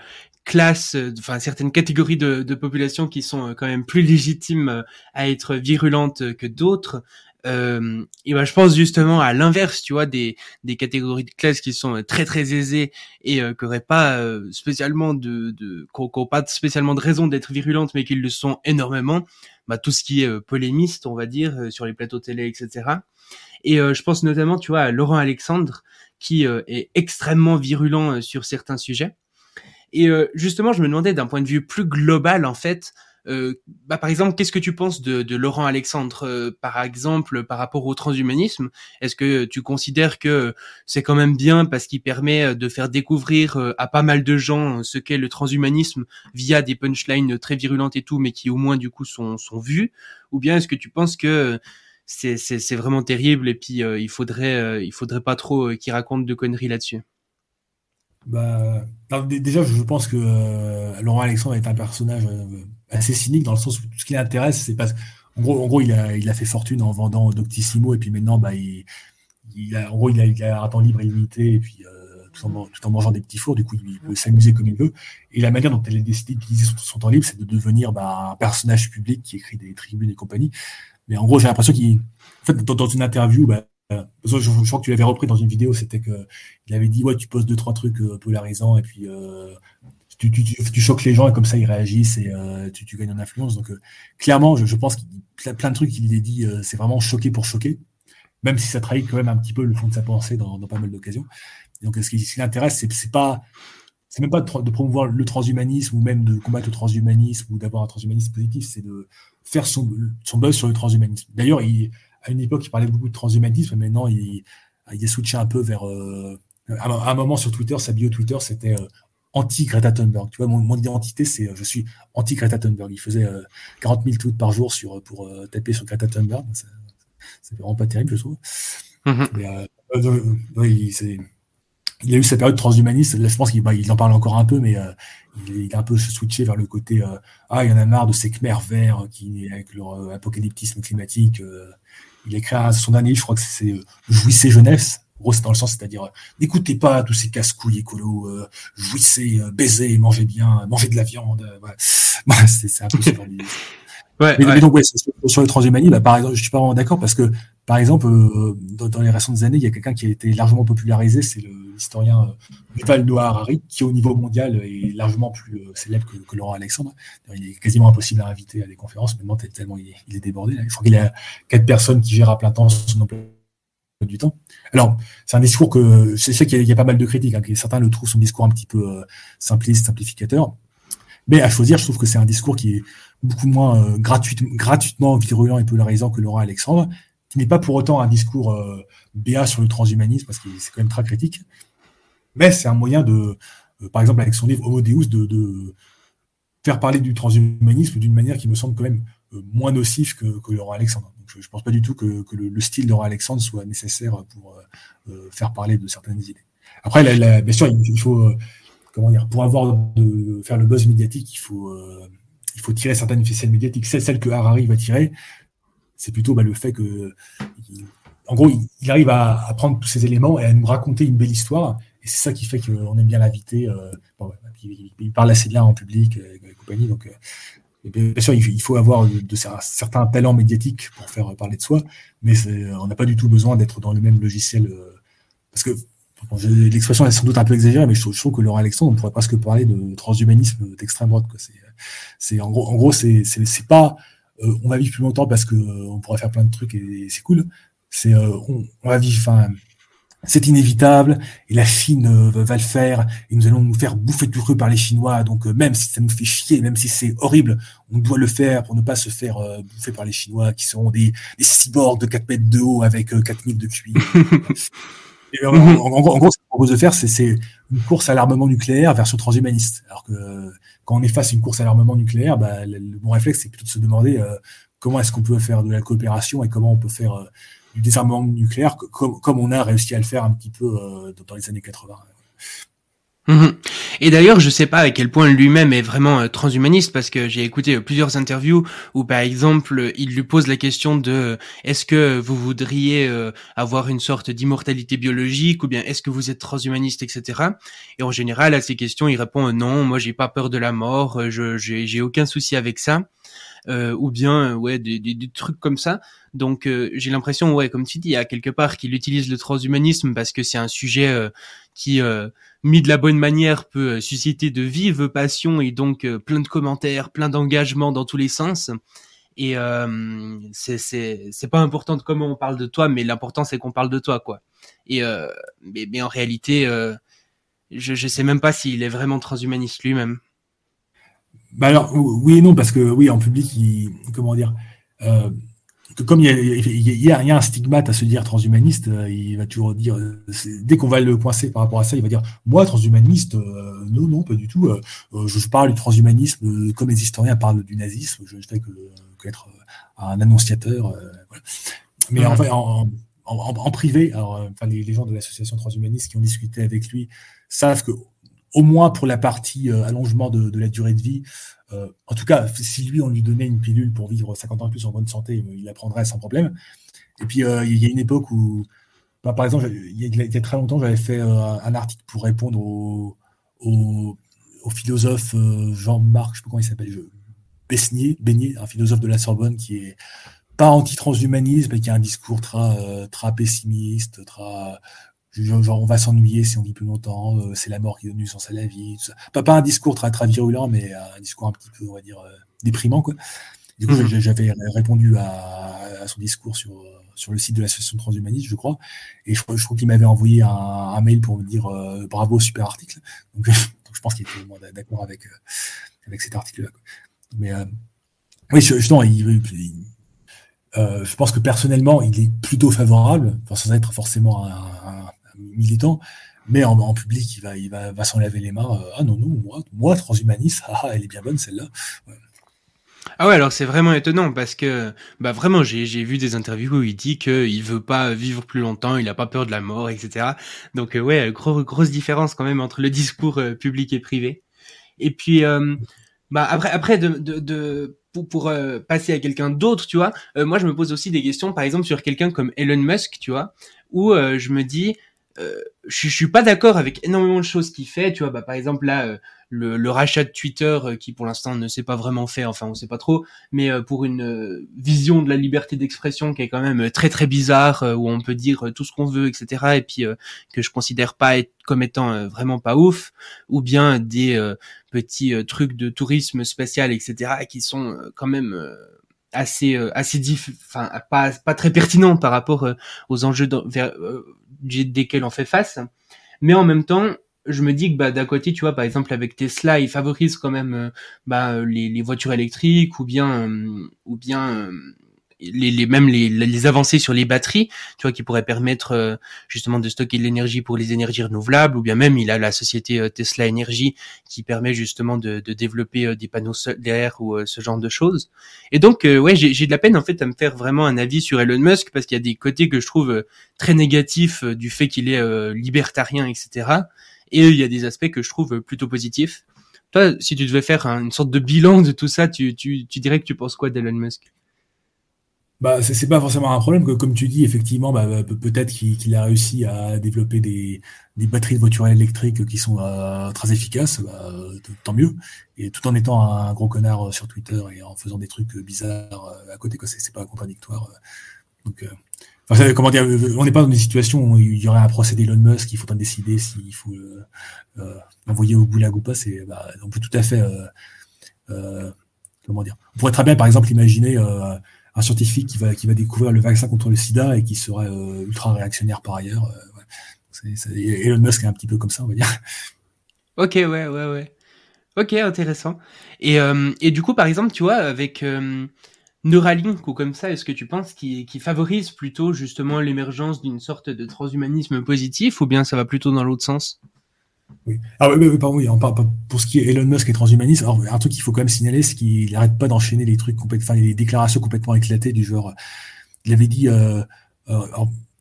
Speaker 2: classes, enfin certaines catégories de, de population qui sont quand même plus légitimes à être virulentes que d'autres. Euh, et ben je pense justement à l'inverse, tu vois, des, des catégories de classes qui sont très très aisées et euh, qui n'auraient pas euh, spécialement de, de qui pas spécialement de raison d'être virulentes, mais qui le sont énormément. Bah, tout ce qui est polémiste, on va dire, sur les plateaux télé, etc. Et je pense notamment, tu vois, à Laurent Alexandre, qui est extrêmement virulent sur certains sujets. Et justement, je me demandais d'un point de vue plus global, en fait, euh, bah, par exemple, qu'est-ce que tu penses de, de Laurent Alexandre, euh, par exemple, par rapport au transhumanisme? Est-ce que tu considères que c'est quand même bien parce qu'il permet euh, de faire découvrir à pas mal de gens ce qu'est le transhumanisme via des punchlines très virulentes et tout, mais qui au moins du coup sont, sont vues? Ou bien est-ce que tu penses que c'est, c'est, c'est vraiment terrible et puis il faudrait il faudrait pas trop qu'il raconte de conneries là-dessus?
Speaker 3: Bah, déjà, je pense que Laurent Alexandre est un personnage assez cynique dans le sens où tout ce qui l'intéresse, c'est parce en gros, en gros, il a, il a fait fortune en vendant Doctissimo et puis maintenant, bah, il, il a, en gros, il a, il a un temps libre illimité et puis euh, tout, en, tout, en, mangeant des petits fours, du coup, il peut s'amuser comme il veut. Et la manière dont elle a décidé d'utiliser son, son, temps libre, c'est de devenir bah, un personnage public qui écrit des tribunes et compagnie. Mais en gros, j'ai l'impression qu'il, en fait, dans, dans, une interview, bah, je, crois que tu l'avais repris dans une vidéo, c'était que il avait dit ouais tu poses deux trois trucs polarisants et puis tu, tu, choques les gens et comme ça ils réagissent et tu, gagnes en influence. Donc clairement, je, pense qu'il a plein de trucs qu'il a dit, c'est vraiment choqué pour choquer, même si ça trahit quand même un petit peu le fond de sa pensée dans, pas mal d'occasions. Donc ce qui, ce l'intéresse, c'est pas c'est même pas de, promouvoir le transhumanisme ou même de combattre le transhumanisme ou d'avoir un transhumanisme positif, c'est de faire son, buzz sur le transhumanisme. D'ailleurs, à une époque, il parlait beaucoup de transhumanisme, mais maintenant, il, il a switché un peu vers. Euh, à un moment sur Twitter, sa bio Twitter, c'était euh, anti-Greta Thunberg. Tu vois, mon, identité, c'est euh, je suis anti-Greta Thunberg. Il faisait 40 000 tweets par jour sur, pour taper sur Greta Thunberg. C'est vraiment pas terrible, je trouve. Mm-hmm. oui, c'est il a eu sa période transhumaniste. Là, je pense qu'il bah, il en parle encore un peu, mais euh, il, est un peu switché vers le côté euh, ah, il y en a marre de ces Khmer verts qui, avec leur euh, apocalyptisme climatique. Il écrit son dernier, je crois que c'est Jouissez jeunesse. Gros, c'est dans le sens, c'est-à-dire n'écoutez pas tous ces casse-couilles écolos, jouissez, baisez, mangez bien, mangez de la viande. Voilà. c'est un peu super mais, donc, ouais, sur, le transhumanisme, bah, par exemple, je suis pas vraiment d'accord parce que, par exemple, euh, dans, les récentes années, il y a quelqu'un qui a été largement popularisé, c'est l'historien euh, Yuval Noah Harari, qui au niveau mondial est largement plus euh, célèbre que, Laurent Alexandre. Il est quasiment impossible à inviter à des conférences, maintenant tellement il est, débordé. Là. Je crois qu'il a quatre personnes qui gèrent à plein temps son emploi du temps. Alors, c'est un discours que, c'est sais qu'il y, a pas mal de critiques, hein, certains le trouvent son discours un petit peu simpliste, simplificateur. Mais à choisir, je trouve que c'est un discours qui est beaucoup moins gratuitement virulent et polarisant que Laura Alexandre, qui n'est pas pour autant un discours euh, béat sur le transhumanisme, parce que c'est quand même très critique. Mais c'est un moyen de, euh, par exemple, avec son livre Homo Deus, de, faire parler du transhumanisme d'une manière qui me semble quand même moins nocif que, que Laurent Alexandre. je ne pense pas du tout que, le, style de Laurent Alexandre soit nécessaire pour faire parler de certaines idées. Après, bien sûr, il, faut, comment dire, pour avoir de, faire le buzz médiatique, il faut il faut tirer certaines ficelles médiatiques. C'est celle que Harari va tirer. C'est plutôt bah, le fait que, en gros, il, arrive à, prendre tous ces éléments et à nous raconter une belle histoire. Et c'est ça qui fait qu'on aime bien l'inviter. Euh, il, parle assez bien en public euh, et, compagnie. Donc, euh, bien sûr, il, faut avoir de, certains talents médiatiques pour faire parler de soi, mais on n'a pas du tout besoin d'être dans le même logiciel. parce que L'expression est sans doute un peu exagérée, mais je trouve, que Laurent Alexandre, on pourrait presque parler de transhumanisme d'extrême droite. C'est, en gros, en gros, c'est, pas on va vivre plus longtemps parce que euh, on pourrait faire plein de trucs et, c'est cool. C'est euh, on, va vivre, enfin, c'est inévitable et la Chine va le faire et nous allons nous faire bouffer tout cru par les Chinois. Donc même si ça nous fait chier, même si c'est horrible, on doit le faire pour ne pas se faire bouffer par les Chinois qui seront des, des cyborgs de 4 mètres de haut avec 4000 de QI. en, gros, ce qu'on propose de faire, c'est une course à l'armement nucléaire version transhumaniste. Alors que quand on est face à une course à l'armement nucléaire, bah, le, bon réflexe, c'est plutôt de se demander euh, comment est-ce qu'on peut faire de la coopération et comment on peut faire euh, du désarmement nucléaire, comme, comme on a réussi à le faire un petit peu euh, dans les années 80.
Speaker 2: Mhm. Et d'ailleurs, je sais pas à quel point lui-même est vraiment euh, transhumaniste parce que j'ai écouté euh, plusieurs interviews où, par exemple, il lui pose la question de euh, est-ce que vous voudriez avoir une sorte d'immortalité biologique ou bien est-ce que vous êtes transhumaniste, etc. Et en général, à ces questions, il répond non, moi j'ai pas peur de la mort, je j'ai aucun souci avec ça. ou bien ouais des, des, trucs comme ça. Donc j'ai l'impression ouais comme tu dis à quelque part qu'il utilise le transhumanisme parce que c'est un sujet qui mis de la bonne manière peut euh, susciter de vives passions et donc euh, plein de commentaires, plein d'engagements dans tous les sens. Et euh, c'est c'est pas important de comment on parle de toi, mais l'important c'est qu'on parle de toi quoi. Et euh, mais, mais en réalité, euh, je je sais même pas s'il est vraiment transhumaniste lui-même.
Speaker 3: Bah alors oui et non parce que oui en public il comment dire euh, comme il y, a, un stigmate à se dire transhumaniste, euh, il va toujours dire, euh, dès qu'on va le coincer par rapport à ça, il va dire, moi transhumaniste, euh, non, non, pas du tout. je, parle du transhumanisme comme les historiens parlent du nazisme. Je ne fais que, être un annonciateur. Mais en, en, privé, alors, les, gens de l'association transhumaniste qui ont discuté avec lui savent que au moins pour la partie allongement de, la durée de vie, euh, en tout cas, si lui, on lui donnait une pilule pour vivre 50 ans de plus en bonne santé, il la prendrait sans problème. Et puis, euh, il y a une époque où, bah, par exemple, il y, a, très longtemps, j'avais fait euh, un article pour répondre au, philosophe Jean-Marc, je ne sais pas comment il s'appelle, Besnier, un philosophe de la Sorbonne qui est pas anti-transhumanisme, mais qui a un discours très, très pessimiste, très genre on va s'ennuyer si on vit plus longtemps, c'est la mort qui donne du sens à la vie. Pas, pas un discours très, très virulent, mais un discours un petit peu, on va dire, déprimant. Quoi. Du coup, mmh. j'avais répondu à, à, son discours sur, sur le site de l'association transhumaniste, je crois. Et je, je trouve qu'il m'avait envoyé un, un, mail pour me dire euh, bravo, super article. Donc, donc je pense qu'il était d'accord avec, euh, avec cet article-là. Mais euh, oui, justement, il, il, euh, je pense que personnellement, il est plutôt favorable, sans être forcément un, un, militant. Mais en, en, public, il va, il va, va s'en laver les mains. ah non, non, moi, moi transhumaniste, ah, elle est bien bonne celle-là.
Speaker 2: Ah ouais, alors c'est vraiment étonnant parce que bah vraiment j'ai vu des interviews où il dit que il veut pas vivre plus longtemps, il a pas peur de la mort, etc. Donc euh, ouais, gros, grosse différence quand même entre le discours euh, public et privé. Et puis euh, bah après après de, de, pour, euh, passer à quelqu'un d'autre, tu vois, euh, moi je me pose aussi des questions, par exemple sur quelqu'un comme Elon Musk, tu vois, où je me dis je, je suis pas d'accord avec énormément de choses qu'il fait, tu vois, bah par exemple là le, le, rachat de Twitter euh, qui pour l'instant ne s'est pas vraiment fait, enfin on sait pas trop, mais euh, pour une euh, vision de la liberté d'expression qui est quand même très très bizarre, où on peut dire tout ce qu'on veut, etc. Et puis que je considère pas comme étant vraiment pas ouf, ou bien des petits trucs de tourisme spatial, etc. qui sont quand même assez assez diff enfin pas pas très pertinents par rapport aux enjeux vers, desquels on fait face. Mais en même temps je me dis que bah d'un côté tu vois par exemple avec Tesla ils favorisent quand même euh, bah, les, les, voitures électriques ou bien euh, ou bien euh, les, les même les, les, avancées sur les batteries tu vois qui pourraient permettre justement de stocker de l'énergie pour les énergies renouvelables ou bien même il a la société Tesla Energy qui permet justement de, de développer des panneaux solaires ou ce genre de choses. Et donc ouais j'ai de la peine en fait à me faire vraiment un avis sur Elon Musk parce qu'il y a des côtés que je trouve très négatifs du fait qu'il est libertarien etc et il y a des aspects que je trouve plutôt positifs. Toi, si tu devais faire une sorte de bilan de tout ça, tu, tu, tu dirais que tu penses quoi d'Elon Musk?
Speaker 3: Bah, c'est pas forcément un problème que, comme tu dis, effectivement, bah, peut-être qu'il a réussi à développer des, des, batteries de voitures électriques qui sont euh, très efficaces, bah, tant mieux. Et tout en étant un gros connard sur Twitter et en faisant des trucs bizarres euh, à côté, c'est pas contradictoire. Donc, euh, comment dire, on n'est pas dans une situation où il y aurait un procès d'Elon Musk, il faudrait décider s'il faut euh, euh, envoyer au goulag ou pas. C'est, bah, on peut tout à fait, euh, euh, comment dire, on pourrait très bien, par exemple, imaginer euh, un scientifique qui va, qui va découvrir le vaccin contre le SIDA et qui serait ultra réactionnaire par ailleurs. Ouais. C'est, c'est, Elon Musk est un petit peu comme ça, on va dire.
Speaker 2: Ok, ouais, ouais, ouais. Ok, intéressant. Et, et du coup, par exemple, tu vois, avec Neuralink ou comme ça, est-ce que tu penses qu'il favorise plutôt justement l'émergence d'une sorte de transhumanisme positif ou bien ça va plutôt dans l'autre sens?
Speaker 3: Oui. Ah oui, oui, pardon, pour ce qui est Elon Musk et transhumanisme. Alors, un truc qu'il faut quand même signaler, c'est qu'il n'arrête pas d'enchaîner les trucs complètement, les déclarations complètement éclatées du genre. Il avait dit, euh, euh,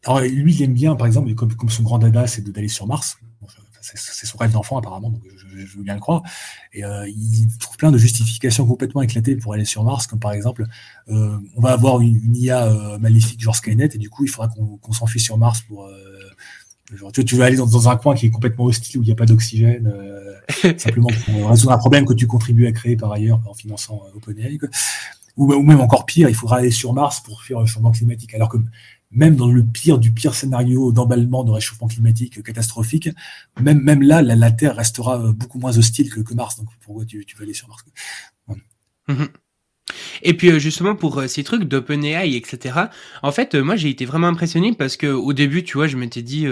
Speaker 3: alors, lui, il aime bien, par exemple, comme, comme son grand dada, c'est d'aller sur Mars c'est son rêve d'enfant apparemment, donc je, veux bien le croire. Et euh, il trouve plein de justifications complètement éclatées pour aller sur Mars, comme par exemple, euh, on va avoir une, IA euh, maléfique genre Skynet, et du coup, il faudra qu'on qu s'enfuit sur Mars pour... Euh, genre, tu, tu veux aller dans, dans, un coin qui est complètement hostile, où il n'y a pas d'oxygène, euh, simplement pour résoudre un problème que tu contribues à créer par ailleurs en finançant OpenAI. Ou, ou, même encore pire, il faudra aller sur Mars pour faire le changement climatique. Alors que même dans le pire du pire scénario d'emballement de réchauffement climatique catastrophique, même, même là, la, la Terre restera euh, beaucoup moins hostile que, que Mars. Donc pourquoi tu, tu vas aller sur Mars ouais.
Speaker 2: Et puis euh, justement pour euh, ces trucs d'OpenAI, etc. En fait, moi j'ai été vraiment impressionné parce que au début, tu vois, je m'étais dit,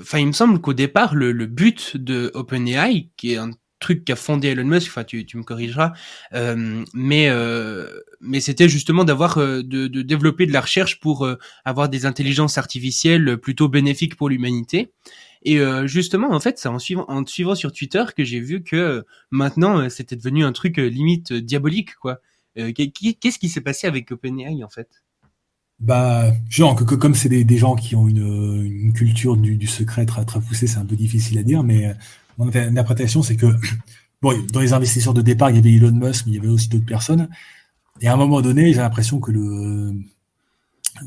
Speaker 2: enfin, il me semble qu'au départ, le, le but de OpenAI, qui est un truc qu'a fondé Elon Musk, enfin tu, tu me corrigeras, euh, mais euh, mais c'était justement d'avoir euh, de, de, développer de la recherche pour euh, avoir des intelligences artificielles plutôt bénéfiques pour l'humanité. Et euh, justement, en fait, c'est en suivant en suivant sur Twitter que j'ai vu que maintenant c'était devenu un truc limite diabolique, quoi. Qu'est-ce qui s'est passé avec OpenAI en fait?
Speaker 3: Bah, genre, que, comme c'est des, gens qui ont une, culture du, secret très, très poussée, c'est un peu difficile à dire, mais mon interprétation, c'est que bon, dans les investisseurs de départ, il y avait Elon Musk, mais il y avait aussi d'autres personnes. Et à un moment donné, j'ai l'impression que le,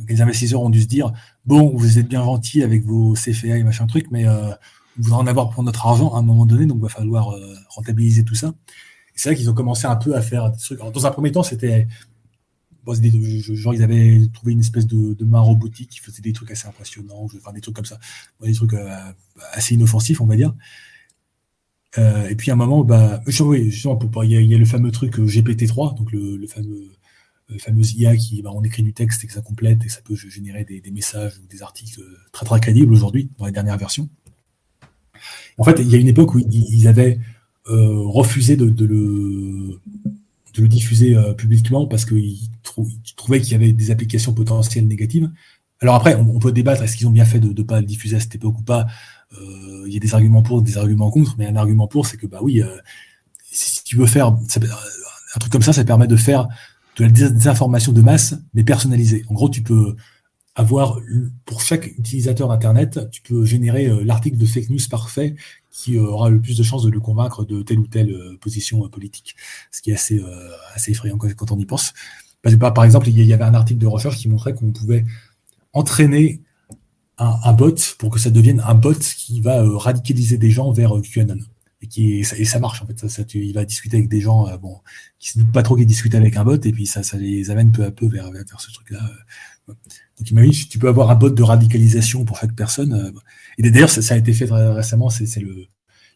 Speaker 3: les investisseurs ont dû se dire bon, vous êtes bien gentil avec vos CFA et machin truc, mais euh, on voudra en avoir pour notre argent à un moment donné, donc il va falloir euh, rentabiliser tout ça. C'est vrai qu'ils ont commencé un peu à faire des trucs. Dans un premier temps, c'était genre, ils avaient trouvé une espèce de, main robotique qui faisait des trucs assez impressionnants, enfin des trucs comme ça, des trucs assez inoffensifs, on va dire. et puis à un moment, bah, oui, il y, a le fameux truc GPT-3, donc le, fameux fameuse IA qui, bah, on écrit du texte et que ça complète et ça peut générer des, messages ou des articles très très crédibles aujourd'hui dans les dernières versions. En fait, il y a une époque où ils avaient euh, refusé de, le, de le diffuser euh, publiquement parce qu'ils trouvaient qu'il y avait des applications potentielles négatives. Alors après, on, peut débattre, est-ce qu'ils ont bien fait de ne pas le diffuser à cette époque ou pas? Euh, Il y a des arguments pour, des arguments contre, mais un argument pour, c'est que bah oui, si tu veux faire un truc comme ça, ça permet de faire de la désinformation de masse, mais personnalisée. En gros, tu peux avoir, pour chaque utilisateur Internet, tu peux générer l'article de fake news parfait qui euh, aura le plus de chances de le convaincre de telle ou telle euh, position euh, politique. Ce qui est assez, effrayant quand, on y pense. Que, par exemple, il y avait un article de recherche qui montrait qu'on pouvait entraîner un, bot pour que ça devienne un bot qui va radicaliser des gens vers QAnon. Et, ça marche en fait. Il va discuter avec des gens bon, qui se doutent pas trop qu'ils discutent avec un bot et puis ça, ça les amène peu à peu vers, vers ce truc-là. Donc imagine, tu peux avoir un bot de radicalisation pour chaque personne. Et d'ailleurs, ça, a été fait récemment, c'est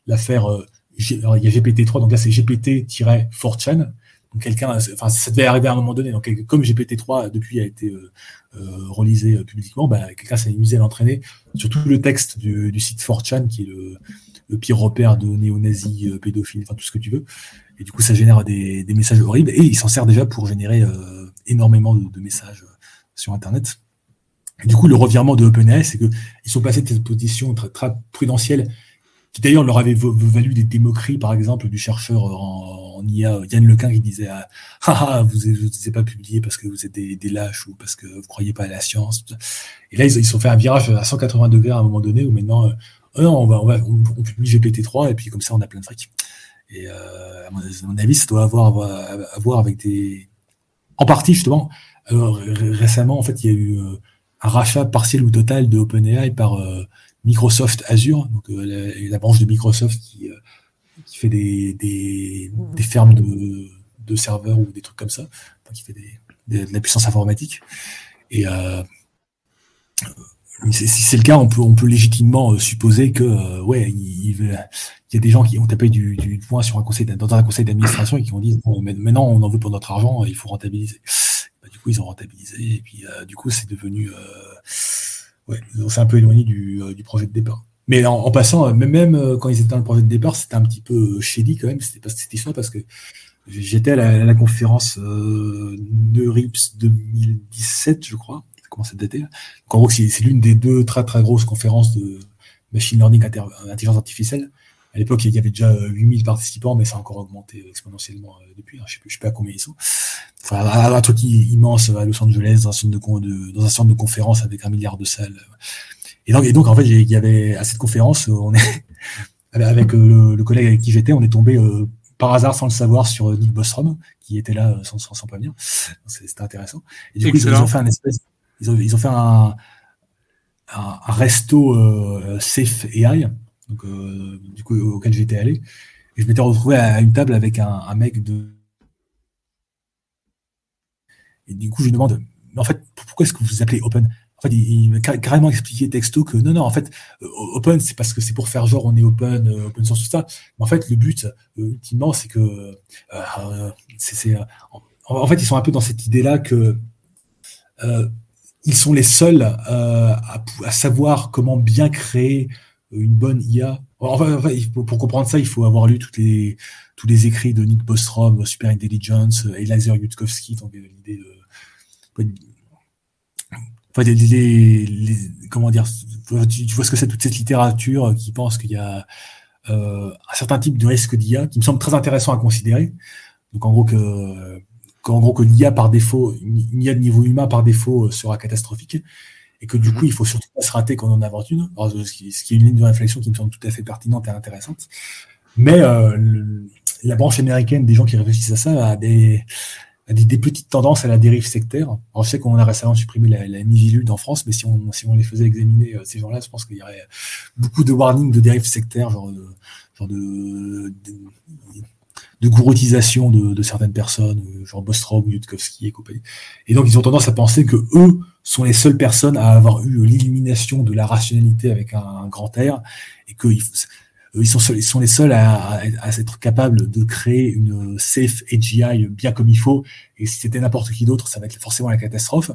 Speaker 3: l'affaire, euh, il y a GPT-3, donc là c'est GPT-4chan. Donc quelqu'un, enfin ça devait arriver à un moment donné. Donc comme GPT-3 depuis a été euh, euh relisé euh, publiquement, bah, quelqu'un s'est amusé à l'entraîner sur tout le texte du, du site 4chan, qui est le, le pire repère de néo-nazis, pédophiles, enfin tout ce que tu veux. Et du coup, ça génère des, des messages horribles. Et il s'en sert déjà pour générer énormément de, de, messages sur Internet. Du coup, le revirement de OpenAI, c'est qu'ils sont passés de cette position très, très prudentielle, qui d'ailleurs leur avait valu des, démoqueries, par exemple, du chercheur en, IA, Yann Lequin, qui disait ah, ah, ah vous n'êtes pas publié parce que vous êtes des, des, lâches ou parce que vous croyez pas à la science. Et là, ils, ils sont fait un virage à 180 degrés à un moment donné, où maintenant, euh, on, va, on, va, on, publie GPT-3, et puis comme ça, on a plein de fric. Et euh, à, mon, avis, ça doit avoir à voir avec des... En partie, justement, alors, récemment, en fait, il y a eu... Un rachat partiel ou total de OpenAI par euh, Microsoft Azure, donc euh, la, branche de Microsoft qui, euh, qui fait des, des, des fermes de, de, serveurs ou des trucs comme ça, qui fait des, de la puissance informatique. Et si c'est le cas, on peut, on peut légitimement supposer que, ouais, il, il, y a des gens qui ont tapé du, du poing sur un conseil, dans un conseil d'administration et qui ont dit, bon, maintenant, on en veut pour notre argent, il faut rentabiliser ils ont rentabilisé. Et puis, euh, du coup, c'est devenu. Euh, ouais, c'est un peu éloigné du, euh, du, projet de départ. Mais en, passant, même, quand ils étaient dans le projet de départ, c'était un petit peu shady quand même. C'était pas cette histoire parce que j'étais à la, conférence euh, Neurips 2017, je crois. Ça commence à dater. en gros, c'est l'une des deux très très grosses conférences de machine learning, intelligence artificielle. À l'époque, il y avait déjà 8000 participants, mais ça a encore augmenté exponentiellement depuis. Hein. Je ne sais, sais, pas combien ils sont enfin, un truc immense à Los Angeles, dans un centre de, dans un centre de conférence avec un milliard de salles. Et donc, et donc en fait, il y avait à cette conférence, on est avec euh, le, collègue avec qui j'étais, on est tombé euh, par hasard sans le savoir sur euh, Nick Bostrom, qui était là sans, sans, sans prévenir. C'était intéressant. Et du coup, ils, ont fait un espèce, ils ont, ils ont fait un, un, resto euh, safe AI, donc du coup auquel j'étais allé. Et je m'étais retrouvé à une table avec un, mec de et du coup, je lui demande, mais en fait, pourquoi est-ce que vous appelez Open? En fait, il, m'a carrément expliqué texto que non, non, en fait, euh, Open, c'est parce que c'est pour faire genre on est Open, euh, Open source, tout ça. Mais en fait, le but, euh, ultimement, c'est que, en, fait, ils sont un peu dans cette idée-là que ils sont les seuls à, savoir comment bien créer une bonne IA. Enfin, pour, comprendre ça, il faut avoir lu toutes les, tous les écrits de Nick Bostrom, Super Intelligence, Eliezer Yudkowsky, donc l'idée de enfin, les, comment dire, tu, vois ce que c'est toute cette littérature qui pense qu'il y a euh, un certain type de risque d'IA qui me semble très intéressant à considérer. Donc en gros que qu'en gros que l'IA par défaut, une IA de niveau humain par défaut sera catastrophique et que du coup il faut surtout pas se rater quand on en invente une. ce, qui, est une ligne de réflexion qui me semble tout à fait pertinente et intéressante. Mais euh, la branche américaine des gens qui réfléchissent à ça a des des, petites tendances à la dérive sectaire. Alors, je sais qu'on a récemment supprimé la, la en France, mais si on, si on les faisait examiner, euh, ces gens-là, je pense qu'il y aurait beaucoup de warnings de dérive sectaire, genre de, genre de, de gouroutisation de, certaines personnes, genre Bostrom, Yudkowsky et compagnie. Et donc, ils ont tendance à penser que eux sont les seules personnes à avoir eu l'illumination de la rationalité avec un, grand R, et qu'ils ils sont, ils sont les seuls à, être capables de créer une safe AGI bien comme il faut. Et si c'était n'importe qui d'autre, ça va être forcément la catastrophe.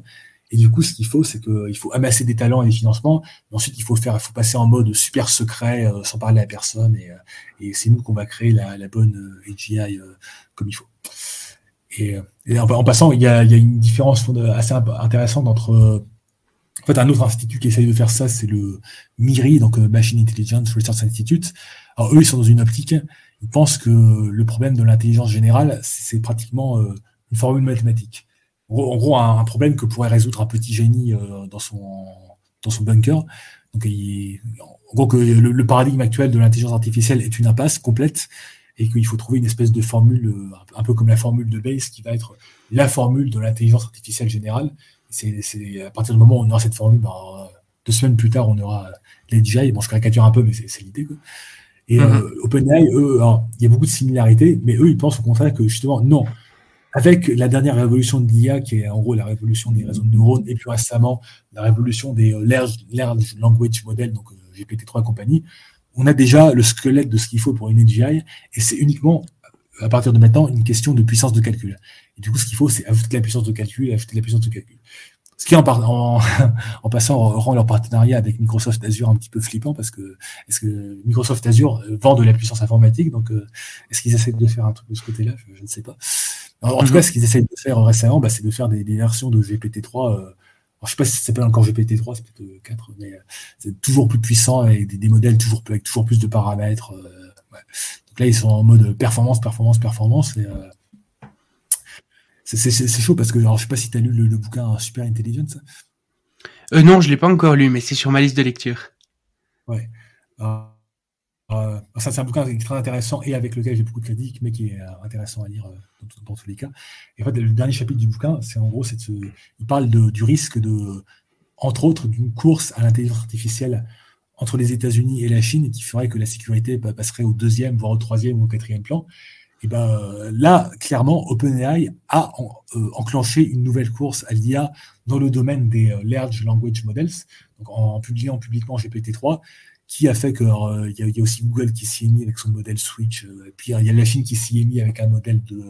Speaker 3: Et du coup, ce qu'il faut, c'est qu'il faut amasser des talents et des financements. Ensuite, il faut faire, faut passer en mode super secret, euh, sans parler à personne. Et, euh, c'est nous qu'on va créer la, bonne euh, AGI comme il faut. Et, en, passant, il y, a, une différence assez intéressante entre en fait, un autre institut qui essaye de faire ça, c'est le MIRI, donc Machine Intelligence Research Institute. Alors eux, ils sont dans une optique, ils pensent que le problème de l'intelligence générale, c'est pratiquement une formule mathématique en gros, un, problème que pourrait résoudre un petit génie euh, dans, son, dans son bunker. Donc, en gros, que le, paradigme actuel de l'intelligence artificielle est une impasse complète et qu'il faut trouver une espèce de formule, euh, un peu comme la formule de Bayes, qui va être la formule de l'intelligence artificielle générale. C'est à partir du moment où on aura cette formule, ben, deux semaines plus tard, on aura l'AGI. Bon, je caricature un peu, mais c'est l'idée. Et mm-hmm. euh, OpenAI, eux, il y a beaucoup de similarités, mais eux, ils pensent au contraire que justement, non, avec la dernière révolution de l'IA, qui est en gros la révolution des réseaux de neurones, et plus récemment la révolution des euh, large, language models, donc euh, GPT-3 et compagnie, on a déjà le squelette de ce qu'il faut pour une AGI, et c'est uniquement, à partir de maintenant, une question de puissance de calcul. Et du coup, ce qu'il faut, c'est ajouter la puissance de calcul ajouter la puissance de calcul. Ce qui, en, en, en, passant, rend leur partenariat avec Microsoft Azure un petit peu flippant parce que est-ce que Microsoft Azure euh, vend de la puissance informatique Donc, est-ce qu'ils essaient de faire un truc de ce côté-là? Je, ne sais pas. En, tout cas, mhm. ce qu'ils essayent de faire récemment, bah, c'est de faire des, versions de GPT-3. Euh, je ne sais pas si ça s'appelle encore GPT-3, c'est peut-être 4, mais euh, c'est toujours plus puissant avec des, modèles toujours plus, avec toujours plus de paramètres. Euh, Donc là, ils sont en mode performance, performance, performance. c'est chaud parce que alors, je sais pas si tu as lu le, bouquin Super Intelligence.
Speaker 2: non, je l'ai pas encore lu, mais c'est sur ma liste de lecture.
Speaker 3: Ouais. Euh, ça, c'est un bouquin très intéressant et avec lequel j'ai beaucoup de critiques, mais qui est euh, intéressant à lire euh, dans, tous les cas. Et en fait, le dernier chapitre du bouquin, c'est en gros, c'est il parle du risque de, entre autres, d'une course à l'intelligence artificielle entre les États-Unis et la Chine qui ferait que la sécurité passerait au deuxième, voire au troisième ou au quatrième plan. Et ben là, clairement, OpenAI a enclenché une nouvelle course à l'IA dans le domaine des large language models, donc en publiant publiquement GPT-3 qui a fait qu'il euh, y, a aussi Google qui s'y est mis avec son modèle Switch. Euh, et puis il y a la Chine qui s'y est mis avec un modèle de.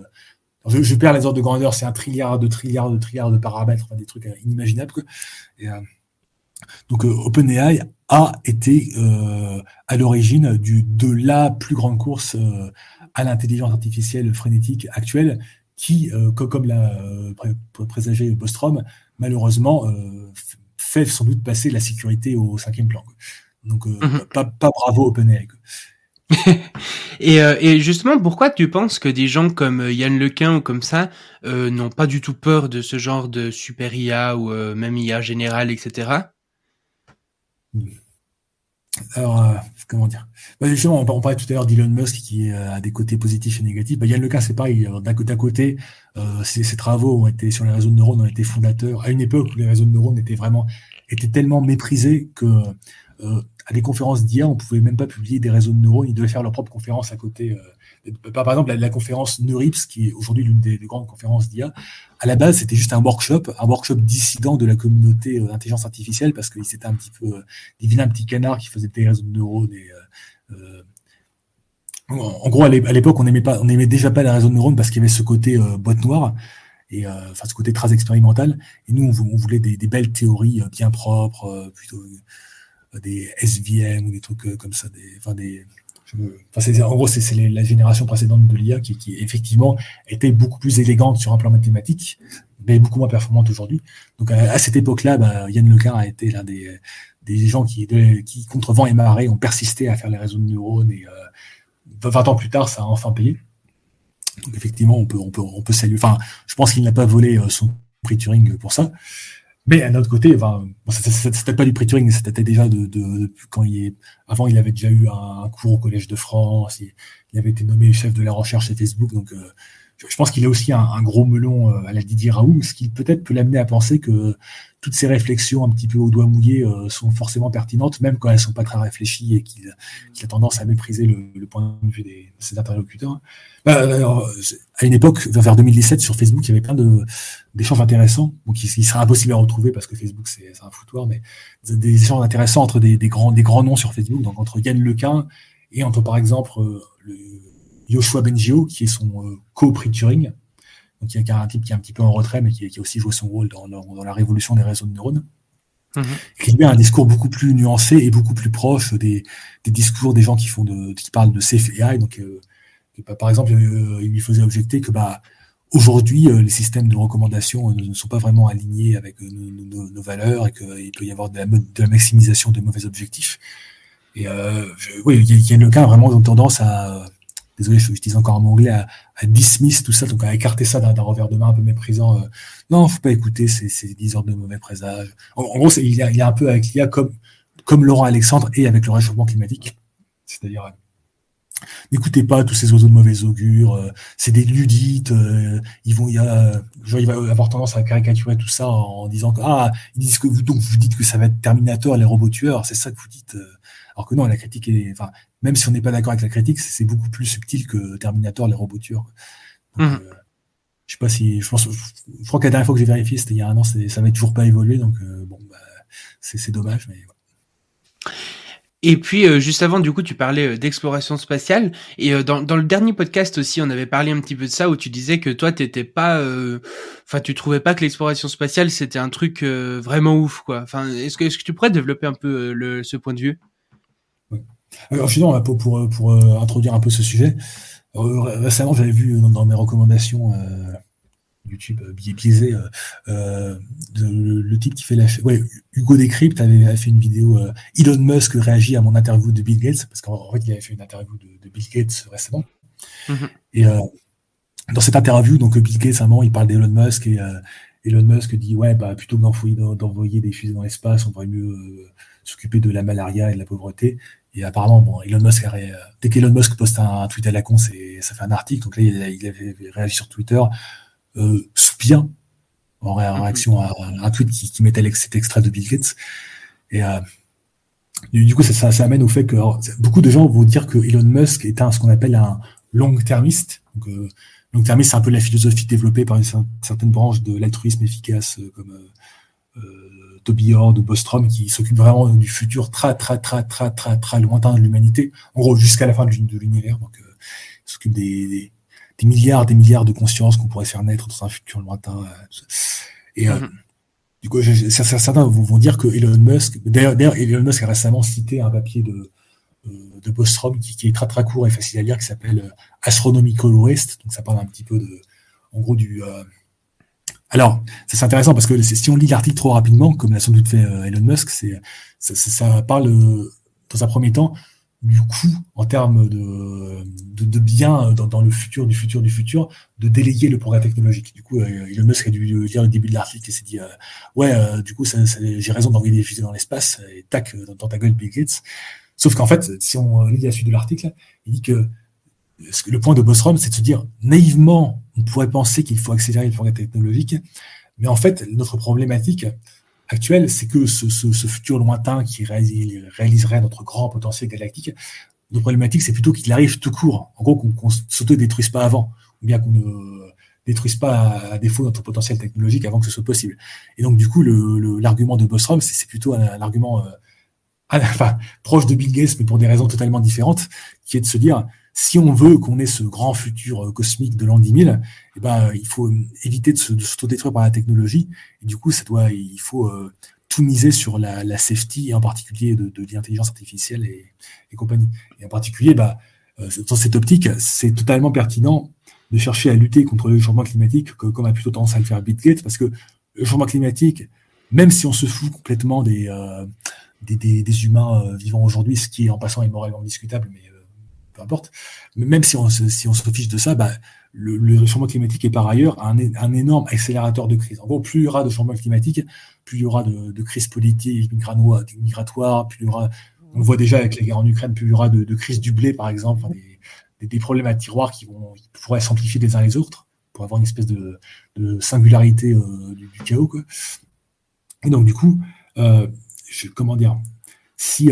Speaker 3: Je, perds les ordres de grandeur, c'est un trilliard de trilliards de trilliards de paramètres, des trucs euh, inimaginables. donc OpenAI a été à l'origine de la plus grande course à l'intelligence artificielle frénétique actuelle, qui, comme l'a présagé Bostrom, malheureusement fait sans doute passer la sécurité au cinquième plan. Donc, euh, mhm. pas, bravo OpenAI.
Speaker 2: et, euh, et, justement, pourquoi tu penses que des gens comme euh, Yann Lequin ou comme ça n'ont pas du tout peur de ce genre de super IA ou même IA générale, etc.
Speaker 3: Alors, comment dire? Bah, Justement, on, parlait tout à l'heure d'Elon Musk qui a des côtés positifs et négatifs. Bah, Yann Lequin, c'est pareil. D'un côté, à côté, ses, travaux ont été sur les réseaux de neurones ont été fondateurs à une époque où les réseaux de neurones étaient vraiment étaient tellement méprisés que à des conférences d'IA, on pouvait même pas publier des réseaux de neurones, ils devaient faire leur propre conférence à côté. Euh, par exemple, la, conférence Neurips, qui est aujourd'hui l'une des, grandes conférences d'IA, à la base, c'était juste un workshop, un workshop dissident de la communauté euh, d'intelligence artificielle, parce qu'il s'était un petit peu, euh, un petit canard qui faisait des réseaux de neurones. Euh, en gros, à l'époque, on n'aimait pas, on aimait déjà pas les réseaux de neurones parce qu'il y avait ce côté boîte noire et enfin ce côté très expérimental. Et nous, on, voulait des, des, belles théories bien propres, plutôt des SVM ou des trucs euh, comme ça. Enfin, des, en gros, c'est la génération précédente de l'IA qui, effectivement était beaucoup plus élégante sur un plan mathématique, mais beaucoup moins performante aujourd'hui. Donc à, cette époque-là, bah, Yann Lequin a été l'un des, gens qui, contre vent et marée, ont persisté à faire les réseaux de neurones. Et euh, 20 ans plus tard, ça a enfin payé. Donc effectivement, on peut, on peut, on peut saluer. Enfin, je pense qu'il n'a pas volé euh, son prix Turing pour ça. Mais à autre côté, enfin, c'était pas du pre-Turing, c'était déjà de, de, quand il est, avant il avait déjà eu un, cours au Collège de France, il, avait été nommé chef de la recherche chez Facebook, donc euh, je pense qu'il a aussi un, gros melon à la Didier Raoult, ce qui peut-être peut l'amener à penser que toutes ces réflexions un petit peu au doigt mouillé euh, sont forcément pertinentes, même quand elles sont pas très réfléchies et qu'il a tendance à mépriser le, point de vue de ses interlocuteurs. Bah, à une époque, vers 2017, sur Facebook, il y avait plein d'échanges intéressants, donc il, il, sera impossible à retrouver parce que Facebook c'est un foutoir, mais des échanges intéressants entre des, grands, des grands noms sur Facebook, donc entre Yann Lequin et entre par exemple euh, le Joshua Bengio, qui est son euh, co-prix Turing, donc il y a un type qui est un petit peu en retrait, mais qui, a aussi joué son rôle dans, la révolution des réseaux de neurones. Mhm. Qui a un discours beaucoup plus nuancé et beaucoup plus proche des, discours des gens qui font de, qui parlent de safe AI. Donc, euh, bah, par exemple, euh, il lui faisait objecter que bah aujourd'hui euh, les systèmes de recommandation ne sont pas vraiment alignés avec nos, valeurs et qu'il peut y avoir de la, maximisation de mauvais objectifs. Et oui, il y, a le cas vraiment tendance à désolé, je utilise encore en anglais, à, dismiss tout ça, donc à écarter ça d'un revers de main un peu méprisant. Euh, non, faut pas écouter ces, ces 10 heures de mauvais présages. En, gros, il y, a, un peu avec l'IA comme, comme Laurent Alexandre et avec le réchauffement climatique. C'est-à-dire, euh, n'écoutez pas tous ces oiseaux de mauvais augure, euh, c'est des ludites, euh, ils vont, va avoir tendance à caricaturer tout ça en, disant que, ah, ils disent que vous, donc, vous dites que ça va être Terminator, les robots tueurs, c'est ça que vous dites. alors que non, la critique est, enfin, même si on n'est pas d'accord avec la critique, c'est beaucoup plus subtil que Terminator, les robots. Mhm. Euh, je sais pas si, je pense, je crois que la dernière fois que j'ai vérifié, c'était il y a un an, ça n'avait toujours pas évolué, donc euh, bon, bah, c'est dommage, mais.
Speaker 2: Et puis euh, juste avant, du coup, tu parlais d'exploration spatiale. Et dans, dans, le dernier podcast aussi, on avait parlé un petit peu de ça, où tu disais que toi, t'étais pas, enfin, tu trouvais pas que l'exploration spatiale c'était un truc vraiment ouf, quoi. Enfin, est-ce que, est-ce que tu pourrais développer un peu le, ce point de vue?
Speaker 3: Alors, finalement, pour, pour, pour euh, introduire un peu ce sujet, euh, récemment, j'avais vu dans, mes recommandations euh, YouTube biaisé, le, type qui fait la ouais, Hugo Décrypte avait, fait une vidéo Elon Musk réagit à mon interview de Bill Gates parce qu'en fait il avait fait une interview de, Bill Gates récemment mm-hmm. et dans cette interview donc Bill Gates à un moment il parle d'Elon Musk et Elon Musk dit ouais bah plutôt que d'envoyer des fusées dans l'espace on devrait mieux s'occuper de la malaria et de la pauvreté et apparemment, bon, Elon Musk, a dès qu'Elon Musk poste un, tweet à la con, ça fait un article. Donc là, il, avait réagi sur Twitter, euh, soupir, en, mhm. réaction à, un tweet qui, mettait cet extrait de Bill Gates. Et euh, du coup, ça, ça, amène au fait que beaucoup de gens vont dire que Elon Musk est un, ce qu'on appelle un long-termiste. Donc, euh, long-termiste, c'est un peu la philosophie développée par une certaine branche de l'altruisme efficace, euh, comme euh, Toby Ord, de Bostrom, qui s'occupe vraiment du futur très, très, très, très, très, très lointain de l'humanité, en gros, jusqu'à la fin de l'univers. Donc, euh, il s'occupe des, des, milliards, des milliards de consciences qu'on pourrait faire naître dans un futur lointain. Euh, et euh, mhm. du coup, certains vont, dire que Elon Musk, d'ailleurs, Elon Musk a récemment cité un papier de, de Bostrom qui, qui, est très, très court et facile à lire, qui s'appelle Astronomical Waste. Donc, ça parle un petit peu de, en gros, du, alors, c'est intéressant parce que si on lit l'article trop rapidement, comme l'a sans doute fait euh, Elon Musk, c'est ça, parle euh, dans un premier temps du coût en termes de, de, biens dans, le futur du futur du futur de déléguer le progrès technologique. Du coup, euh, Elon Musk a dû lire le début de l'article et s'est dit ouais, du coup, j'ai raison d'envoyer des fusées dans l'espace et tac dans, ta gueule Bill Gates. Sauf qu'en fait, si on lit la suite de l'article, il dit que le point de Bostrom, c'est de se dire naïvement, on pourrait penser qu'il faut accélérer le progrès technologique, mais en fait, notre problématique actuelle, c'est que ce, futur lointain qui réaliserait notre grand potentiel galactique, notre problématique, c'est plutôt qu'il arrive tout court. En gros, qu'on ne s'auto-détruise pas avant, ou bien qu'on ne détruise pas à, défaut notre potentiel technologique avant que ce soit possible. Et donc, du coup, l'argument de Bostrom, c'est plutôt un, argument euh, proche de Bill Gates, mais pour des raisons totalement différentes, qui est de se dire, si on veut qu'on ait ce grand futur euh, cosmique de l'an 10 000, eh ben, il faut éviter de s'autodétruire par la technologie. Et du coup, ça doit, il faut euh, tout miser sur la, la, safety, et en particulier de, de l'intelligence artificielle et, et, compagnie. Et en particulier, bah, euh, dans cette optique, c'est totalement pertinent de chercher à lutter contre le changement climatique, comme a plutôt tendance à le faire Bill Gates, parce que le changement climatique, même si on se fout complètement des, des, des, des, humains vivant aujourd'hui, ce qui en passant est moralement discutable, mais peu importe. Mais même si on si on se fiche de ça, bah, le, changement climatique est par ailleurs un, énorme accélérateur de crise. En gros, plus il y aura de changement climatique, plus il y aura de, de crises politiques, migratoires, plus il y aura, on le voit déjà avec les guerres en Ukraine, plus il y aura de, de crises du blé, par exemple, des, problèmes à tiroir qui, vont, pourraient s'amplifier les uns les autres pour avoir une espèce de, singularité du, chaos. Et donc, du coup, je, comment dire, si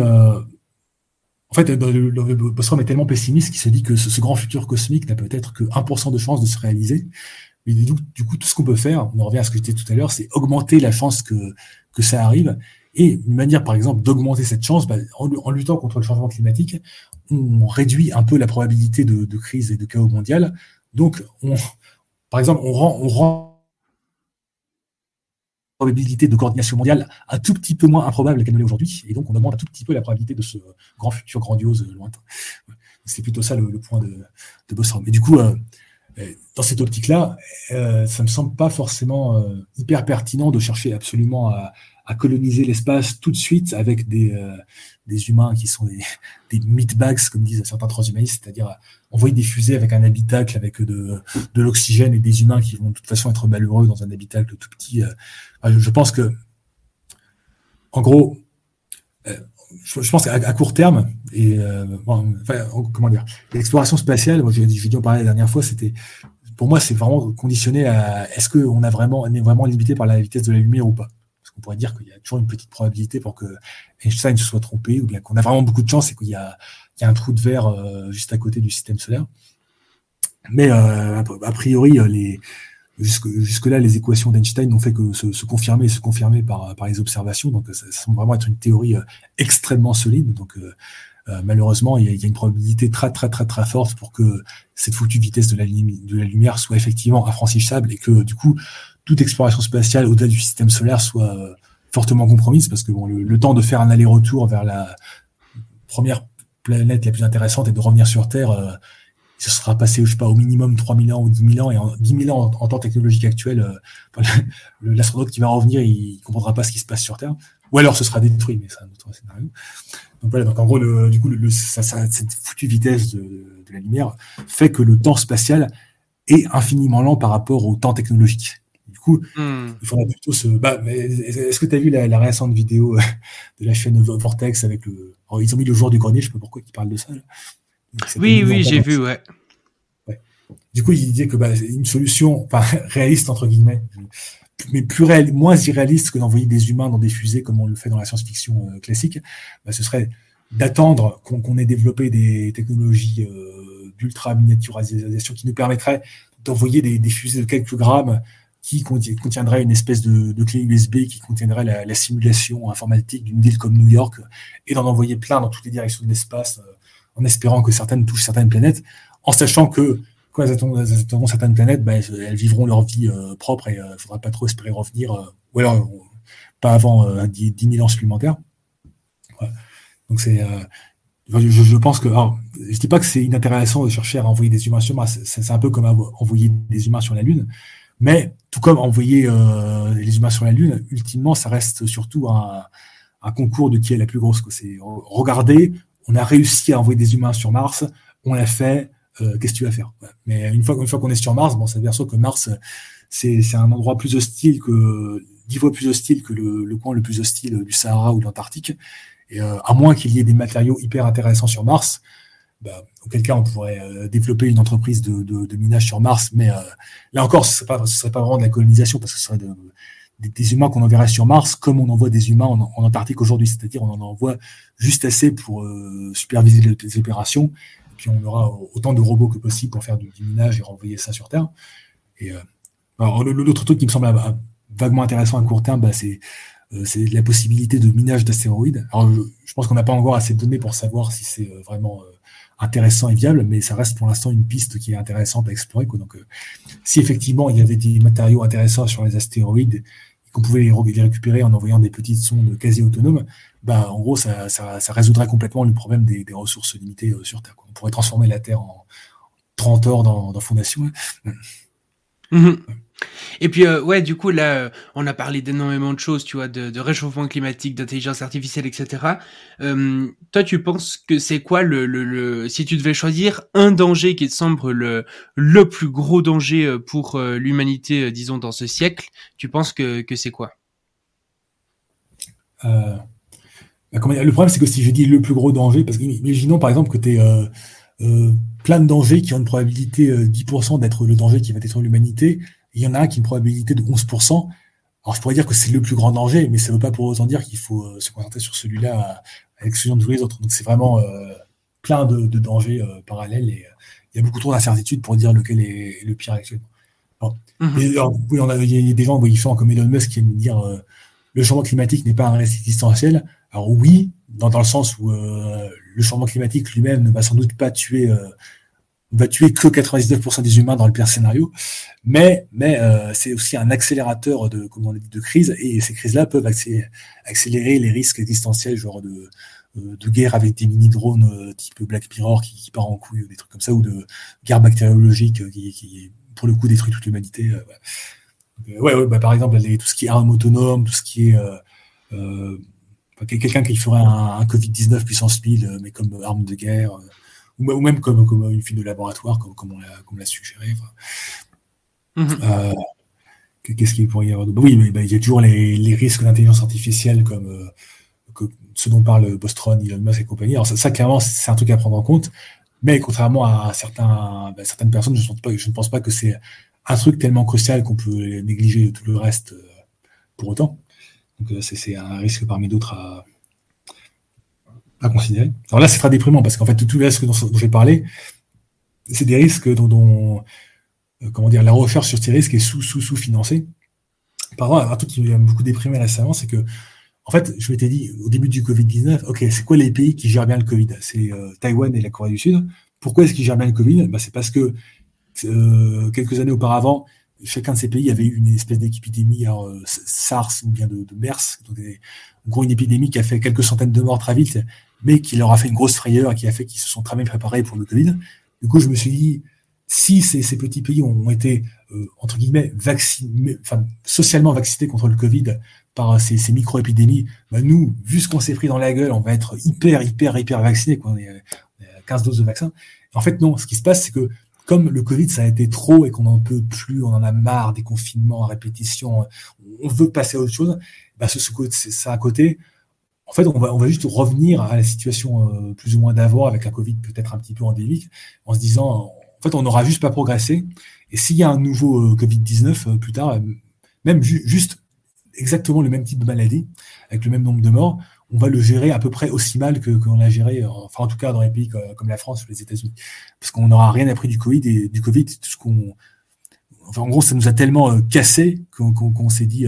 Speaker 3: en fait, Bostrom est tellement pessimiste qu'il se dit que ce, grand futur cosmique n'a peut-être que 1% de chance de se réaliser. Mais du, coup, tout ce qu'on peut faire, on revient à ce que je disais tout à l'heure, c'est augmenter la chance que, que ça arrive. Et une manière, par exemple, d'augmenter cette chance, bah, en, luttant contre le changement climatique, on réduit un peu la probabilité de, crise et de chaos mondial. Donc, on, par exemple, on rend de coordination mondiale un tout petit peu moins improbable qu'elle ne l'est aujourd'hui. Et donc, on augmente un tout petit peu la probabilité de ce grand futur grandiose lointain. C'est plutôt ça le, point de, de Bostrom. Et du coup, euh, euh, dans cette optique-là, euh, ça me semble pas forcément euh, hyper pertinent de chercher absolument à, à coloniser l'espace tout de suite avec des, euh, des humains qui sont des, meatbags, comme disent certains transhumanistes, c'est-à-dire envoyer des fusées avec un habitacle, avec de, de l'oxygène et des humains qui vont de toute façon être malheureux dans un habitacle tout petit. Euh. je pense que, en gros, euh, je, pense qu'à court terme, et comment dire, l'exploration spatiale, moi j'ai dû en parler la dernière fois, c'était pour moi c'est vraiment conditionné à est-ce qu'on a vraiment on est vraiment limité par la vitesse de la lumière ou pas? On pourrait dire qu'il y a toujours une petite probabilité pour que Einstein se soit trompé, ou bien qu'on a vraiment beaucoup de chance et qu'il y, a, un trou de verre euh, juste à côté du système solaire. Mais euh, a priori, euh, les, jusque, là, les équations d'Einstein n'ont fait que se, confirmer et se confirmer par, les observations. Donc, ça, semble vraiment être une théorie extrêmement solide. Donc, malheureusement, il y, a, une probabilité très, très, très, très forte pour que cette foutue vitesse de la, de la lumière soit effectivement infranchissable et que, du coup, toute exploration spatiale au-delà du système solaire soit euh, fortement compromise parce que bon, le, temps de faire un aller-retour vers la première planète la plus intéressante et de revenir sur Terre, euh, ce sera passé, je sais pas, au minimum 3000 ans ou 10 000 ans. Et en 10 000 ans, en, temps technologique actuel, euh, l'astronaute qui va revenir, il comprendra pas ce qui se passe sur Terre. Ou alors ce sera détruit, mais c'est un autre scénario. Donc voilà, donc en gros, le, du coup, le, ça, ça, cette foutue vitesse de, de la lumière fait que le temps spatial est infiniment lent par rapport au temps technologique coup, hmm. il faudrait plutôt se. Bah, est-ce que tu as vu la, récente vidéo euh, de la chaîne Vortex avec le. ils ont mis le jour du grenier, je sais pas pourquoi ils parlent de ça.
Speaker 2: Oui, oui, j'ai vu, ouais.
Speaker 3: Du coup, il disait que bah, une solution, enfin, réaliste entre guillemets, mais plus réel, moins irréaliste que d'envoyer des humains dans des fusées comme on le fait dans la science-fiction euh, classique, bah, ce serait d'attendre qu'on ait développé des technologies euh, d'ultra miniaturisation qui nous permettraient d'envoyer des, des, fusées de quelques grammes qui contiendrait une espèce de, clé USB qui contiendrait la, la simulation informatique d'une ville comme New York et d'en envoyer plein dans toutes les directions de l'espace euh, en espérant que certaines touchent certaines planètes, en sachant que quand elles atteindront certaines planètes, bah, elles vivront leur vie euh, propre et il euh, ne faudra pas trop espérer revenir, ou alors pas avant 10, 000 ans supplémentaires. Donc c'est, je, je, pense que, je dis pas que c'est inintéressant de chercher à envoyer des humains sur Mars, c'est un peu comme envoyer des humains sur la Lune, mais tout comme envoyer euh, les humains sur la Lune, ultimement, ça reste surtout un, concours de qui est la plus grosse. C'est regardez, on a réussi à envoyer des humains sur Mars, on l'a fait. Euh, qu'est-ce que tu vas faire? Mais une fois, qu'on est sur Mars, bon, ça s'aperçoit que Mars, c'est un endroit plus hostile que dix fois plus hostile que le, le, coin le plus hostile du Sahara ou de l'Antarctique. Et euh, à moins qu'il y ait des matériaux hyper intéressants sur Mars, bah, auquel cas on pourrait euh, développer une entreprise de, minage sur Mars, mais euh, là encore, ce ne serait, pas vraiment de la colonisation, parce que ce serait de, des, humains qu'on enverrait sur Mars, comme on envoie des humains en, Antarctique aujourd'hui, c'est-à-dire on en envoie juste assez pour euh, superviser les, opérations, et puis on aura autant de robots que possible pour faire du, minage et renvoyer ça sur Terre. Et l'autre truc qui me semble vaguement intéressant à court terme, bah, c'est la possibilité de minage d'astéroïdes. Alors, je pense qu'on n'a pas encore assez de données pour savoir si c'est vraiment intéressant et viable, mais ça reste pour l'instant une piste qui est intéressante à explorer. Donc, euh, si effectivement il y avait des matériaux intéressants sur les astéroïdes, qu'on pouvait les, récupérer en envoyant des petites sondes quasi autonomes, bah, en gros, ça, ça, résoudrait complètement le problème des, ressources limitées euh, sur Terre. On pourrait transformer la Terre en 30 heures dans, dans Fondation.
Speaker 2: Mmh. Et puis euh, ouais, du coup là, euh, on a parlé d'énormément de choses, tu vois, de, réchauffement climatique, d'intelligence artificielle, etc. Euh, toi, tu penses que c'est quoi le, le, le, si tu devais choisir un danger qui te semble le le plus gros danger pour l'humanité, disons dans ce siècle, tu penses que que c'est quoi?
Speaker 3: Bah, Le problème, c'est que si je dis le plus gros danger, parce que imaginons par exemple que tu es plein de dangers qui ont une probabilité 10% d'être le danger qui va détruire l'humanité. Il y en a un qui a une probabilité de 11%. Alors, je pourrais dire que c'est le plus grand danger, mais ça ne veut pas pour autant dire qu'il faut se concentrer sur celui-là à l'exclusion de tous les autres. Donc, c'est vraiment plein de, dangers parallèles et il y a beaucoup trop d'incertitudes pour dire lequel est, le pire actuellement. Mhm. il y a des gens font comme Elon Musk qui aiment dire le changement climatique n'est pas un risque existentiel. Alors oui, dans, dans le sens où euh, le changement climatique lui-même ne va sans doute pas tuer, euh, va tuer que 99% des humains dans le pire scénario, mais mais euh, c'est aussi un accélérateur de comment on dit, de crise et ces crises-là peuvent accélérer, les risques existentiels, genre de de guerre avec des mini drones type Black Mirror qui, part en couille ou des trucs comme ça ou de guerre bactériologique qui, qui pour le coup détruit toute l'humanité. ouais, ouais bah, par exemple tout ce qui est armes autonomes, tout ce qui est quelqu'un qui ferait un, Covid-19 puissance 1000, euh, mais comme arme de guerre, euh, ou, même comme, comme une fille de laboratoire, comme, comme on l'a suggéré. Mhm. Euh, qu'est-ce qu'il pourrait y avoir de... Oui, mais bah, il y a toujours les, risques d'intelligence artificielle comme ce dont parle Bostron, Elon Musk et compagnie. Alors ça, clairement, c'est un truc à prendre en compte. Mais contrairement à certains, bah, certaines personnes, je, pas, je, ne pense pas que c'est un truc tellement crucial qu'on peut négliger tout le reste pour autant. Donc euh, c'est un risque parmi d'autres à, considérer. Alors là, c'est très déprimant parce qu'en fait, tous les risques dont, j'ai parlé, c'est des risques dont, euh, comment dire, la recherche sur ces risques est sous sous sous financée. Par un truc qui m'a beaucoup déprimé récemment, c'est que en fait, je m'étais dit au début du Covid-19, ok, c'est quoi les pays qui gèrent bien le Covid? C'est euh, Taïwan et la Corée du Sud. Pourquoi est-ce qu'ils gèrent bien le Covid? Ben, C'est parce que quelques années auparavant, chacun de ces pays avait eu une espèce d'épidémie, euh, SARS ou bien de, de MERS, donc en gros une épidémie qui a fait quelques centaines de morts très vite, mais qui leur a fait une grosse frayeur et qui a fait qu'ils se sont très bien préparés pour le Covid. Du coup, je me suis dit, si ces, ces petits pays ont été, euh, entre guillemets, vaccinés, enfin, socialement vaccinés contre le Covid par ces, ces micro-épidémies, bah nous, vu ce qu'on s'est pris dans la gueule, on va être hyper, hyper, hyper vaccinés, quoi. On est, à 15 doses de vaccin. En fait, non. Ce qui se passe, c'est que comme le Covid, ça a été trop et qu'on n'en peut plus, on en a marre des confinements à répétition, on veut passer à autre chose, bah, ce, c'est ça à côté. En fait, on va, juste revenir à la situation euh, plus ou moins d'avant avec un Covid peut-être un petit peu endémique, en se disant, en fait, on n'aura juste pas progressé. Et s'il y a un nouveau euh, Covid-19 euh, plus tard, même juste exactement le même type de maladie, avec le même nombre de morts, on va le gérer à peu près aussi mal que qu'on a géré, enfin en tout cas dans les pays comme, la France ou les États-Unis, parce qu'on n'aura rien appris du Covid et du Covid, tout ce qu'on, enfin en gros, ça nous a tellement cassé qu'on s'est dit,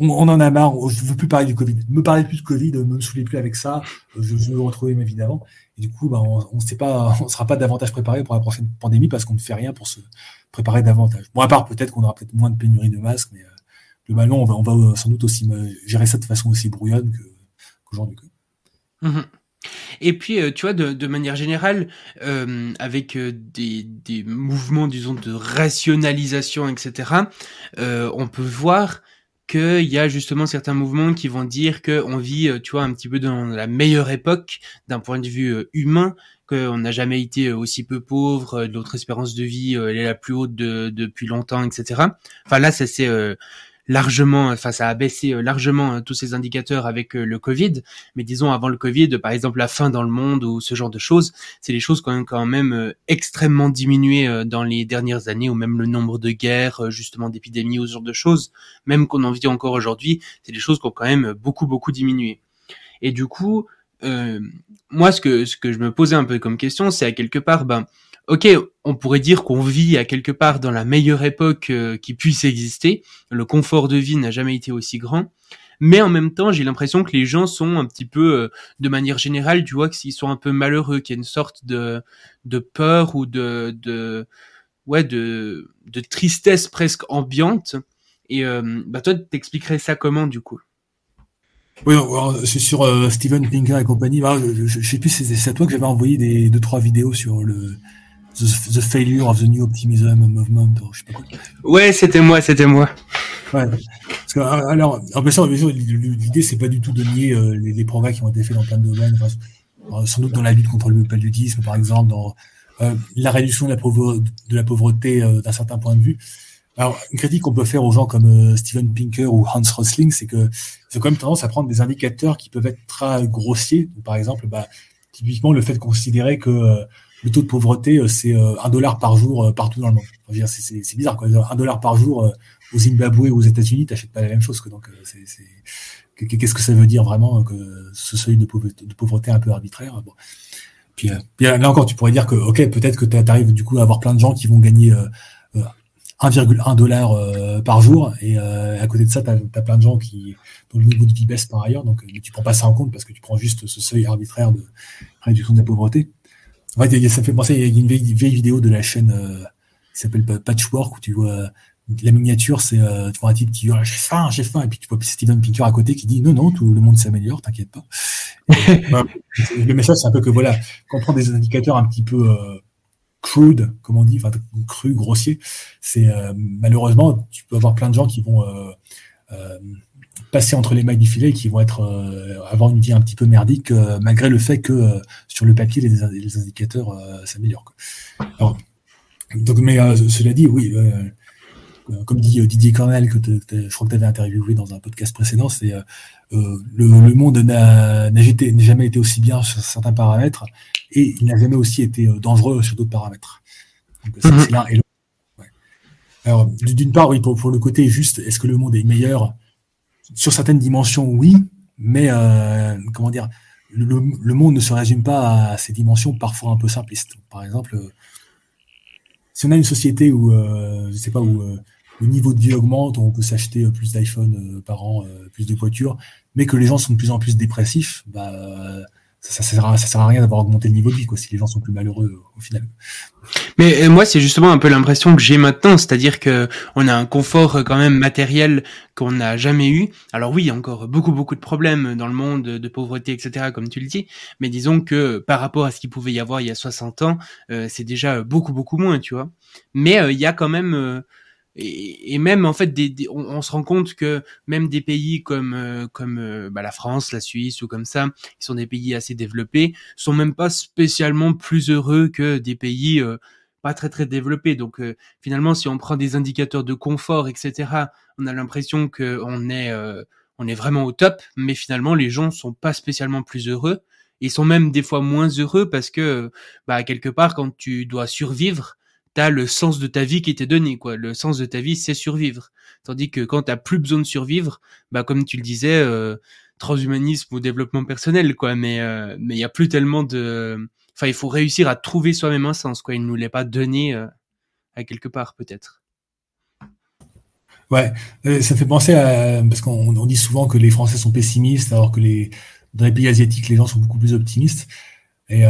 Speaker 3: euh, on, en a marre, je veux plus parler du Covid, me parler plus de Covid, ne me saoulez plus avec ça, je, veux retrouver ma vie d'avant. Et du coup, bah, on, pas, on sera pas davantage préparé pour la prochaine pandémie parce qu'on ne fait rien pour se préparer davantage. Bon, à part peut-être qu'on aura peut-être moins de pénurie de masques, mais euh, globalement, on va, on va sans doute aussi gérer ça de façon aussi brouillonne qu'aujourd'hui.
Speaker 2: Mmh Et puis, euh, tu vois, de, manière générale, euh, avec euh, des, mouvements, disons, de rationalisation, etc., on peut voir qu'il y a justement certains mouvements qui vont dire qu'on vit, tu vois, un petit peu dans la meilleure époque d'un point de vue humain, qu'on n'a jamais été aussi peu pauvre, notre espérance de vie elle est la plus haute depuis longtemps, etc. Enfin là, ça c'est largement, enfin ça a baissé euh, largement euh, tous ces indicateurs avec euh, le Covid, mais disons avant le Covid, par exemple la faim dans le monde ou ce genre de choses, c'est des choses qui ont quand même extrêmement diminué dans les dernières années, ou même le nombre de guerres, justement d'épidémies ou ce genre de choses, même qu'on en vit encore aujourd'hui, c'est des choses qui ont quand même beaucoup beaucoup diminué. Et du coup, moi ce que ce que je me posais un peu comme question, c'est à quelque part, ben ok, on pourrait dire qu'on vit à quelque part dans la meilleure époque euh, qui puisse exister. Le confort de vie n'a jamais été aussi grand. Mais en même temps, j'ai l'impression que les gens sont un petit peu, euh, de manière générale, tu vois, qu'ils sont un peu malheureux, qu'il y a une sorte de, de peur ou de, de, ouais, de, de tristesse presque ambiante. Et euh, bah toi, t'expliquerais ça comment du coup?
Speaker 3: Oui, c'est sur Steven Pinker et compagnie. je, je, sais plus, c'est à toi que j'avais envoyé des deux trois vidéos sur le The, Failure of the New Optimism Movement, je sais pas quoi.
Speaker 2: Ouais, c'était moi, c'était moi.
Speaker 3: Ouais. Parce que, euh, alors, en l'idée, c'est pas du tout de nier euh, les, progrès qui ont été faits dans plein de domaines. Euh, sans doute dans la lutte contre le paludisme, par exemple, dans la réduction de la, pauvreté, de la pauvreté d'un certain point de vue. Alors, une critique qu'on peut faire aux gens comme Steven Pinker ou Hans Rosling, c'est que c'est quand même tendance à prendre des indicateurs qui peuvent être très grossiers. Par exemple, bah, typiquement le fait de considérer que le taux de pauvreté, c'est un dollar par jour partout dans le monde. C'est bizarre, quoi. Un dollar par jour au Zimbabwe ou aux États-Unis, t'achètes pas la même chose. Donc, qu'est-ce que ça veut dire vraiment que ce seuil de pauvreté, de pauvreté un peu arbitraire. Puis, là encore, tu pourrais dire que, ok, peut-être que tu arrives du coup à avoir plein de gens qui vont gagner 1,1 dollar euh, par jour. Et euh, à côté de ça, tu as, plein de gens qui, dont le niveau de vie baisse par ailleurs. Donc, tu prends pas ça en compte parce que tu prends juste ce seuil arbitraire de réduction de la pauvreté. En fait, ça me fait penser, il y a une vieille, vidéo de la chaîne euh, qui s'appelle Patchwork où tu vois la miniature, c'est tu vois un type qui dit j'ai faim, j'ai faim, et puis tu vois Steven Pinker à côté qui dit non non tout le monde s'améliore, t'inquiète pas. le message c'est un peu que voilà, quand on prend des indicateurs un petit peu crude, comme on dit, enfin cru, grossier, c'est euh, malheureusement, tu peux avoir plein de gens qui vont euh, euh, passer entre les mailles du filet et qui vont être avoir une vie un petit peu merdique, malgré le fait que sur le papier les, les indicateurs s'améliorent. Donc, mais cela dit, oui, comme dit Didier Cornel, que je crois que tu avais interviewé dans un podcast précédent, c'est le, le, monde n'a jamais été aussi bien sur certains paramètres et il n'a jamais aussi été euh, dangereux sur d'autres paramètres. c'est mhm. l'un et l'autre. Alors, d'une part, oui, pour, le côté juste, est-ce que le monde est meilleur Sur certaines dimensions, oui, mais euh, comment dire, le, monde ne se résume pas à ces dimensions parfois un peu simplistes. Par exemple, euh, si on a une société où, je sais pas, où le niveau de vie augmente, on peut s'acheter plus d'iPhone par an, plus de voitures, mais que les gens sont de plus en plus dépressifs, bah, ça, ça, sert à, ça sert à rien d'avoir augmenté le niveau de vie, si les gens sont plus malheureux au final.
Speaker 2: Mais euh, moi, c'est justement un peu l'impression que j'ai maintenant, c'est-à-dire que on a un confort euh, quand même matériel qu'on n'a jamais eu. Alors oui, il y a encore beaucoup beaucoup de problèmes dans le monde de pauvreté, etc., comme tu le dis. Mais disons que par rapport à ce qu'il pouvait y avoir il y a 60 ans, euh, c'est déjà beaucoup beaucoup moins, tu vois. Mais il y a quand même et, même en fait, des, on, se rend compte que même des pays comme euh, comme euh, bah, la France, la Suisse ou comme ça, qui sont des pays assez développés, sont même pas spécialement plus heureux que des pays euh, pas très très développés. Donc finalement, si on prend des indicateurs de confort, etc., on a l'impression que on est on est vraiment au top, mais finalement les gens sont pas spécialement plus heureux. Ils sont même des fois moins heureux parce que bah quelque part quand tu dois survivre t'as le sens de ta vie qui t'est donné, quoi. Le sens de ta vie, c'est survivre. Tandis que quand t'as plus besoin de survivre, bah comme tu le disais, euh, transhumanisme ou développement personnel, quoi. Mais euh, mais il y a plus tellement de, enfin, il faut réussir à trouver soi-même un sens, quoi. Il nous l'est pas donné euh, à quelque part, peut-être.
Speaker 3: Ouais, ça fait penser à parce qu'on dit souvent que les Français sont pessimistes, alors que les dans les pays asiatiques, les gens sont beaucoup plus optimistes. Et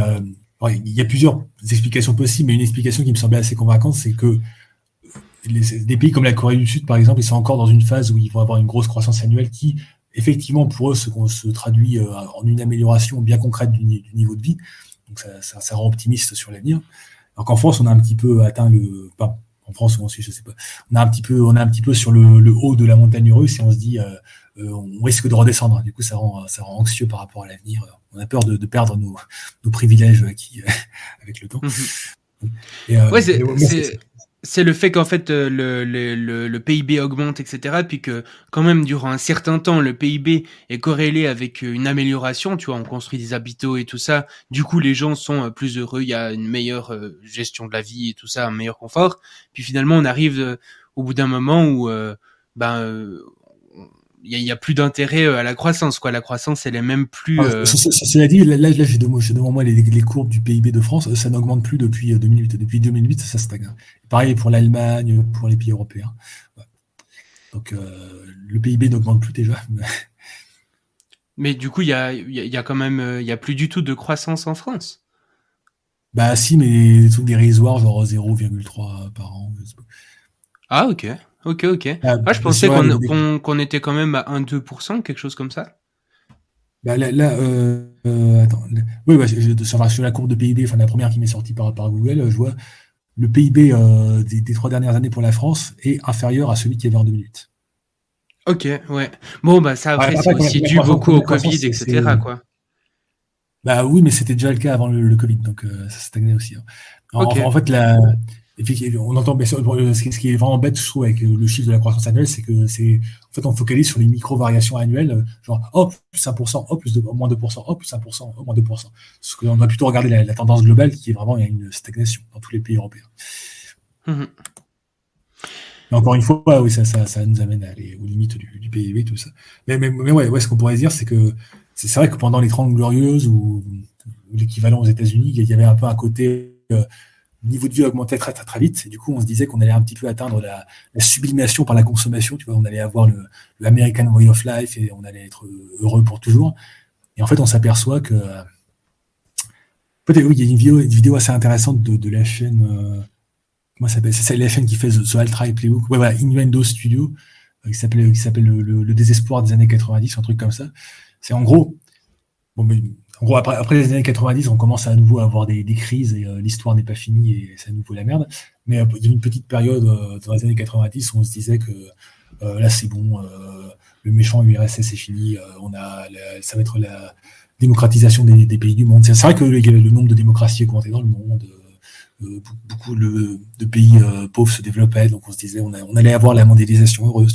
Speaker 3: il y a plusieurs explications possibles, mais une explication qui me semblait assez convaincante, c'est que des pays comme la Corée du Sud, par exemple, ils sont encore dans une phase où ils vont avoir une grosse croissance annuelle qui, effectivement, pour eux, se, traduit euh, en une amélioration bien concrète du, niveau de vie. Donc ça, rend optimiste sur l'avenir. Alors qu'en France, on a un petit peu atteint le, pas en France ou en Suisse, je sais pas. On a un petit peu, on a un petit peu sur le, le haut de la montagne russe et on se dit, euh, euh, on risque de redescendre. Du coup, ça rend, ça rend anxieux par rapport à l'avenir on a peur de, perdre nos, privilèges qui, avec le temps.
Speaker 2: Mhm. Euh, c'est le fait qu'en fait euh, le, PIB augmente, etc. Puis que quand même durant un certain temps, le PIB est corrélé avec une amélioration. Tu vois, on construit des habitaux et tout ça. Du coup, les gens sont euh, plus heureux. Il y a une meilleure gestion de la vie et tout ça, un meilleur confort. Puis finalement, on arrive au bout d'un moment où ben il y, a plus d'intérêt euh, à la croissance quoi. La croissance elle est même plus ah,
Speaker 3: euh... cela dit là, là j'ai devant moi les, les, courbes du PIB de France. Ça n'augmente plus depuis 2008 euh, depuis 2008 ça stagne pareil pour l'Allemagne pour les pays européens. Donc euh, le PIB n'augmente plus déjà.
Speaker 2: Mais du coup il y a, y a quand même il y a plus du tout de croissance en France.
Speaker 3: Bah si mais des trucs dérisoires genre 0,3 par an
Speaker 2: ah ok Ok, ok. Ah, ah je pensais qu'on était quand même à 1-2%, quelque chose comme ça.
Speaker 3: Bah, là, là euh, euh, attends. Oui, bah, sur, la courbe de PIB, enfin la première qui m'est sortie par, par Google, je vois le PIB euh, des, trois dernières années pour la France est inférieur à celui qui y avait en 2008.
Speaker 2: Ok, ouais. Bon, bah ça après, c'est aussi dû beaucoup au Covid, etc. Quoi.
Speaker 3: Bah oui, mais c'était déjà le cas avant le, Covid, donc ça stagnait aussi. Hein. En, en, fait, la, on entend bien sûr, ce qui est vraiment bête, je trouve, avec le chiffre de la croissance annuelle, c'est que c'est, en fait, on focalise sur les micro-variations annuelles, genre, oh, plus 1%, oh, plus de, moins 2%, oh, plus 1%, oh, moins 2%. Parce qu'on doit plutôt regarder la, tendance globale qui est vraiment, il y a une stagnation dans tous les pays européens. Mmh. Mais encore une fois, oui, ça, ça, ça nous amène à aller aux limites du, du PIB, tout ça. Mais, mais, mais ouais, ouais, ce qu'on pourrait dire, c'est que c'est vrai que pendant les 30 glorieuses ou, l'équivalent aux États-Unis, il y avait un peu un côté euh, niveau de vie augmentait très, très, très vite. Du coup, on se disait qu'on allait un petit peu atteindre la, sublimation par la consommation. Tu vois, on allait avoir le, American Way of Life et on allait être heureux pour toujours. Et en fait, on s'aperçoit que. Peut-être, oui, il y a une vidéo, assez intéressante de, la chaîne. Euh, comment ça s'appelle? C'est la chaîne qui fait The, The Ultra Playbook. Ouais, voilà, Innuendo Studio, euh, qui s'appelle s'appelle le, désespoir des années 90, un truc comme ça. C'est en gros. Bon, mais après, après, les années 90, on commence à, nouveau à avoir des, crises et euh, l'histoire n'est pas finie et c'est à nouveau la merde. Mais euh, il y a une petite période euh, dans les années 90 où on se disait que là c'est bon, le méchant URSS est fini, on a ça va être la démocratisation des, pays du monde. C'est vrai que le, le, nombre de démocraties augmentait dans le monde. beaucoup de pays pauvres se développaient, donc on se disait on, on allait avoir la mondialisation heureuse.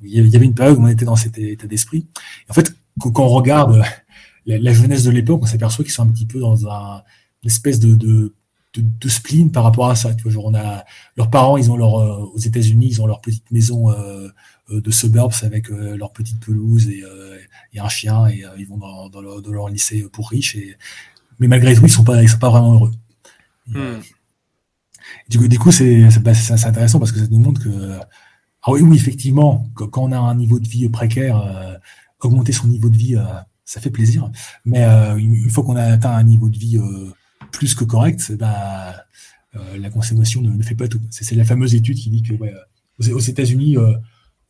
Speaker 3: Il y avait une période où on était dans cet état d'esprit. En fait, quand on regarde la, jeunesse de l'époque, on s'aperçoit qu'ils sont un petit peu dans un, une espèce de, de, de, spleen par rapport à ça. Tu vois, genre on a leurs parents, ils ont leur euh, aux États-Unis, ils ont leur petite maison euh, euh, de suburbs avec leur petite pelouse et, et, un chien et ils vont dans, dans, leur, dans, leur, lycée pour riches. Et, mais malgré tout, ils sont pas ils sont pas vraiment heureux. Hmm. du coup, du coup, c'est c'est intéressant parce que ça nous montre que ah oui, oui, effectivement, quand on a un niveau de vie précaire, augmenter son niveau de vie ça fait plaisir. Mais euh, une fois qu'on a atteint un niveau de vie euh, plus que correct, bah, euh, la consommation ne, fait pas tout. C'est la fameuse étude qui dit que aux, États-Unis,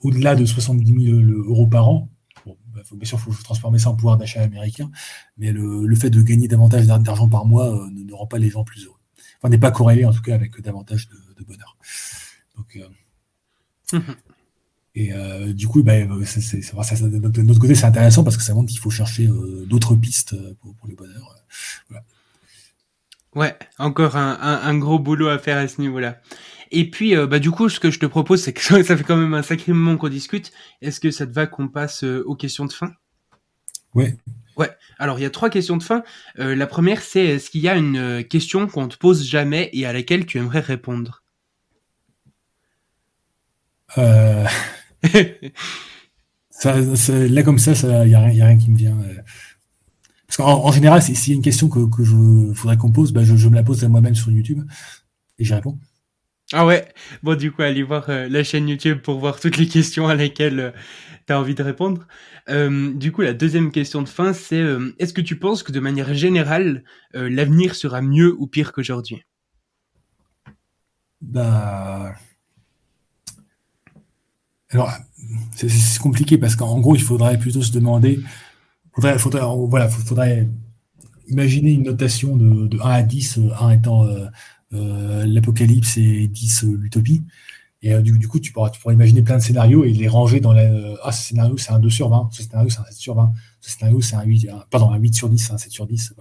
Speaker 3: au-delà de 70 000 euros par an, bah, bien sûr, il faut transformer ça en pouvoir d'achat américain, mais le, fait de gagner davantage d'argent par mois ne, rend pas les gens plus heureux. Enfin, n'est pas corrélé en tout cas avec davantage de, bonheur. Donc, mmh et euh, du coup, bah, de notre côté, c'est intéressant parce que ça montre qu'il faut chercher euh, d'autres pistes euh, pour, le bonheur.
Speaker 2: Ouais, encore un, gros boulot à faire à ce niveau-là. Et puis, bah, du coup, ce que je te propose, c'est que ça fait quand même un sacré moment qu'on discute. Est-ce que ça te va qu'on passe aux questions de fin?
Speaker 3: Ouais.
Speaker 2: Ouais. Alors, il y a trois questions de fin. la première, c'est est-ce qu'il y a une question qu'on te pose jamais et à laquelle tu aimerais répondre?
Speaker 3: ça, là, comme ça, il n'y a, a, rien qui me vient. Euh. Parce qu'en en général, s'il y a une question que, que je faudrait qu'on pose, bah, je, me la pose à moi-même sur YouTube et j'y réponds.
Speaker 2: Ah ouais, bon du coup allez voir euh, la chaîne YouTube pour voir toutes les questions à lesquelles euh, tu as envie de répondre. du coup la deuxième question de fin c'est est-ce que tu penses que de manière générale l'avenir sera mieux ou pire qu'aujourd'hui?
Speaker 3: Bah alors, c'est compliqué parce qu'en gros, il faudrait plutôt se demander, faudrait, faudrait, voilà, faudrait imaginer une notation de, 1 à 10, 1 étant euh, euh, l'apocalypse et 10 euh, l'utopie. Et du, coup, tu pourras, tu pourras imaginer plein de scénarios et les ranger dans la. ah, ce scénario, c'est un 2 sur 20. Ce scénario, c'est un 7 sur 20. Ce scénario, c'est un 8, pardon, un 8 sur 10, un 7 sur 10.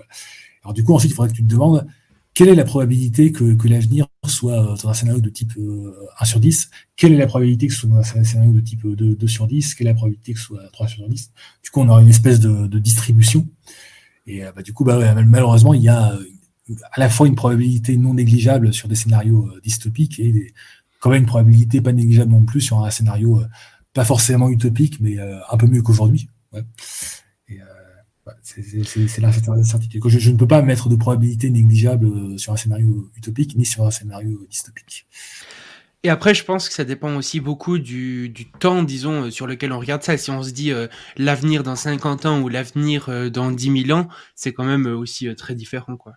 Speaker 3: Alors, du coup, ensuite, il faudrait que tu te demandes quelle est la probabilité que, que l'avenir soit euh, dans un scénario de type 1 euh, sur 10 Quelle est la probabilité que ce soit dans un scénario de type 2, 2 sur 10 Quelle est la probabilité que ce soit 3 sur 10 Du coup, on aura une espèce de, distribution. Et euh, bah, du coup, bah, malheureusement, il y a à la fois une probabilité non négligeable sur des scénarios dystopiques et quand même une probabilité pas négligeable non plus sur un scénario pas forcément utopique, mais un peu mieux qu'aujourd'hui. C'est l'incertitude. Je, je ne peux pas mettre de probabilité négligeable euh, sur un scénario utopique ni sur un scénario dystopique.
Speaker 2: Et après, je pense que ça dépend aussi beaucoup du, du, temps, disons, euh, sur lequel on regarde ça. Si on se dit euh, l'avenir dans 50 ans ou l'avenir dans 10 000 ans, c'est quand même aussi très différent, quoi.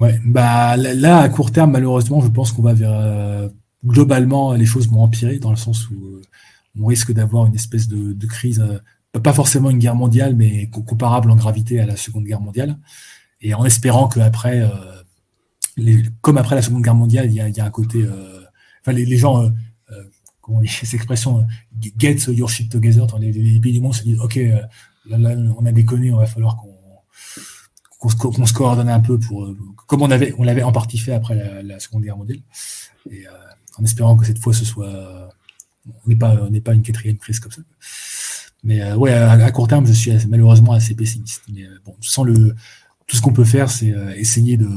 Speaker 3: Ouais, bah là, à court terme, malheureusement, je pense qu'on va vers globalement les choses vont empirer dans le sens où on risque d'avoir une espèce de, de crise pas forcément une guerre mondiale, mais comparable en gravité à la Seconde Guerre mondiale. Et en espérant qu'après, euh, les, comme après la Seconde Guerre mondiale, il y a, y a un côté, euh, enfin les, gens, euh, euh comment on dit cette expression, euh, get your shit together, les, les, pays du monde se disent, ok, là, là, on a déconné, on va falloir qu'on qu'on se, coordonnait un peu pour, comme on avait, on l'avait en partie fait après la, la Seconde Guerre mondiale, et en espérant que cette fois ce soit, on n'est pas, on n'est pas une quatrième crise comme ça. Mais ouais, à, court terme, je suis malheureusement assez pessimiste. Mais bon, sans le, tout ce qu'on peut faire, c'est essayer de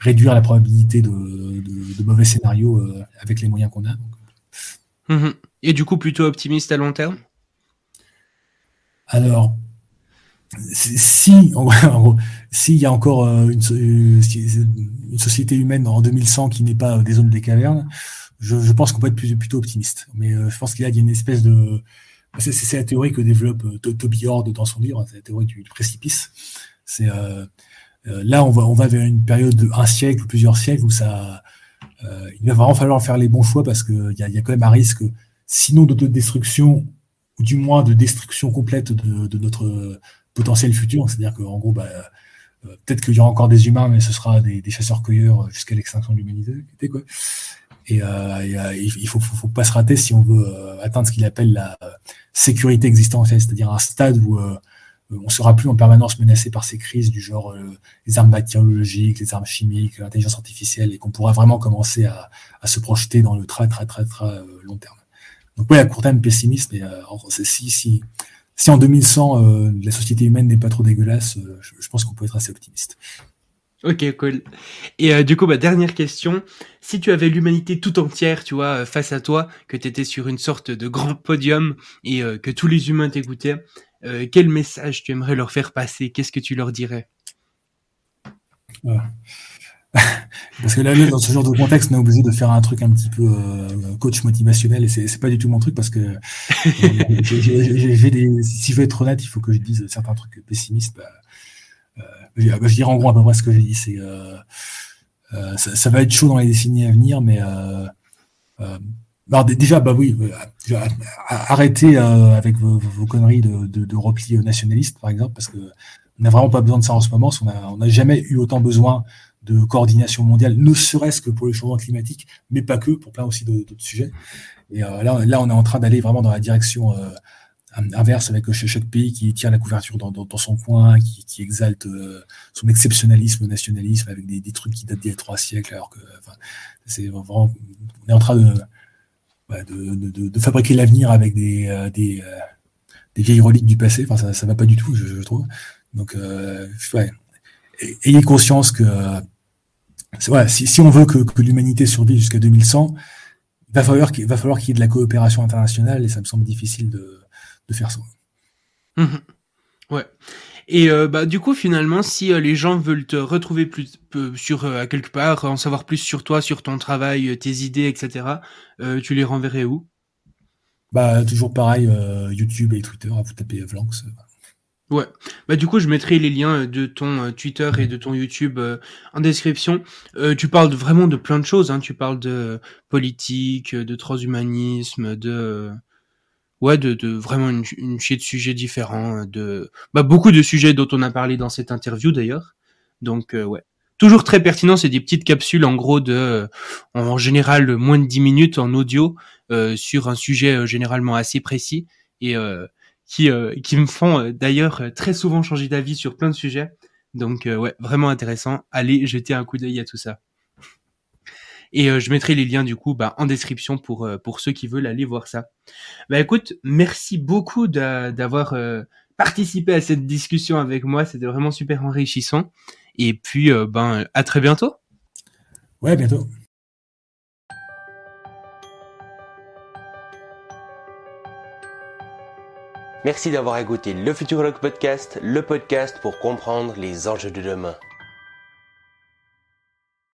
Speaker 3: réduire la probabilité de, de, mauvais scénarios avec les moyens qu'on a.
Speaker 2: Mhm. Et du coup, plutôt optimiste à long terme?
Speaker 3: Alors, si, en gros, s'il y a encore euh, une, une, société humaine en 2100 qui n'est pas des zones des cavernes, je, pense qu'on peut être plutôt optimiste. Mais euh, je pense qu'il y a une espèce de... C'est la théorie que développe euh, Toby Hord dans son livre, c'est la théorie du, précipice. C'est là, on va, on va vers une période de un siècle ou plusieurs siècles où ça, il va vraiment falloir faire les bons choix parce qu'il y a, y a quand même un risque sinon d'autodestruction, ou du moins de destruction complète de, notre potentiel futur. C'est-à-dire qu'en gros, bah, euh, peut-être qu'il y aura encore des humains, mais ce sera des, chasseurs-cueilleurs jusqu'à l'extinction de l'humanité. Et, euh, il faut, faut, pas se rater si on veut euh, atteindre ce qu'il appelle la sécurité existentielle, c'est-à-dire un stade où on sera plus en permanence menacé par ces crises du genre les armes bactériologiques, les armes chimiques, l'intelligence artificielle, et qu'on pourra vraiment commencer à, à, se projeter dans le très très très très long terme. Donc oui, à court terme pessimiste, mais euh, si, si, si en 2100 euh, la société humaine n'est pas trop dégueulasse, euh, je, pense qu'on peut être assez optimiste.
Speaker 2: Ok, cool. Et du coup, bah, dernière question. Si tu avais l'humanité tout entière, tu vois, face à toi, que tu étais sur une sorte de grand podium et que tous les humains t'écoutaient, quel message tu aimerais leur faire passer? Qu'est-ce que tu leur dirais?
Speaker 3: Parce que là, dans ce genre de contexte, on est obligé de faire un truc un petit peu euh, coach motivationnel et c'est pas du tout mon truc parce que euh, des, si je veux être honnête, il faut que je dise certains trucs pessimistes. Euh, bah, je dirais en gros à peu près ce que j'ai dit. C'est euh, euh, ça, ça, va être chaud dans les décennies à venir, mais déjà, bah oui, arrêtez avec vos, conneries de, de, de repli nationaliste, par exemple, parce que on n'a vraiment pas besoin de ça en ce moment. On n'a jamais eu autant besoin de coordination mondiale, ne serait-ce que pour le changement climatique, mais pas que, pour plein aussi d'autres sujets. Et euh, là, là, on est en train d'aller vraiment dans la direction euh, inverse avec chaque pays qui tire la couverture dans, son coin, qui, exalte euh, son exceptionnalisme, nationalisme, avec des, trucs qui datent d'il y a trois siècles, alors que c'est vraiment, on est en train de, fabriquer l'avenir avec des, des, des, vieilles reliques du passé. Enfin, ça, ça va pas du tout, je, trouve. Donc, ayez conscience que si, on veut que, l'humanité survive jusqu'à 2100, il va falloir qu'il y ait de la coopération internationale et ça me semble difficile de, de faire ça.
Speaker 2: Mhm. Ouais. Et euh, bah du coup finalement, si euh, les gens veulent te retrouver plus sur euh, à quelque part, en savoir plus sur toi, sur ton travail, tes idées, etc. tu les renverrais où?
Speaker 3: Bah toujours pareil, YouTube et Twitter. Vous tapez Vlanx.
Speaker 2: Ouais. Bah du coup, je mettrai les liens de ton Twitter et de ton YouTube euh, en description. tu parles vraiment de plein de choses. Hein. Tu parles de politique, de transhumanisme, de ouais, de, vraiment une, une de sujets différents, de bah beaucoup de sujets dont on a parlé dans cette interview d'ailleurs. Donc ouais, toujours très pertinent. C'est des petites capsules en gros de en général moins de 10 minutes en audio sur un sujet généralement assez précis et qui, euh, qui me font euh, d'ailleurs euh, très souvent changer d'avis sur plein de sujets. Donc ouais, vraiment intéressant. Allez jeter un coup d'œil à tout ça. Et je mettrai les liens du coup bah, en description pour pour ceux qui veulent aller voir ça. Bah écoute, merci beaucoup d'avoir participé à cette discussion avec moi. C'était vraiment super enrichissant. Et puis ben à très bientôt.
Speaker 3: Ouais, bientôt.
Speaker 1: Merci d'avoir écouté le Futurologue Podcast, le podcast pour comprendre les enjeux de demain.